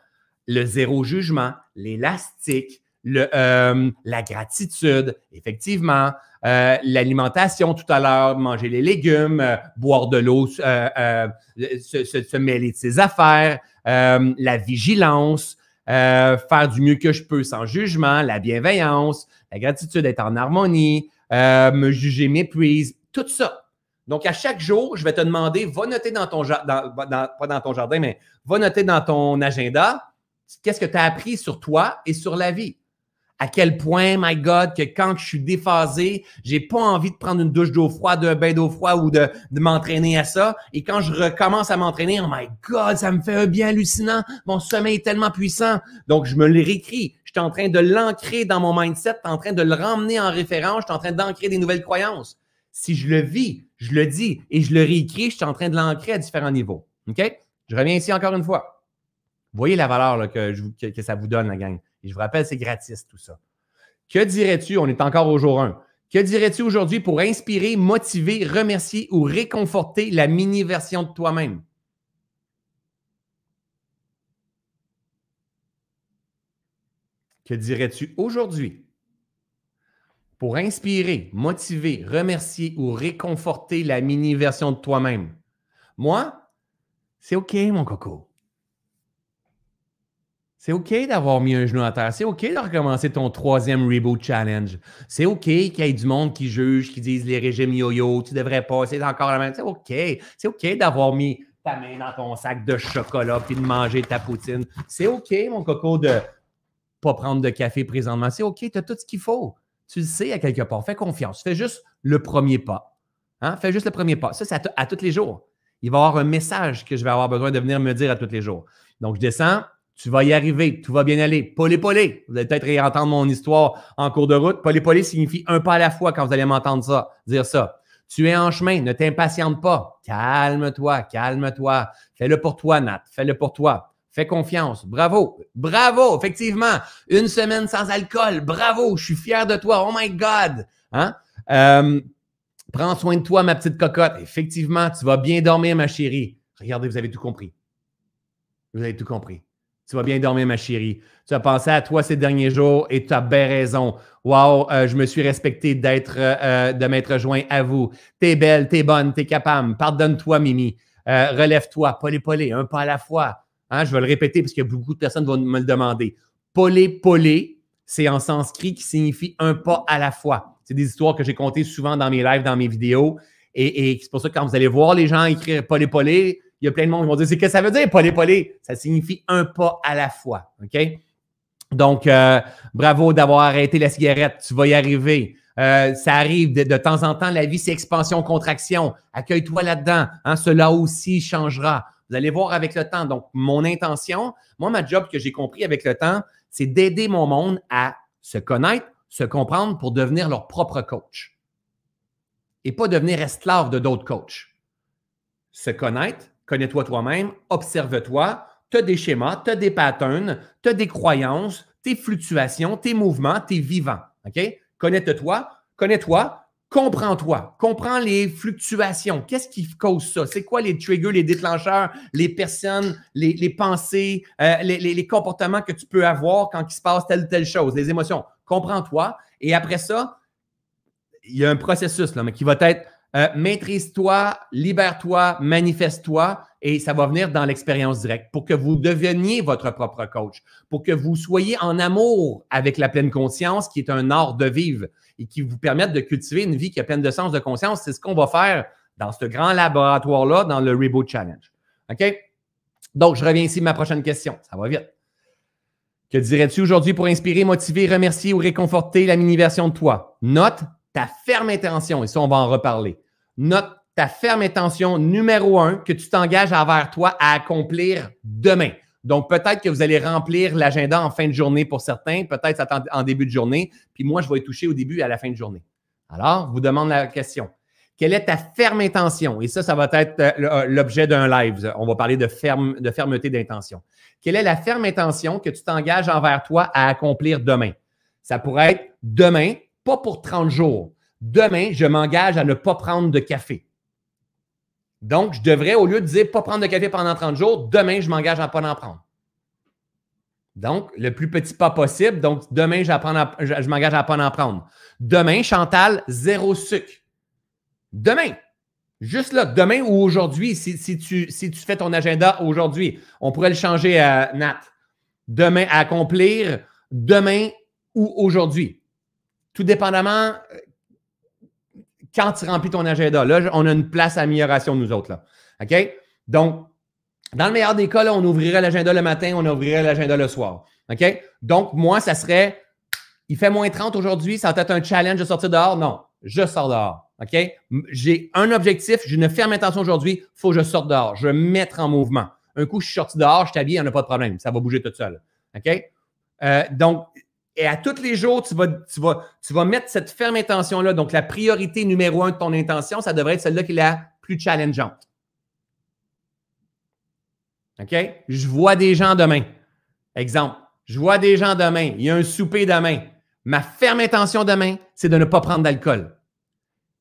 Le zéro jugement, l'élastique, euh, la gratitude, effectivement, euh, l'alimentation tout à l'heure, manger les légumes, euh, boire de l'eau, se, se, mêler de ses affaires, la vigilance, faire du mieux que je peux sans jugement, la bienveillance, la gratitude, être en harmonie, euh, me juger méprise, tout ça. Donc, à chaque jour, je vais te demander, va noter dans ton jardin, pas dans ton jardin, mais va noter dans ton agenda qu'est-ce que tu as appris sur toi et sur la vie. À quel point, my God, que quand je suis déphasé, j'ai pas envie de prendre une douche d'eau froide, un bain d'eau froide ou de, de m'entraîner à ça. Et quand je recommence à m'entraîner, oh my God, ça me fait un bien hallucinant. Mon sommeil est tellement puissant. Donc, je me le réécris. Je suis en train de l'ancrer dans mon mindset, en train de le ramener en référence, je suis en train d'ancrer des nouvelles croyances. Si je le vis, je le dis et je le réécris, je suis en train de l'ancrer à différents niveaux. OK? Je reviens ici encore une fois. Voyez la valeur que, que, ça vous donne, la gang. Et je vous rappelle, c'est gratis tout ça. Que dirais-tu, on est encore au jour 1, que dirais-tu aujourd'hui pour inspirer, motiver, remercier ou réconforter la mini-version de toi-même? Que dirais-tu aujourd'hui pour inspirer, motiver, remercier ou réconforter la mini-version de toi-même? Moi, c'est OK, mon coco. C'est OK d'avoir mis un genou à terre. C'est OK de recommencer ton troisième Reboot Challenge. C'est OK qu'il y ait du monde qui juge, qui disent les régimes yo-yo, tu devrais pas, c'est encore la même. C'est OK. C'est OK d'avoir mis ta main dans ton sac de chocolat puis de manger ta poutine. C'est OK, mon coco, de pas prendre de café présentement. C'est OK, tu as tout ce qu'il faut. Tu le sais à quelque part. Fais confiance. Fais juste le premier pas. Hein? Fais juste le premier pas. Ça, c'est à, tous les jours. Il va y avoir un message que je vais avoir besoin de venir me dire à tous les jours. Donc, je descends. Tu vas y arriver. Tout va bien aller. Polé-polé. Vous allez peut-être réentendre mon histoire en cours de route. Polé-polé signifie un pas à la fois quand vous allez m'entendre ça, dire ça. Tu es en chemin, ne t'impatiente pas. Calme-toi, calme-toi. Fais-le pour toi, Nat. Fais-le pour toi. Fais confiance. Bravo. Bravo, effectivement. Une semaine sans alcool. Bravo. Je suis fier de toi. Oh my God. Hein? Euh, prends soin de toi, ma petite cocotte. Effectivement, tu vas bien dormir, ma chérie. Regardez, vous avez tout compris. Vous avez tout compris. Tu vas bien dormir, ma chérie. Tu as pensé à toi ces derniers jours et tu as bien raison. Wow, euh, je me suis respecté d'être, euh, de m'être joint à vous. T'es belle, t'es bonne, t'es capable. Pardonne-toi, Mimi. relève-toi, polé, polé, un pas à la fois. Hein, je vais le répéter parce que beaucoup de personnes vont me le demander. Polé, polé, c'est en sanskrit qui signifie un pas à la fois. C'est des histoires que j'ai contées souvent dans mes lives, dans mes vidéos. Et, c'est pour ça que quand vous allez voir les gens écrire polé, polé, il y a plein de monde qui vont dire c'est que ça veut dire polé, polé. Ça signifie un pas à la fois. OK? Donc, euh, bravo d'avoir arrêté la cigarette. Tu vas y arriver. Euh, ça arrive de, temps en temps. La vie, c'est expansion-contraction. Accueille-toi là-dedans. Hein, cela aussi changera. Vous allez voir avec le temps. Donc, mon intention, moi, ma job que j'ai compris avec le temps, c'est d'aider mon monde à se connaître, se comprendre pour devenir leur propre coach. Et pas devenir esclave de d'autres coachs. Se connaître, connais-toi toi-même, observe-toi, tu as des schémas, tu as des patterns, tu as des croyances, tes fluctuations, tes mouvements, tes vivants. OK? Connais-toi, connais-toi, Comprends-toi, comprends les fluctuations. Qu'est-ce qui cause ça? C'est quoi les triggers, les déclencheurs, les personnes, les, pensées, euh, les, comportements que tu peux avoir quand il se passe telle ou telle chose, les émotions. Comprends-toi. Et après ça, il y a un processus là, mais qui va être euh, maîtrise-toi, libère-toi, manifeste-toi et ça va venir dans l'expérience directe pour que vous deveniez votre propre coach, pour que vous soyez en amour avec la pleine conscience qui est un art de vivre et qui vous permettent de cultiver une vie qui a pleine de sens de conscience. C'est ce qu'on va faire dans ce grand laboratoire-là, dans le Reboot Challenge. OK? Donc, je reviens ici à ma prochaine question. Ça va vite. Que dirais-tu aujourd'hui pour inspirer, motiver, remercier ou réconforter la mini-version de toi? Note ta ferme intention, et ça, on va en reparler. Note ta ferme intention numéro un que tu t'engages envers toi à accomplir demain. Donc, peut-être que vous allez remplir l'agenda en fin de journée pour certains, peut-être en début de journée, puis moi, je vais toucher au début et à la fin de journée. Alors, vous demande la question. Quelle est ta ferme intention? Et ça, ça va être euh, euh, l'objet d'un live. On va parler de, de fermeté d'intention. Quelle est la ferme intention que tu t'engages envers toi à accomplir demain? Ça pourrait être demain, pas pour 30 jours. Demain, je m'engage à ne pas prendre de café. Donc, je devrais, au lieu de dire pas prendre de café pendant 30 jours, demain, je m'engage à ne pas en prendre. Donc, le plus petit pas possible. Donc, demain, je, m'engage à ne pas en prendre. Demain, Chantal, zéro sucre. Demain. Juste là, demain ou aujourd'hui, si, tu, si tu fais ton agenda aujourd'hui, on pourrait le changer à Nat. Demain, à accomplir demain ou aujourd'hui. Tout dépendamment quand tu remplis ton agenda. Là, on a une place à amélioration, nous autres. Là. OK? Donc, dans le meilleur des cas, là, on ouvrirait l'agenda le matin, on ouvrirait l'agenda le soir. OK? Donc, moi, ça serait il fait moins 30 aujourd'hui, ça va être un challenge de sortir dehors? Non, je sors dehors. OK? J'ai un objectif, j'ai une ferme intention aujourd'hui, il faut que je sorte dehors. Je vais me mettre en mouvement. Un coup, je suis sorti dehors, je t'habille, il n'y en a pas de problème. Ça va bouger tout seul. OK? Euh, donc, et à tous les jours, tu vas, mettre cette ferme intention-là. Donc, la priorité numéro un de ton intention, ça devrait être celle-là qui est la plus challengeante. OK? Je vois des gens demain. Exemple, je vois des gens demain. Il y a un souper demain. Ma ferme intention demain, c'est de ne pas prendre d'alcool.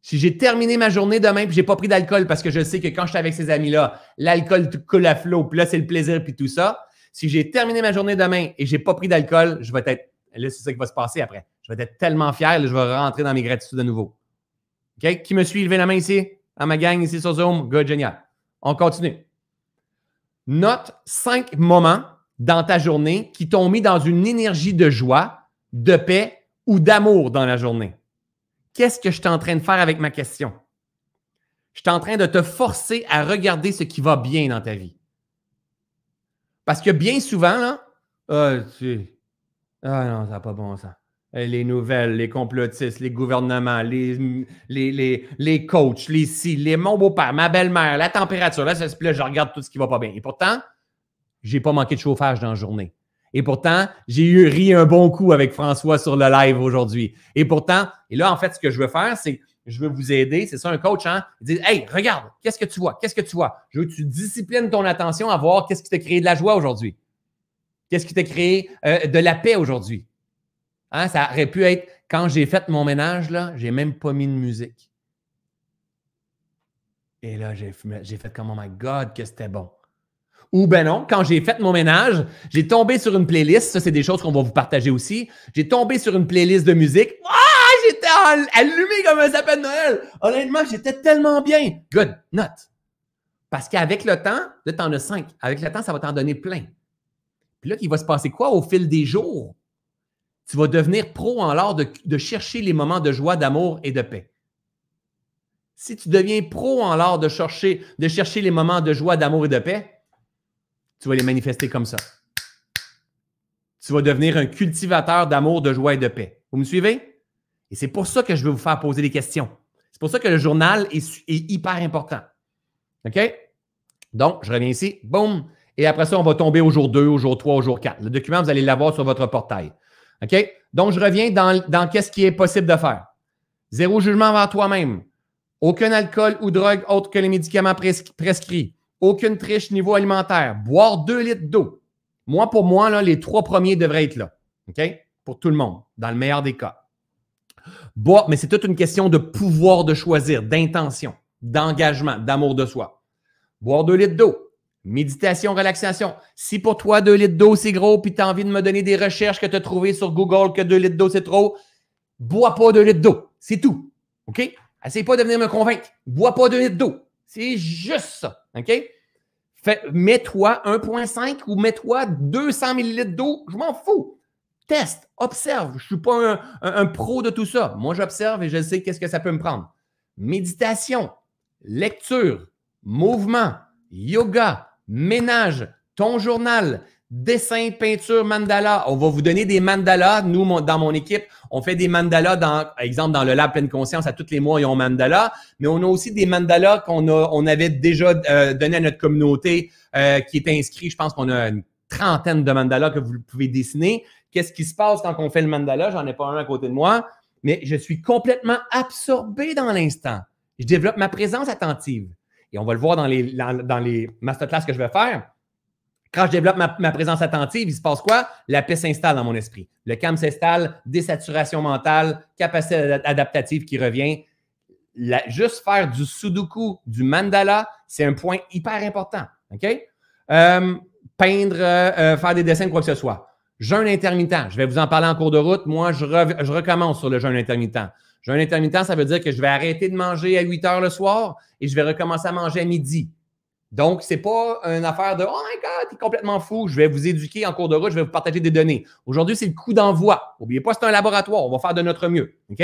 Si j'ai terminé ma journée demain et je n'ai pas pris d'alcool parce que je sais que quand je suis avec ces amis-là, l'alcool coule à flot, puis là, c'est le plaisir, puis tout ça. Si j'ai terminé ma journée demain et je n'ai pas pris d'alcool, je vais être là, c'est ça qui va se passer après. Je vais être tellement fier, je vais rentrer dans mes gratitudes de nouveau. OK? Qui me suit? Levez la main ici, à ma gang ici sur Zoom. Good, génial. On continue. Note cinq moments dans ta journée qui t'ont mis dans une énergie de joie, de paix ou d'amour dans la journée. Qu'est-ce que je suis en train de faire avec ma question? Je suis en train de te forcer à regarder ce qui va bien dans ta vie. Parce que bien souvent, là, ah, ah non, ça n'a pas bon sens. Euh, les nouvelles, les complotistes, les gouvernements, les, les, les, coachs, les si, les mon beau-père, ma belle-mère, la température, là, ça se plaît, je regarde tout ce qui ne va pas bien. Et pourtant, je n'ai pas manqué de chauffage dans la journée. Et pourtant, j'ai eu ri un bon coup avec François sur le live aujourd'hui. Et pourtant, et là, en fait, ce que je veux faire, c'est je veux vous aider. C'est ça un coach, hein? Il dit Hey, regarde, qu'est-ce que tu vois? Qu'est-ce que tu vois? Je veux que tu disciplines ton attention à voir qu'est-ce qui t'a créé de la joie aujourd'hui. Qu'est-ce qui t'a créé euh, de la paix aujourd'hui? Hein, ça aurait pu être quand j'ai fait mon ménage, là, j'ai même pas mis de musique. Et là, j'ai fait comme Oh my God, que c'était bon. Ou ben non, quand j'ai fait mon ménage, j'ai tombé sur une playlist. Ça, c'est des choses qu'on va vous partager aussi. J'ai tombé sur une playlist de musique. Ah, j'étais allumé comme un sapin de Noël. Honnêtement, j'étais tellement bien. Good, note. Parce qu'avec le temps, là, tu en as cinq. Avec le temps, ça va t'en donner plein. Puis là, il va se passer quoi au fil des jours? Tu vas devenir pro en l'art de, chercher les moments de joie, d'amour et de paix. Si tu deviens pro en l'art de chercher, de chercher les moments de joie, d'amour et de paix, tu vas les manifester comme ça. Tu vas devenir un cultivateur d'amour, de joie et de paix. Vous me suivez? Et c'est pour ça que je vais vous faire poser des questions. C'est pour ça que le journal est, hyper important. OK? Donc, je reviens ici. Boum. Et après ça, on va tomber au jour 2, au jour 3, au jour 4. Le document, vous allez l'avoir sur votre portail. OK? Donc, je reviens dans, qu'est-ce qui est possible de faire. Zéro jugement envers toi-même. Aucun alcool ou drogue autre que les médicaments prescrits. Aucune triche niveau alimentaire. Boire deux litres d'eau. Moi, pour moi, là, les trois premiers devraient être là. OK? Pour tout le monde, dans le meilleur des cas. Boire, mais c'est toute une question de pouvoir de choisir, d'intention, d'engagement, d'amour de soi. Boire deux litres d'eau. Méditation, relaxation. Si pour toi, deux litres d'eau, c'est gros, puis tu as envie de me donner des recherches que tu as trouvées sur Google que deux litres d'eau, c'est trop, bois pas deux litres d'eau. C'est tout. OK? Essaye pas de venir me convaincre. Bois pas deux litres d'eau. C'est juste ça. OK? Mets-toi 1,5 ou mets-toi 200 ml d'eau. Je m'en fous. Teste, observe. Je ne suis pas un, pro de tout ça. Moi, j'observe et je sais qu'est-ce que ça peut me prendre. Méditation, lecture, mouvement, yoga, ménage, ton journal, dessin, peinture, mandala. On va vous donner des mandalas. Nous, dans mon équipe, on fait des mandalas, dans, par exemple, dans le Lab Pleine Conscience, à tous les mois, ils ont mandala. Mais on a aussi des mandalas qu'on on avait déjà euh, donné à notre communauté euh, qui est inscrit. Je pense qu'on a une trentaine de mandalas que vous pouvez dessiner. Qu'est-ce qui se passe quand on fait le mandala? J'en ai pas un à côté de moi, mais je suis complètement absorbé dans l'instant. Je développe ma présence attentive. Et on va le voir dans les, dans les masterclass que je vais faire quand je développe ma, présence attentive, il se passe quoi? La paix s'installe dans mon esprit. Le calme s'installe, désaturation mentale, capacité adaptative qui revient. juste faire du sudoku, du mandala, c'est un point hyper important. Euh, peindre, euh, euh, faire des dessins, quoi que ce soit. Jeûne intermittent. Je vais vous en parler en cours de route. Moi, je, je recommence sur le jeûne intermittent. Jeûne intermittent, ça veut dire que je vais arrêter de manger à 8 heures le soir et je vais recommencer à manger à midi. Donc, ce n'est pas une affaire de Oh my God, tu es complètement fou, je vais vous éduquer en cours de route, je vais vous partager des données. Aujourd'hui, c'est le coup d'envoi. N'oubliez pas, c'est un laboratoire, on va faire de notre mieux. OK?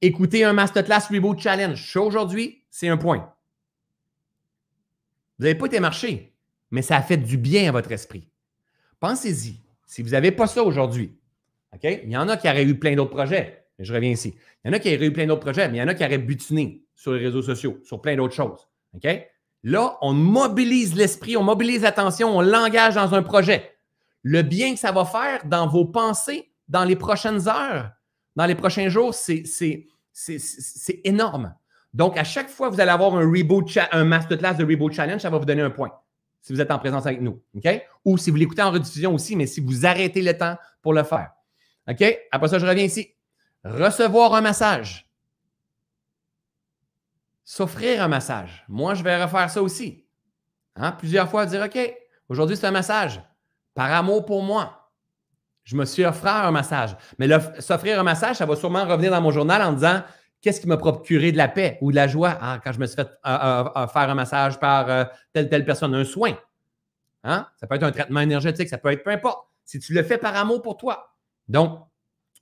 Écoutez un Masterclass Reboot Challenge. Aujourd'hui, c'est un point. Vous n'avez pas été marché, mais ça a fait du bien à votre esprit. Pensez-y. Si vous n'avez pas ça aujourd'hui, OK? Il y en a qui auraient eu plein d'autres projets. Je reviens ici. Il y en a qui auraient eu plein d'autres projets, mais il y en a qui auraient butiné sur les réseaux sociaux, sur plein d'autres choses. OK? Là, on mobilise l'esprit, on mobilise l'attention, on l'engage dans un projet. Le bien que ça va faire dans vos pensées, dans les prochaines heures, dans les prochains jours, c'est énorme. Donc, à chaque fois que vous allez avoir un reboot, un masterclass de Reboot Challenge, ça va vous donner un point si vous êtes en présence avec nous. OK? Ou si vous l'écoutez en rediffusion aussi, mais si vous arrêtez le temps pour le faire. OK? Après ça, je reviens ici. Recevoir un massage s'offrir un massage. Moi, je vais refaire ça aussi. Hein? Plusieurs fois, dire OK, aujourd'hui, c'est un massage. Par amour pour moi. Je me suis offert un massage. Mais s'offrir un massage, ça va sûrement revenir dans mon journal en disant qu'est-ce qui m'a procuré de la paix ou de la joie ah, quand je me suis fait euh, euh, euh, faire un massage par telle, telle personne, un soin. Hein? Ça peut être un traitement énergétique, ça peut être peu importe. Si tu le fais par amour pour toi. Donc,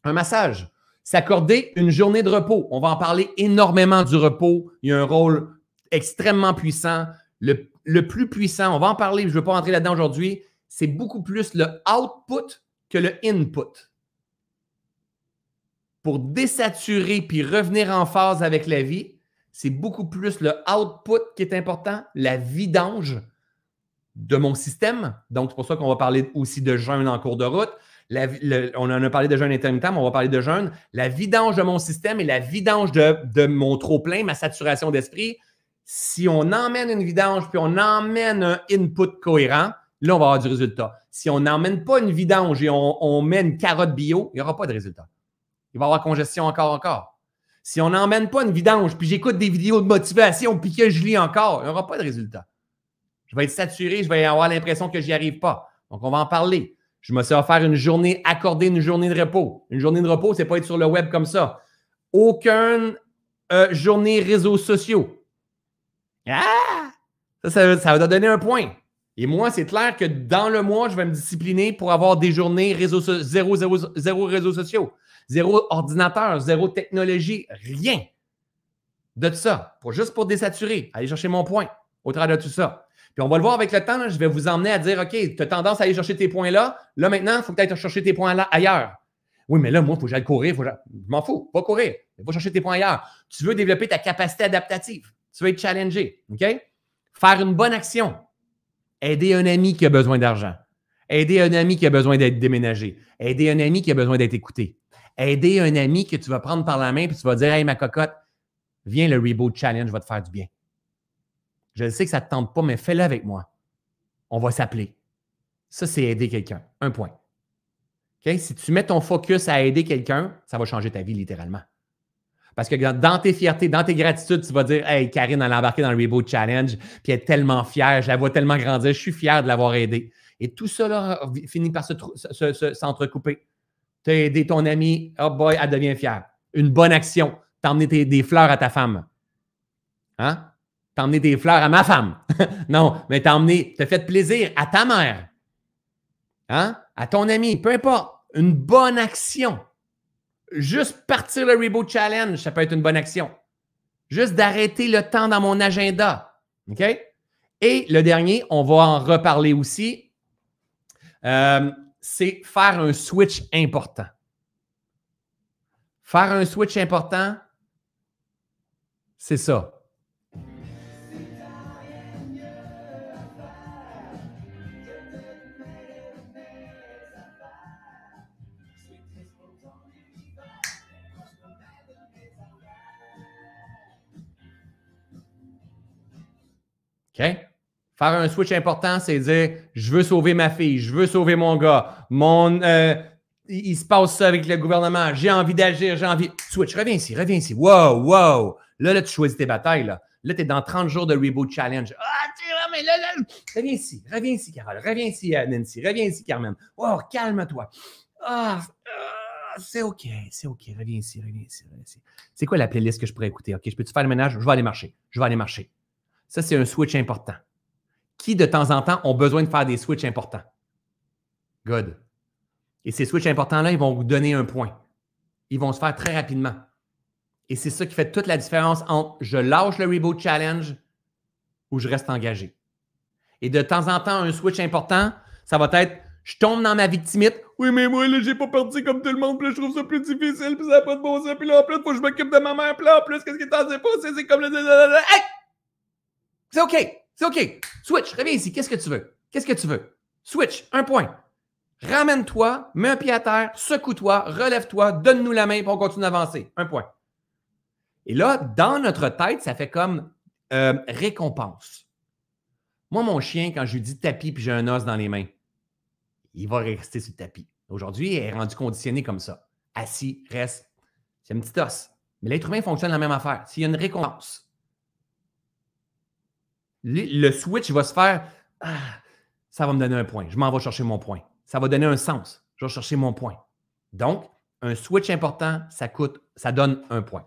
un massage. S'accorder une journée de repos. On va en parler énormément du repos. Il y a un rôle extrêmement puissant. Le, plus puissant, on va en parler, je ne veux pas rentrer là-dedans aujourd'hui, c'est beaucoup plus le output que le input. Pour désaturer puis revenir en phase avec la vie, c'est beaucoup plus le output qui est important, la vidange de mon système. Donc, c'est pour ça qu'on va parler aussi de jeûne en cours de route on en a parlé de jeûne intermittent, mais on va parler de jeûne. La vidange de mon système et la vidange de, mon trop-plein, ma saturation d'esprit. Si on emmène une vidange puis on emmène un input cohérent, là, on va avoir du résultat. Si on n'emmène pas une vidange et on, met une carotte bio, il n'y aura pas de résultat. Il va y avoir congestion encore, encore. Si on n'emmène pas une vidange, puis j'écoute des vidéos de motivation, puis que je lis encore, il n'y aura pas de résultat. Je vais être saturé, je vais avoir l'impression que je n'y arrive pas. Donc, on va en parler. Je me suis offert une journée, accordée une journée de repos. Une journée de repos, c'est pas être sur le web comme ça. Aucune euh, journée réseaux sociaux. Ah! Ça, ça, va donner un point. Et moi, c'est clair que dans le mois, je vais me discipliner pour avoir des journées réseaux, zéro, zéro, zéro réseaux sociaux, zéro ordinateur, zéro technologie, rien de ça. Juste pour désaturer, aller chercher mon point au travers de tout ça. Puis on va le voir avec le temps, je vais vous emmener à dire OK, tu as tendance à aller chercher tes points là. Là, maintenant, il faut peut-être chercher tes points là ailleurs. Oui, mais là, moi, il faut que j'aille courir. Je m'en fous, pas courir. Il faut chercher tes points ailleurs. Tu veux développer ta capacité adaptative. Tu veux être challengé. OK? Faire une bonne action. Aider un ami qui a besoin d'argent. Aider un ami qui a besoin d'être déménagé. Aider un ami qui a besoin d'être écouté. Aider un ami que tu vas prendre par la main et tu vas dire Hey, ma cocotte, viens le Reboot Challenge, va te faire du bien. Je sais que ça ne te tente pas, mais fais-le avec moi. On va s'appeler. Ça, c'est aider quelqu'un. Un point. Si tu mets ton focus à aider quelqu'un, ça va changer ta vie littéralement. Parce que dans tes fiertés, dans tes gratitudes, tu vas dire Hey, Karine, elle a embarqué dans le Reboot Challenge, puis elle est tellement fière, je la vois tellement grandir, je suis fier de l'avoir aidée. Et tout ça finit par s'entrecouper. tu as aidé ton ami, oh boy, elle devient fière. Une bonne action, tu as emmené des fleurs à ta femme. Hein? T'as emmené des fleurs à ma femme. non, mais t'as emmené, t'as fait plaisir à ta mère. Hein? À ton ami, peu importe. Une bonne action. Juste partir le Reboot Challenge, ça peut être une bonne action. Juste d'arrêter le temps dans mon agenda. OK? Et le dernier, on va en reparler aussi. Euh, c'est faire un switch important. Faire un switch important, c'est ça. OK? Faire un switch important, c'est dire je veux sauver ma fille, je veux sauver mon gars, mon, euh, il, se passe ça avec le gouvernement, j'ai envie d'agir, j'ai envie. Switch, reviens ici, reviens ici. Wow, wow. Là, là, tu choisis tes batailles. Là, là tu es dans 30 jours de Reboot Challenge. Ah, tu mais là, là, reviens ici, reviens ici, Carole, reviens ici, euh, Nancy, reviens ici, Carmen. Wow, calme-toi. Ah, ah, c'est OK, c'est OK, reviens ici, reviens ici, reviens ici. C'est quoi la playlist que je pourrais écouter? OK, je peux-tu faire le ménage? Je vais aller marcher. Je vais aller marcher. Ça, c'est un switch important. Qui, de temps en temps, ont besoin de faire des switches importants? Good. Et ces switches importants-là, ils vont vous donner un point. Ils vont se faire très rapidement. Et c'est ça qui fait toute la différence entre je lâche le Reboot Challenge ou je reste engagé. Et de temps en temps, un switch important, ça va être je tombe dans ma victimite. Oui, mais moi, là, j'ai pas parti comme tout le monde, puis là, je trouve ça plus difficile, puis ça n'a pas de bon sens, puis là, en plus, faut que je m'occupe de ma mère, puis là, en plus, qu'est-ce qui est en train de C'est comme le. Hey! C'est OK. C'est OK. Switch, reviens ici. Qu'est-ce que tu veux? Qu'est-ce que tu veux? Switch, un point. Ramène-toi, mets un pied à terre, secoue-toi, relève-toi, donne-nous la main pour on continue d'avancer. Un point. Et là, dans notre tête, ça fait comme euh, récompense. Moi, mon chien, quand je lui dis tapis puis j'ai un os dans les mains, il va rester sur le tapis. Aujourd'hui, il est rendu conditionné comme ça. Assis, reste. C'est un petit os. Mais l'être humain fonctionne la même affaire. S'il y a une récompense, le switch va se faire ah, ça va me donner un point. Je m'en vais chercher mon point. Ça va donner un sens. Je vais chercher mon point. Donc, un switch important, ça coûte, ça donne un point.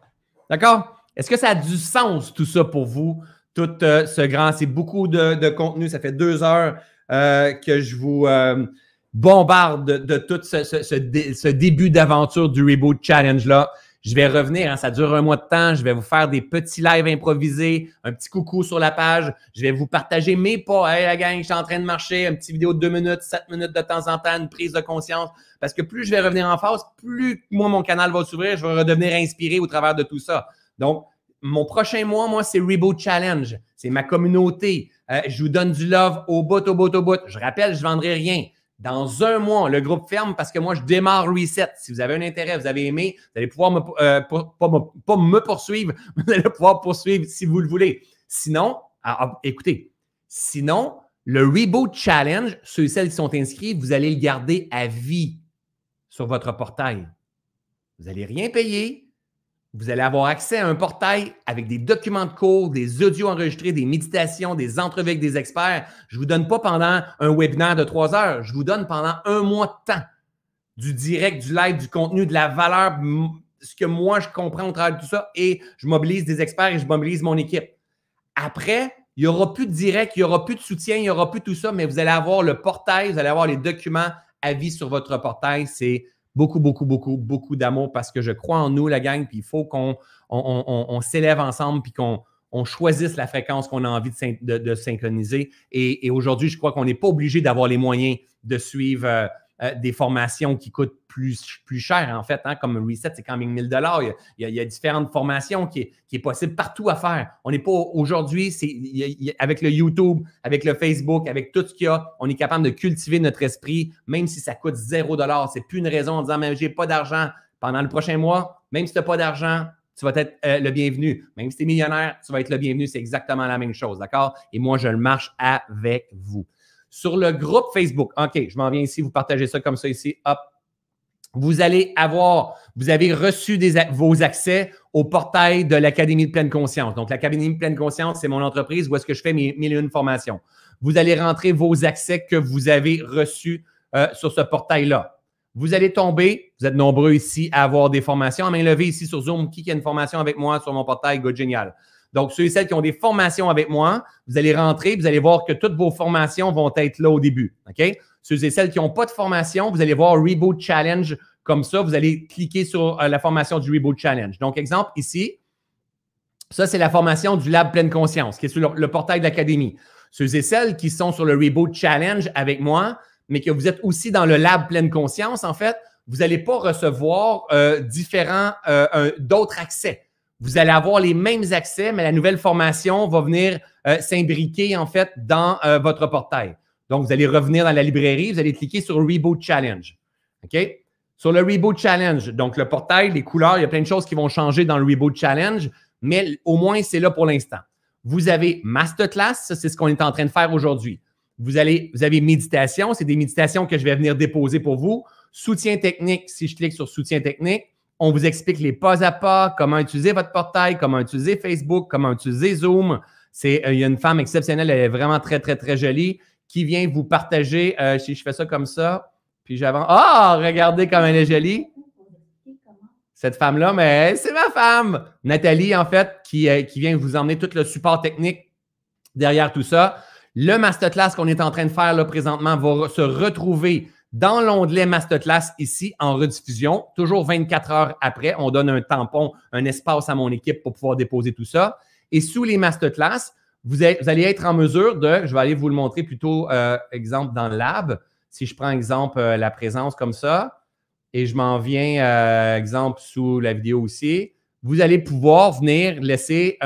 D'accord? Est-ce que ça a du sens tout ça pour vous? Tout euh, ce grand, c'est beaucoup de, contenu. Ça fait deux heures euh, que je vous euh, bombarde de, tout ce, ce début d'aventure du Reboot Challenge-là. Je vais revenir, hein, ça dure un mois de temps. Je vais vous faire des petits lives improvisés, un petit coucou sur la page. Je vais vous partager mes pas. Hey, la gang, je suis en train de marcher, une petite vidéo de deux minutes, sept minutes de temps en temps, une prise de conscience. Parce que plus je vais revenir en phase, plus moi, mon canal va s'ouvrir, je vais redevenir inspiré au travers de tout ça. Donc, mon prochain mois, moi, c'est Reboot Challenge. C'est ma communauté. Euh, je vous donne du love au bout, au bout, au bout. Je rappelle, je ne vendrai rien. Dans un mois, le groupe ferme parce que moi, je démarre Reset. Si vous avez un intérêt, vous avez aimé, vous allez pouvoir me, euh, pas, me, poursuivre, vous allez pouvoir poursuivre si vous le voulez. Sinon, ah, ah, écoutez, sinon, le Reboot Challenge, ceux et celles qui sont inscrits, vous allez le garder à vie sur votre portail. Vous n'allez rien payer. Vous allez avoir accès à un portail avec des documents de cours, des audios enregistrés, des méditations, des entrevues avec des experts. Je ne vous donne pas pendant un webinaire de trois heures. Je vous donne pendant un mois de temps du direct, du live, du contenu, de la valeur, ce que moi je comprends au travers de tout ça et je mobilise des experts et je mobilise mon équipe. Après, il n'y aura plus de direct, il n'y aura plus de soutien, il n'y aura plus tout ça, mais vous allez avoir le portail, vous allez avoir les documents à vie sur votre portail. C'est beaucoup, beaucoup, beaucoup, beaucoup d'amour parce que je crois en nous, la gang, puis il faut qu'on on, s'élève ensemble, puis qu'on on choisisse la fréquence qu'on a envie de, synchroniser. Et, aujourd'hui, je crois qu'on n'est pas obligé d'avoir les moyens de suivre euh, euh, des formations qui coûtent plus, plus cher, en fait, hein, comme Reset, c'est quand même 1000 dollars. Il, y a différentes formations qui qui est possible partout à faire. On n'est pas aujourd'hui, avec le YouTube, avec le Facebook, avec tout ce qu'il y a, on est capable de cultiver notre esprit, même si ça coûte 0 dollar. C'est plus une raison en disant, mais j'ai pas d'argent pendant le prochain mois. Même si tu n'as pas d'argent, tu vas être euh, le bienvenu. Même si tu es millionnaire, tu vas être le bienvenu. C'est exactement la même chose, d'accord? Et moi, je le marche avec vous. Sur le groupe Facebook, OK, je m'en viens ici, vous partagez ça comme ça ici, hop. Vous allez avoir, vous avez reçu vos accès au portail de l'Académie de pleine conscience. Donc, l'Académie de pleine conscience, c'est mon entreprise où est-ce que je fais mes mille et formations. Vous allez rentrer vos accès que vous avez reçus euh, sur ce portail-là. Vous allez tomber, vous êtes nombreux ici à avoir des formations. À main levée ici sur Zoom, qui a une formation avec moi sur mon portail? Good, génial. Donc, ceux et celles qui ont des formations avec moi, vous allez rentrer, vous allez voir que toutes vos formations vont être là au début. OK? Ceux et celles qui n'ont pas de formation, vous allez voir Reboot Challenge comme ça. Vous allez cliquer sur euh, la formation du Reboot Challenge. Donc, exemple ici, ça, c'est la formation du Lab Pleine Conscience qui est sur le, portail de l'Académie. Ceux et celles qui sont sur le Reboot Challenge avec moi, mais que vous êtes aussi dans le Lab Pleine Conscience, en fait, vous n'allez pas recevoir euh, différents, euh, d'autres accès vous allez avoir les mêmes accès, mais la nouvelle formation va venir euh, s'imbriquer en fait dans euh, votre portail. Donc, vous allez revenir dans la librairie, vous allez cliquer sur Reboot Challenge. OK? Sur le Reboot Challenge, donc le portail, les couleurs, il y a plein de choses qui vont changer dans le Reboot Challenge, mais au moins, c'est là pour l'instant. Vous avez Masterclass, ça, c'est ce qu'on est en train de faire aujourd'hui. Vous, allez, vous avez méditation, c'est des méditations que je vais venir déposer pour vous. Soutien technique, si je clique sur soutien technique, on vous explique les pas à pas, comment utiliser votre portail, comment utiliser Facebook, comment utiliser Zoom. C'est, euh, il y a une femme exceptionnelle, elle est vraiment très, très, très jolie, qui vient vous partager. Euh, si je fais ça comme ça, puis j'avance. Ah, regardez comme elle est jolie. Cette femme-là, mais c'est ma femme. Nathalie, en fait, qui, euh, qui vient vous emmener tout le support technique derrière tout ça. Le masterclass qu'on est en train de faire là présentement va se retrouver dans l'onglet Masterclass ici en rediffusion, toujours 24 heures après, on donne un tampon, un espace à mon équipe pour pouvoir déposer tout ça. Et sous les Masterclass, vous, allez être en mesure de, je vais aller vous le montrer plutôt, euh, exemple, dans le lab. Si je prends exemple euh, la présence comme ça, et je m'en viens, euh, exemple, sous la vidéo aussi, vous allez pouvoir venir laisser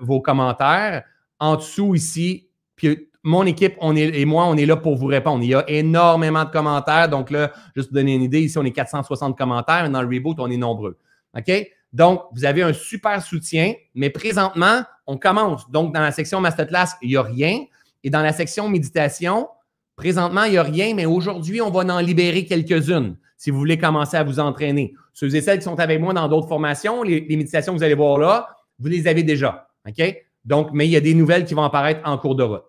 vos commentaires en dessous ici, puis mon équipe on est, et moi, on est là pour vous répondre. Il y a énormément de commentaires. Donc là, juste pour donner une idée, ici, on est 460 commentaires. Dans le reboot, on est nombreux. OK? Donc, vous avez un super soutien, mais présentement, on commence. Donc, dans la section Masterclass, il n'y a rien. Et dans la section méditation, présentement, il n'y a rien, mais aujourd'hui, on va en libérer quelques-unes si vous voulez commencer à vous entraîner. Ceux et celles qui sont avec moi dans d'autres formations, les méditations que vous allez voir là, vous les avez déjà. OK? Donc, mais il y a des nouvelles qui vont apparaître en cours de route.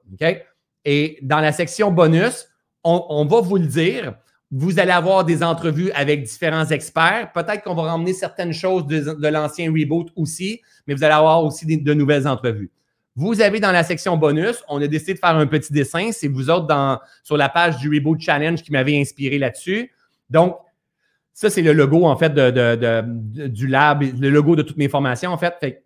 Et dans la section bonus, on, va vous le dire. Vous allez avoir des entrevues avec différents experts. Peut-être qu'on va ramener certaines choses de, l'ancien reboot aussi, mais vous allez avoir aussi de nouvelles entrevues. Vous avez dans la section bonus, on a décidé de faire un petit dessin. C'est vous autres sur la page du Reboot Challenge qui m'avait inspiré là-dessus. Donc, ça, c'est le logo, en fait, du lab, le logo de toutes mes formations, en fait. fait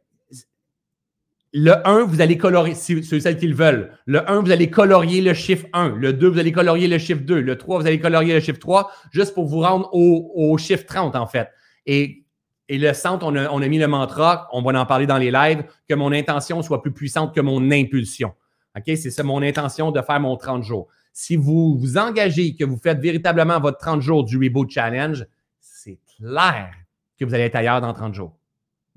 le 1, vous allez colorier, ceux celles qui le veulent. Le 1, vous allez colorier le chiffre 1. Le 2, vous allez colorier le chiffre 2. Le 3, vous allez colorier le chiffre 3, juste pour vous rendre au, chiffre 30, en fait. Et, le centre, on a, on a, mis le mantra, on va en parler dans les lives, que mon intention soit plus puissante que mon impulsion. OK? C'est ça mon intention de faire mon 30 jours. si vous vous engagez, que vous faites véritablement votre 30 jours du Reboot Challenge, c'est clair que vous allez être ailleurs dans 30 jours,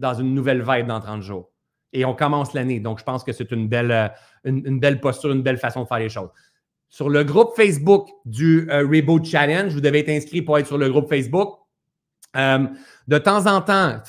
dans une nouvelle vibe dans 30 jours. Et on commence l'année. Donc, je pense que c'est une belle, euh, une, belle posture, une belle façon de faire les choses. Sur le groupe Facebook du euh, Reboot Challenge, vous devez être inscrit pour être sur le groupe Facebook. Euh, de temps en temps,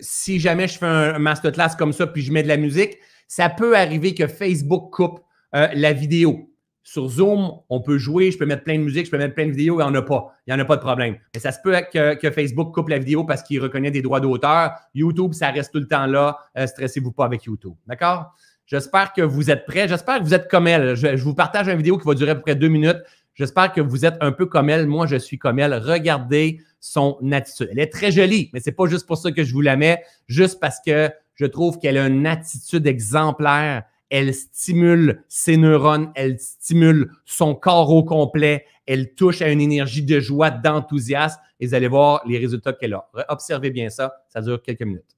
si jamais je fais un masterclass comme ça, puis je mets de la musique, ça peut arriver que Facebook coupe la vidéo. Sur Zoom, on peut jouer, je peux mettre plein de musique, je peux mettre plein de vidéos, il n'y en a pas. Il n'y en a pas de problème. Mais ça se peut que, Facebook coupe la vidéo parce qu'il reconnaît des droits d'auteur. YouTube, ça reste tout le temps là. Euh, stressez-vous pas avec YouTube. D'accord? J'espère que vous êtes prêts. J'espère que vous êtes comme elle. Je, vous partage une vidéo qui va durer à peu près deux minutes. J'espère que vous êtes un peu comme elle. Moi, je suis comme elle. Regardez son attitude. Elle est très jolie, mais ce n'est pas juste pour ça que je vous la mets, juste parce que je trouve qu'elle a une attitude exemplaire elle stimule ses neurones, elle stimule son corps au complet, elle touche à une énergie de joie, d'enthousiasme et vous allez voir les résultats qu'elle a. Observez bien ça, ça dure quelques minutes.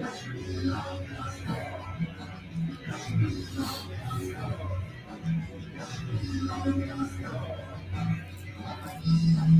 Thank you.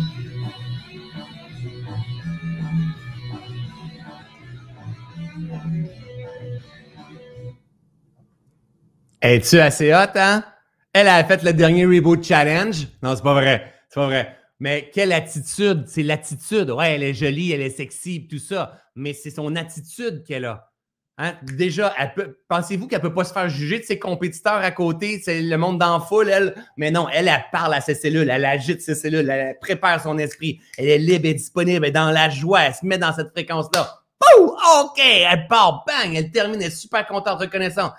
Es-tu assez hot, hein? Elle a fait le dernier Reboot Challenge. Non, c'est pas vrai. C'est pas vrai. Mais quelle attitude? C'est l'attitude. Ouais, elle est jolie, elle est sexy, tout ça. Mais c'est son attitude qu'elle a. Hein? Déjà, pensez-vous qu'elle ne peut pas se faire juger de ses compétiteurs à côté? C'est le monde d'en foule, elle. Mais non, elle, elle parle à ses cellules, elle agite ses cellules, elle prépare son esprit. Elle est libre et disponible, elle est dans la joie, elle se met dans cette fréquence-là. OK! Elle part, bang! Elle termine, elle est super contente, reconnaissante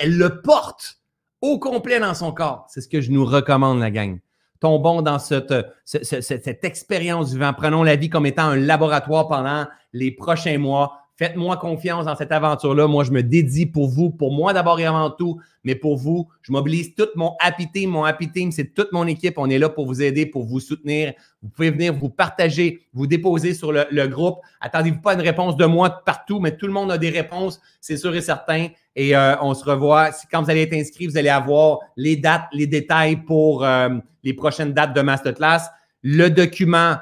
elle le porte au complet dans son corps. C'est ce que je nous recommande, la gang. Tombons dans cette, cette, cette expérience vivant. Prenons la vie comme étant un laboratoire pendant les prochains mois. Faites-moi confiance dans cette aventure-là. Moi, je me dédie pour vous, pour moi d'abord et avant tout, mais pour vous. Je mobilise tout mon Happy Team. Mon Happy Team, c'est toute mon équipe. On est là pour vous aider, pour vous soutenir. Vous pouvez venir vous partager, vous déposer sur le, groupe. Attendez-vous pas une réponse de moi partout, mais tout le monde a des réponses, c'est sûr et certain. Et euh, on se revoit. Quand vous allez être inscrit, vous allez avoir les dates, les détails pour euh, les prochaines dates de Masterclass. Le document,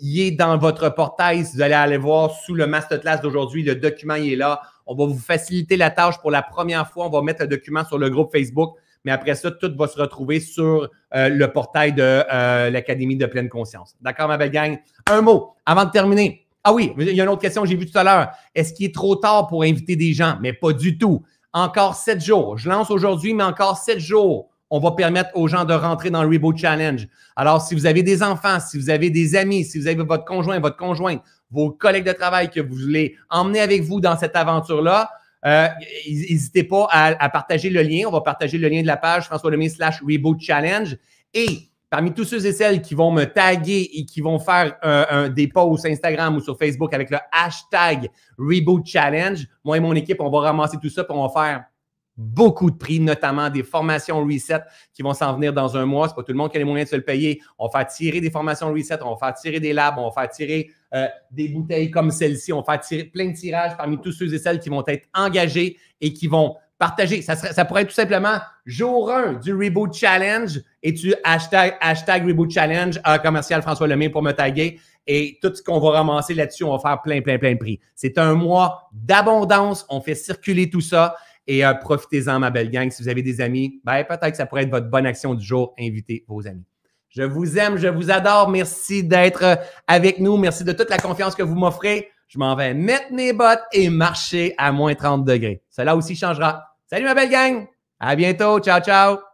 il est dans votre portail. Si vous allez aller voir sous le masterclass d'aujourd'hui, le document il est là. On va vous faciliter la tâche pour la première fois. On va mettre le document sur le groupe Facebook. Mais après ça, tout va se retrouver sur euh, le portail de l'Académie de pleine conscience. D'accord, ma belle gang? Un mot avant de terminer. Ah oui, il y a une autre question que j'ai vue tout à l'heure. Est-ce qu'il est trop tard pour inviter des gens? Mais pas du tout. Encore sept jours. Je lance aujourd'hui, mais encore sept jours on va permettre aux gens de rentrer dans le Reboot Challenge. Alors, si vous avez des enfants, si vous avez des amis, si vous avez votre conjoint, votre conjointe, vos collègues de travail que vous voulez emmener avec vous dans cette aventure-là, N'hésitez pas à, partager le lien. On va partager le lien de la page François Lemay slash Reboot Challenge. Et parmi tous ceux et celles qui vont me taguer et qui vont faire un, des posts Instagram ou sur Facebook avec le hashtag Reboot Challenge, moi et mon équipe, on va ramasser tout ça pour on faire beaucoup de prix, notamment des formations reset qui vont s'en venir dans un mois. Ce n'est pas tout le monde qui a les moyens de se le payer. On va faire tirer des formations reset, on va faire tirer des labs, on va faire tirer euh, des bouteilles comme celle-ci, on va faire tirer plein de tirages parmi tous ceux et celles qui vont être engagés et qui vont partager. Ça, serait, ça pourrait être tout simplement jour 1 du Reboot Challenge et tu hashtag, hashtag Reboot Challenge à commercial François Lemay pour me taguer. Et tout ce qu'on va ramasser là-dessus, on va faire plein, plein, plein de prix. C'est un mois d'abondance. On fait circuler tout ça. Et euh, profitez-en, ma belle gang. Si vous avez des amis, ben, peut-être que ça pourrait être votre bonne action du jour. Invitez vos amis. Je vous aime, je vous adore. Merci d'être euh, avec nous. Merci de toute la confiance que vous m'offrez. Je m'en vais mettre mes bottes et marcher à moins 30 degrés. Cela aussi changera. Salut, ma belle gang. À bientôt. Ciao, ciao.